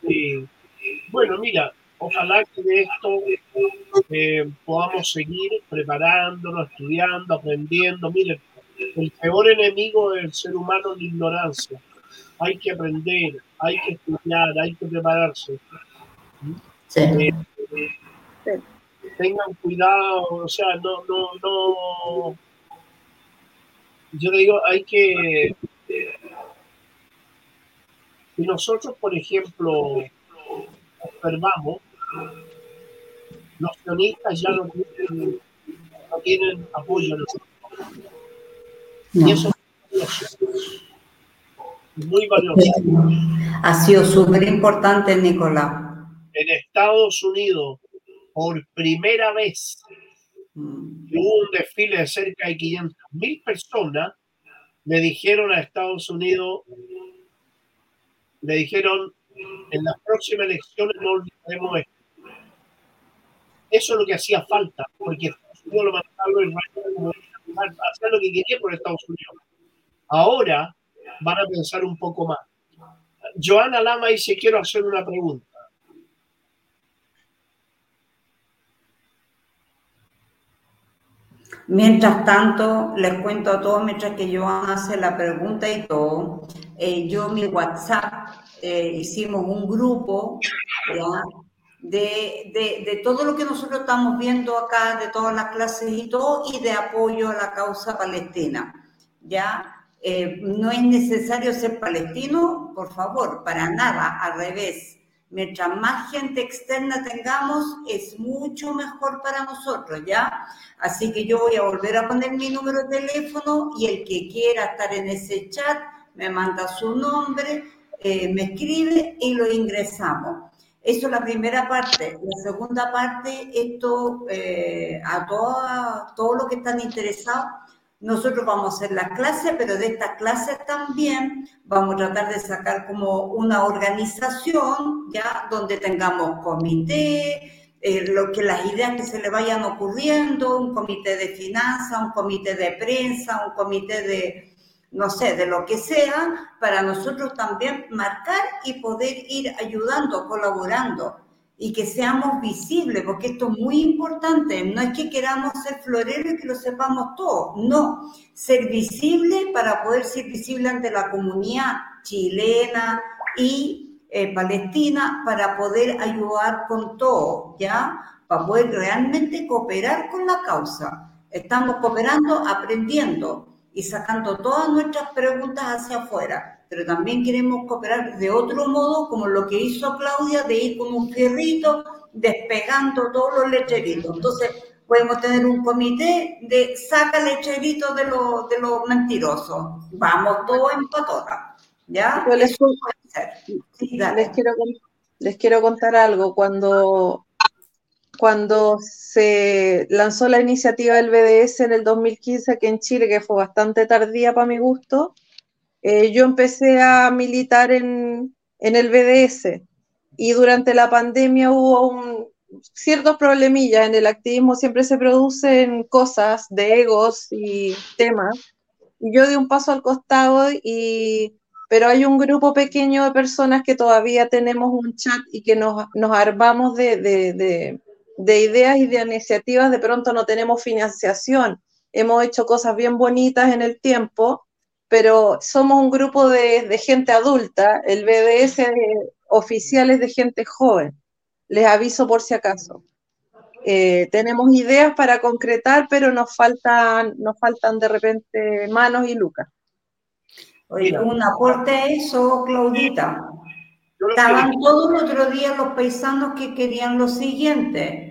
Bueno, mira, ojalá que de esto eh, podamos seguir preparándonos, estudiando, aprendiendo. Miren, el peor enemigo del ser humano es la ignorancia. Hay que aprender, hay que estudiar, hay que prepararse. Eh, tengan cuidado, o sea, no, no, no. Yo digo, hay que. Si nosotros, por ejemplo, observamos, los sionistas ya no tienen, no tienen apoyo en Y eso es muy valioso. Ha sido súper importante, Nicolás en Estados Unidos, por primera vez, mm. hubo un desfile de cerca de 500 mil personas, le dijeron a Estados Unidos, le dijeron, en las próximas elecciones no olvidaremos esto. Eso es lo que hacía falta, porque Estados Unidos lo mandaron hacer lo que quería por Estados Unidos. Ahora van a pensar un poco más. Joana Lama dice, quiero hacer una pregunta. Mientras tanto, les cuento a todos, mientras que Joan hace la pregunta y todo, eh, yo mi WhatsApp eh, hicimos un grupo De, de, todo lo que nosotros estamos viendo acá, de todas las clases y todo, y de apoyo a la causa palestina. ¿ya? Eh, no es necesario ser palestino, por favor, para nada, al revés. Mientras más gente externa tengamos, es mucho mejor para nosotros, ¿ya? Así que yo voy a volver a poner mi número de teléfono y el que quiera estar en ese chat me manda su nombre, eh, me escribe y lo ingresamos. Eso es la primera parte. La segunda parte, esto eh, a todos todo lo que están interesados, nosotros vamos a hacer las clases, pero de estas clases también vamos a tratar de sacar como una organización, ya, donde tengamos comité, eh, lo que las ideas que se le vayan ocurriendo, un comité de finanzas, un comité de prensa, un comité de, no sé, de lo que sea, para nosotros también marcar y poder ir ayudando, colaborando y que seamos visibles, porque esto es muy importante. No es que queramos ser floreros y que lo sepamos todo, no. Ser visible para poder ser visible ante la comunidad chilena y eh, Palestina para poder ayudar con todo, ¿ya? Para poder realmente cooperar con la causa. Estamos cooperando, aprendiendo y sacando todas nuestras preguntas hacia afuera, pero también queremos cooperar de otro modo, como lo que hizo Claudia, de ir con un fierrito despegando todos los lecheritos. Entonces, podemos tener un comité de saca lecheritos de, los de los mentirosos. Vamos todos en patota. ¿Ya? les, quiero, les quiero contar algo. Cuando cuando se lanzó la iniciativa del BDS en el 2015 aquí en Chile, que fue bastante tardía para mi gusto, eh, yo empecé a militar en, el BDS y durante la pandemia hubo ciertos problemillas en el activismo, siempre se producen cosas de egos y temas. Yo di un paso al costado y pero hay un grupo pequeño de personas que todavía tenemos un chat y que nos, armamos de, de ideas y de iniciativas, de pronto no tenemos financiación. Hemos hecho cosas bien bonitas en el tiempo, pero somos un grupo de, gente adulta. El BDS oficial es de gente joven. Les aviso por si acaso. Eh, tenemos ideas para concretar, pero nos faltan, nos faltan de repente manos y lucas. Oye, un aporte a eso, Claudita. Estaban todos el otro día los paisanos que querían lo siguiente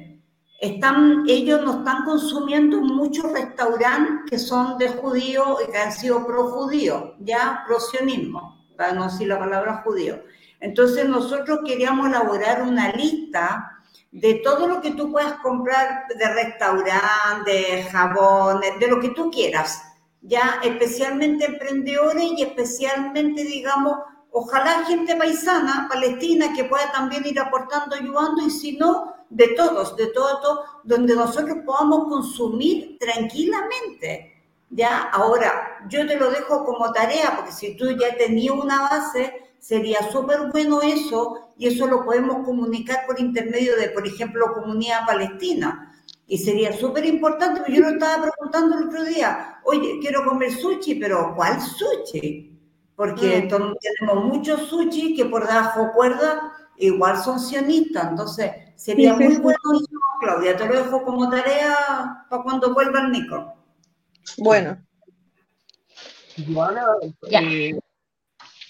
están, ellos no están consumiendo muchos restaurantes que son de judíos y que han sido pro-judíos, ya pro-sionismo, para no decir la palabra judío. Entonces nosotros queríamos elaborar una lista de todo lo que tú puedas comprar de restaurante, de jabones, de lo que tú quieras, ya especialmente emprendedores y especialmente, digamos, ojalá gente paisana, palestina, que pueda también ir aportando, ayudando, y si no, de todos, de todo, donde nosotros podamos consumir tranquilamente. Ya, ahora, yo te lo dejo como tarea, porque si tú ya tenías una base, sería súper bueno eso, y eso lo podemos comunicar por intermedio de, por ejemplo, comunidad palestina. Y sería súper importante, yo lo estaba preguntando el otro día, oye, quiero comer sushi, pero ¿cuál sushi? Porque mm. tenemos muchos sushi que por debajo cuerda igual son sionistas, entonces Sería muy bueno Claudia, te lo dejo como tarea para cuando vuelva el Nico. Bueno. Joana, eh,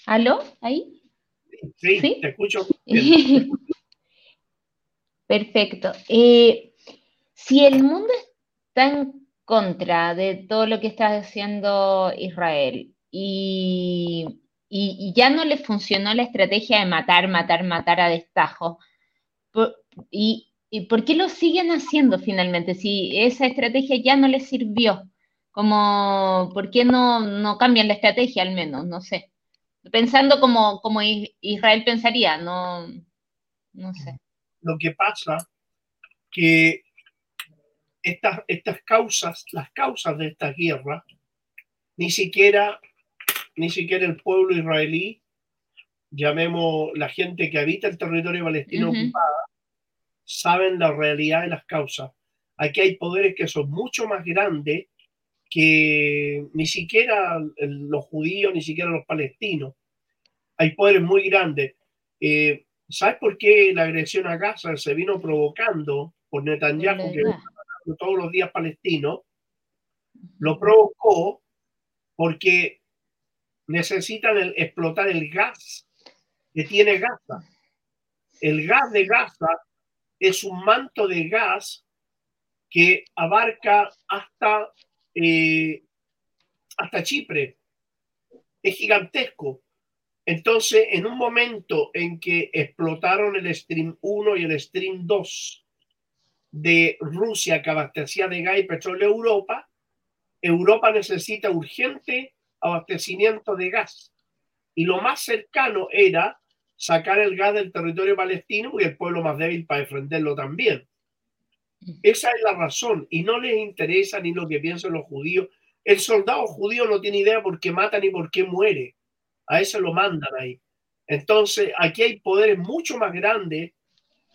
¿Aló? ¿Ahí? Sí, te escucho. Perfecto. Eh, si el mundo está en contra de todo lo que está haciendo Israel y, y ya no le funcionó la estrategia de matar, matar, matar a destajo, ¿Y, por qué lo siguen haciendo finalmente? Si esa estrategia ya no les sirvió, como, ¿por qué no, no cambian la estrategia al menos? No sé. Pensando como, como Israel pensaría, no, no sé. Lo que pasa que estas, estas causas, las causas de esta guerra, ni siquiera, ni siquiera el pueblo israelí, llamemos la gente que habita el territorio palestino ocupado, saben la realidad de las causas. Aquí hay poderes que son mucho más grandes que ni siquiera los judíos, ni siquiera los palestinos. Hay poderes muy grandes. Eh, ¿Sabes por qué la agresión a Gaza se vino provocando por Netanyahu, que todos los días palestinos? Lo provocó porque necesitan explotar el gas que tiene Gaza. El gas de Gaza es un manto de gas que abarca hasta, eh, hasta Chipre. Es gigantesco. Entonces, en un momento en que explotaron el Stream 1 y el Stream 2 de Rusia que abastecía de gas y petróleo a Europa, Europa necesita urgente abastecimiento de gas. Y lo más cercano era sacar el gas del territorio palestino y el pueblo más débil para defenderlo también. Esa es la razón y no les interesa ni lo que piensan los judíos. El soldado judío no tiene idea por qué mata ni por qué muere. A eso lo mandan ahí. Entonces, aquí hay poderes mucho más grandes,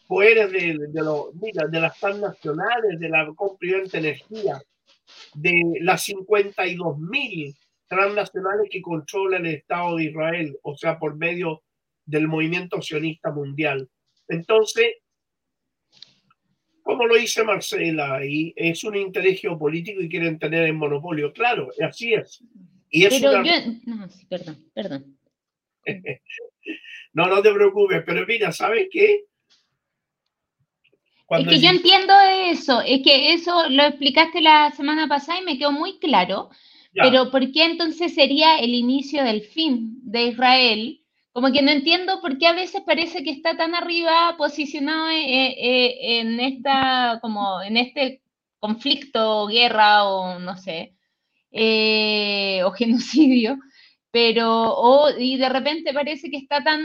poderes de, de, de las transnacionales, de la comprimente energía, de las 52 mil transnacionales que controlan el Estado de Israel, o sea, por medio del movimiento sionista mundial. Entonces, como lo dice Marcela, y es un interés geopolítico y quieren tener el monopolio, claro, así es. Y es pero yo, no, perdón, perdón. no, no te preocupes, pero mira, ¿sabes qué? es que yo entiendo eso, es que eso lo explicaste la semana pasada y me quedó muy claro, pero ¿por qué entonces sería el inicio del fin de Israel? Como que no entiendo por qué a veces parece que está tan arriba posicionado eh, eh, eh, en, esta, como en este conflicto, guerra o no sé, o genocidio, pero, o, y de repente parece que está tan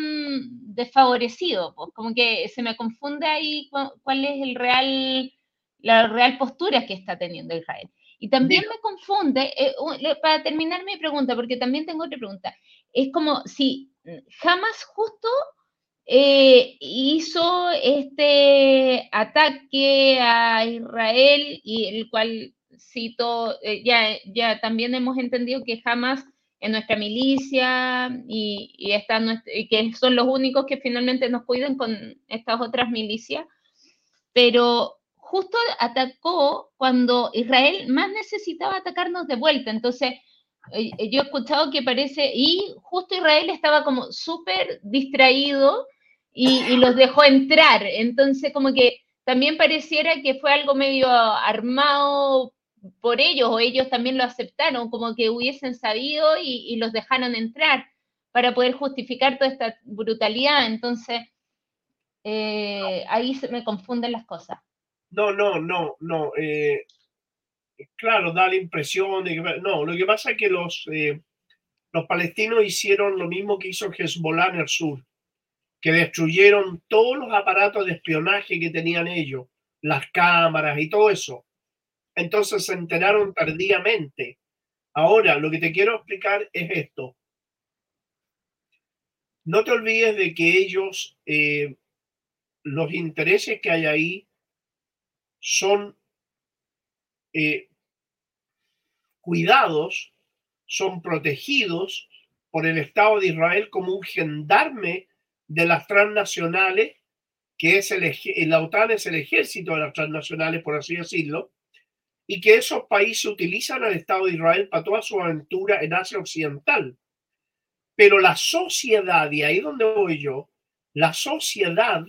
desfavorecido, pues como que se me confunde ahí cuál es el real, la real postura que está teniendo Israel. Y también me confunde, eh, para terminar mi pregunta, porque también tengo otra pregunta, es como si jamás justo eh, hizo este ataque a Israel y el cual cito, eh, ya, ya también hemos entendido que jamás en nuestra milicia y, y, que son los únicos que finalmente nos cuidan con estas otras milicias, pero justo atacó cuando Israel más necesitaba atacarnos de vuelta. Entonces, eh, eh, yo he escuchado que parece, y justo Israel estaba como súper distraído y, los dejó entrar. Entonces, como que también pareciera que fue algo medio armado por ellos o ellos también lo aceptaron, como que hubiesen sabido y, los dejaron entrar para poder justificar toda esta brutalidad. Entonces, eh, ahí se me confunden las cosas. No, no, no, no. Eh, claro, da la impresión de que... No, lo que pasa es que los, eh, los palestinos hicieron lo mismo que hizo Hezbollah en el sur, que destruyeron todos los aparatos de espionaje que tenían ellos, las cámaras y todo eso entonces se enteraron tardíamente. Ahora, lo que te quiero explicar es esto. No te olvides de que ellos, eh, los intereses que hay ahí son eh, cuidados, son protegidos por el Estado de Israel como un gendarme de las transnacionales, que es el, la OTAN es el ejército de las transnacionales, por así decirlo, y que esos países utilizan al Estado de Israel para toda su aventura en Asia Occidental. Pero la sociedad, y ahí donde voy yo, la sociedad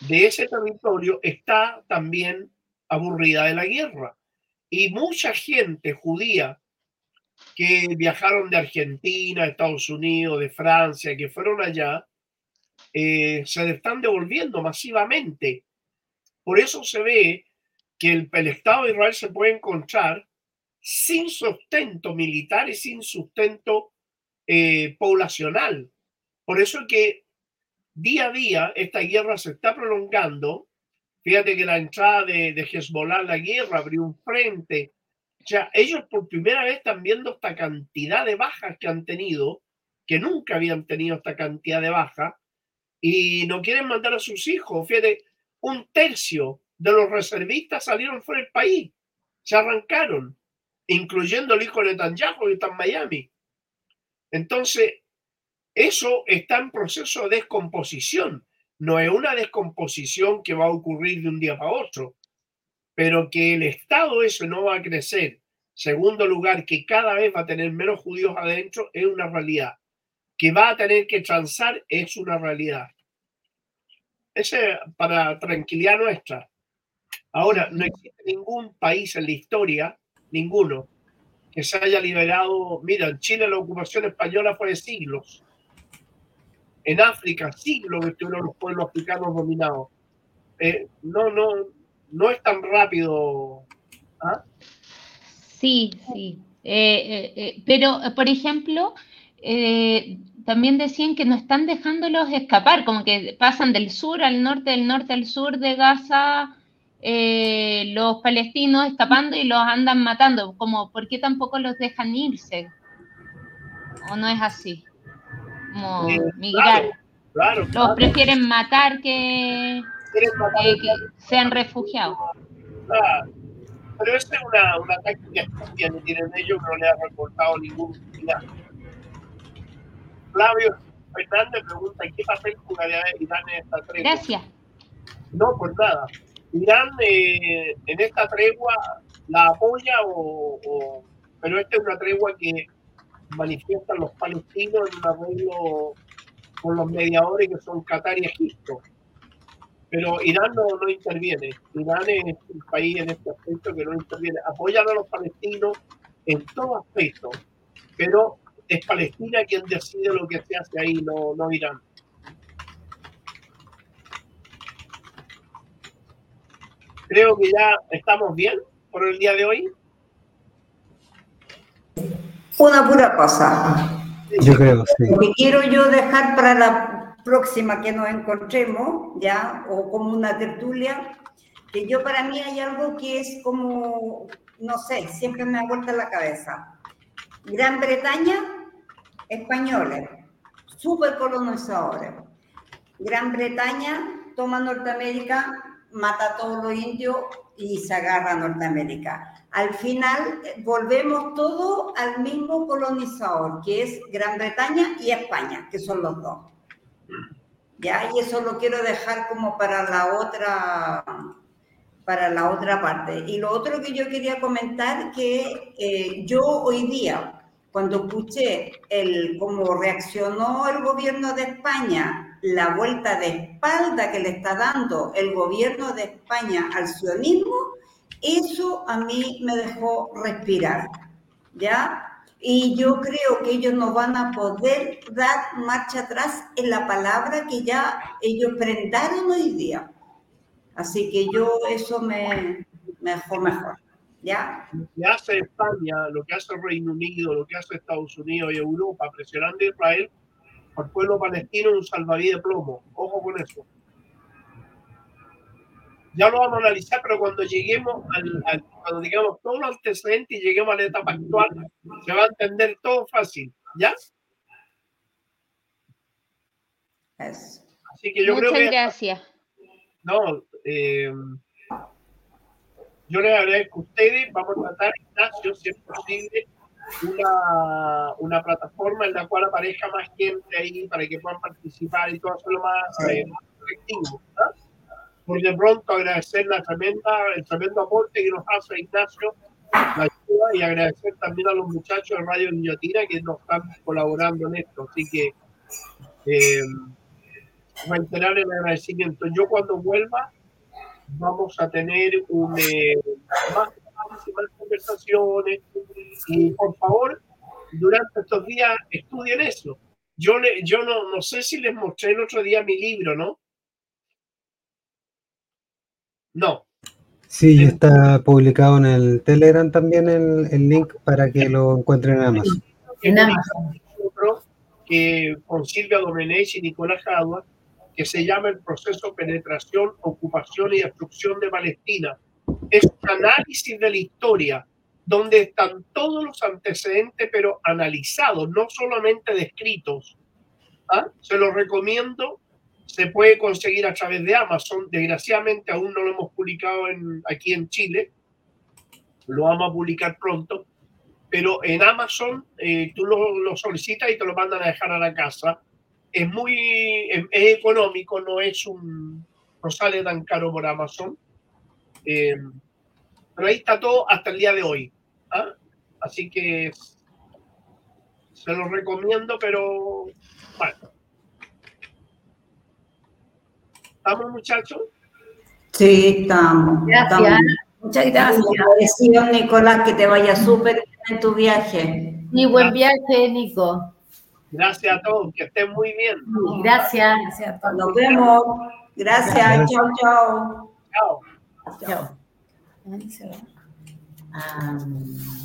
de ese territorio está también aburrida de la guerra. Y mucha gente judía que viajaron de Argentina, Estados Unidos, de Francia, que fueron allá, eh, se están devolviendo masivamente. Por eso se ve que el, Estado de Israel se puede encontrar sin sustento militar y sin sustento eh, poblacional. Por eso es que día a día esta guerra se está prolongando. Fíjate que la entrada de, de Hezbollah la guerra abrió un frente. O sea, ellos por primera vez están viendo esta cantidad de bajas que han tenido, que nunca habían tenido esta cantidad de bajas, y no quieren mandar a sus hijos. Fíjate, un tercio de los reservistas salieron fuera del país, se arrancaron, incluyendo el hijo de Netanyahu que está en Miami. Entonces, eso está en proceso de descomposición. No es una descomposición que va a ocurrir de un día para otro, pero que el Estado eso no va a crecer. Segundo lugar, que cada vez va a tener menos judíos adentro es una realidad. Que va a tener que transar es una realidad. Ese para tranquilidad nuestra. Ahora, no existe ningún país en la historia, ninguno, que se haya liberado. Mira, en Chile la ocupación española fue de siglos. En África, siglos estuvieron los pueblos africanos dominados. Eh, no, no, no es tan rápido. ¿ah? Sí, sí. Eh, eh, pero, por ejemplo, también decían que no están dejándolos escapar, como que pasan del sur al norte, del norte al sur de Gaza los palestinos escapando y los andan matando, como ¿por qué tampoco los dejan irse? ¿O no es así? Como migrar. los prefieren matar que, sean refugiados. Pero esa es una, una táctica que tienen ellos que no le ha reportado ningún Flavio, Fernández pregunta qué papel jugaría Irán en esta tregua. Gracias. No, pues nada. Irán eh, en esta tregua la apoya o, pero esta es una tregua que manifiestan los palestinos en un arreglo con los mediadores que son Qatar y Egipto. Pero Irán no, no interviene. Irán es un país en este aspecto que no interviene. Apoyan a los palestinos en todo aspecto, pero es Palestina quien decide lo que se hace ahí, no, no Irán. Creo que ya estamos bien por el día de hoy. Una pura cosa. Yo creo, sí. Lo que quiero yo dejar para la próxima que nos encontremos, ya, o como una tertulia, que yo para mí hay algo que es como, no sé, siempre me ha vuelto la cabeza. Gran Bretaña, españoles, super colonizadores. Gran Bretaña toma Norteamérica, mata a todos los indios y se agarra a Norteamérica. Al final eh, volvemos todo al mismo colonizador, que es Gran Bretaña y España, que son los dos. Ya, y eso lo quiero dejar como para la otra para la otra parte. Y lo otro que yo quería comentar que eh, yo hoy día, cuando escuché el cómo reaccionó el gobierno de España, la vuelta de espalda que le está dando el gobierno de España al sionismo, eso a mí me dejó respirar, ¿ya? Y yo creo que ellos no van a poder dar marcha atrás en la palabra que ya ellos prendaron hoy día. Así que yo eso me, me dejó mejor. ¿Ya? Lo que hace España, lo que hace Reino Unido, lo que hace Estados Unidos y Europa presionando a Israel, al pueblo palestino es un salvavidas de plomo. Ojo con eso ya lo vamos a analizar, pero cuando lleguemos al, cuando digamos todos los antecedentes y lleguemos a la etapa actual, se va a entender todo fácil, ¿ya? Así que yo Muchas creo que. gracias. No, eh, yo les agradezco a ustedes. Vamos a tratar, Ignacio, si es posible, una, una plataforma en la cual aparezca más gente ahí para que puedan participar y todo hacerlo más, eh, más efectivo. ¿no? Por de pronto agradecer la tremenda, el tremendo aporte que nos hace Ignacio, la ayuda, y agradecer también a los muchachos de Radio Guillotina que nos están colaborando en esto. Así que eh, reiterar el agradecimiento. Yo cuando vuelva vamos a tener un, eh, más, conversaciones y por favor durante estos días estudien eso. Yo, yo no, no sé si les mostré el otro día mi libro, ¿no? No. Sí, está publicado en el Telegram también el, el link para que lo encuentren en Amazon. En Amazon. Que con Silvia Domenech y Nicolás Jadua, que se llama El proceso penetración, ocupación y destrucción de Palestina. Es un análisis de la historia donde están todos los antecedentes, pero analizados, no solamente descritos. ¿Ah? Se los recomiendo se puede conseguir a través de Amazon. Desgraciadamente aún no lo hemos publicado en, aquí en Chile. Lo vamos a publicar pronto. Pero en Amazon eh, tú lo, solicitas y te lo mandan a dejar a la casa. Es muy es, económico, no es un no sale tan caro por Amazon. Eh, pero ahí está todo hasta el día de hoy. ¿ah? Así que se lo recomiendo, pero bueno, ¿Estamos, muchachos? Sí, estamos. Gracias. Muchas gracias. Gracias, Nicolás, que te vaya súper bien en tu viaje. Y buen viaje, Nico. Gracias a todos, que estén muy bien. Gracias. gracias a todos. Nos vemos. Gracias. Chao, chao. Chao. Chao. chao.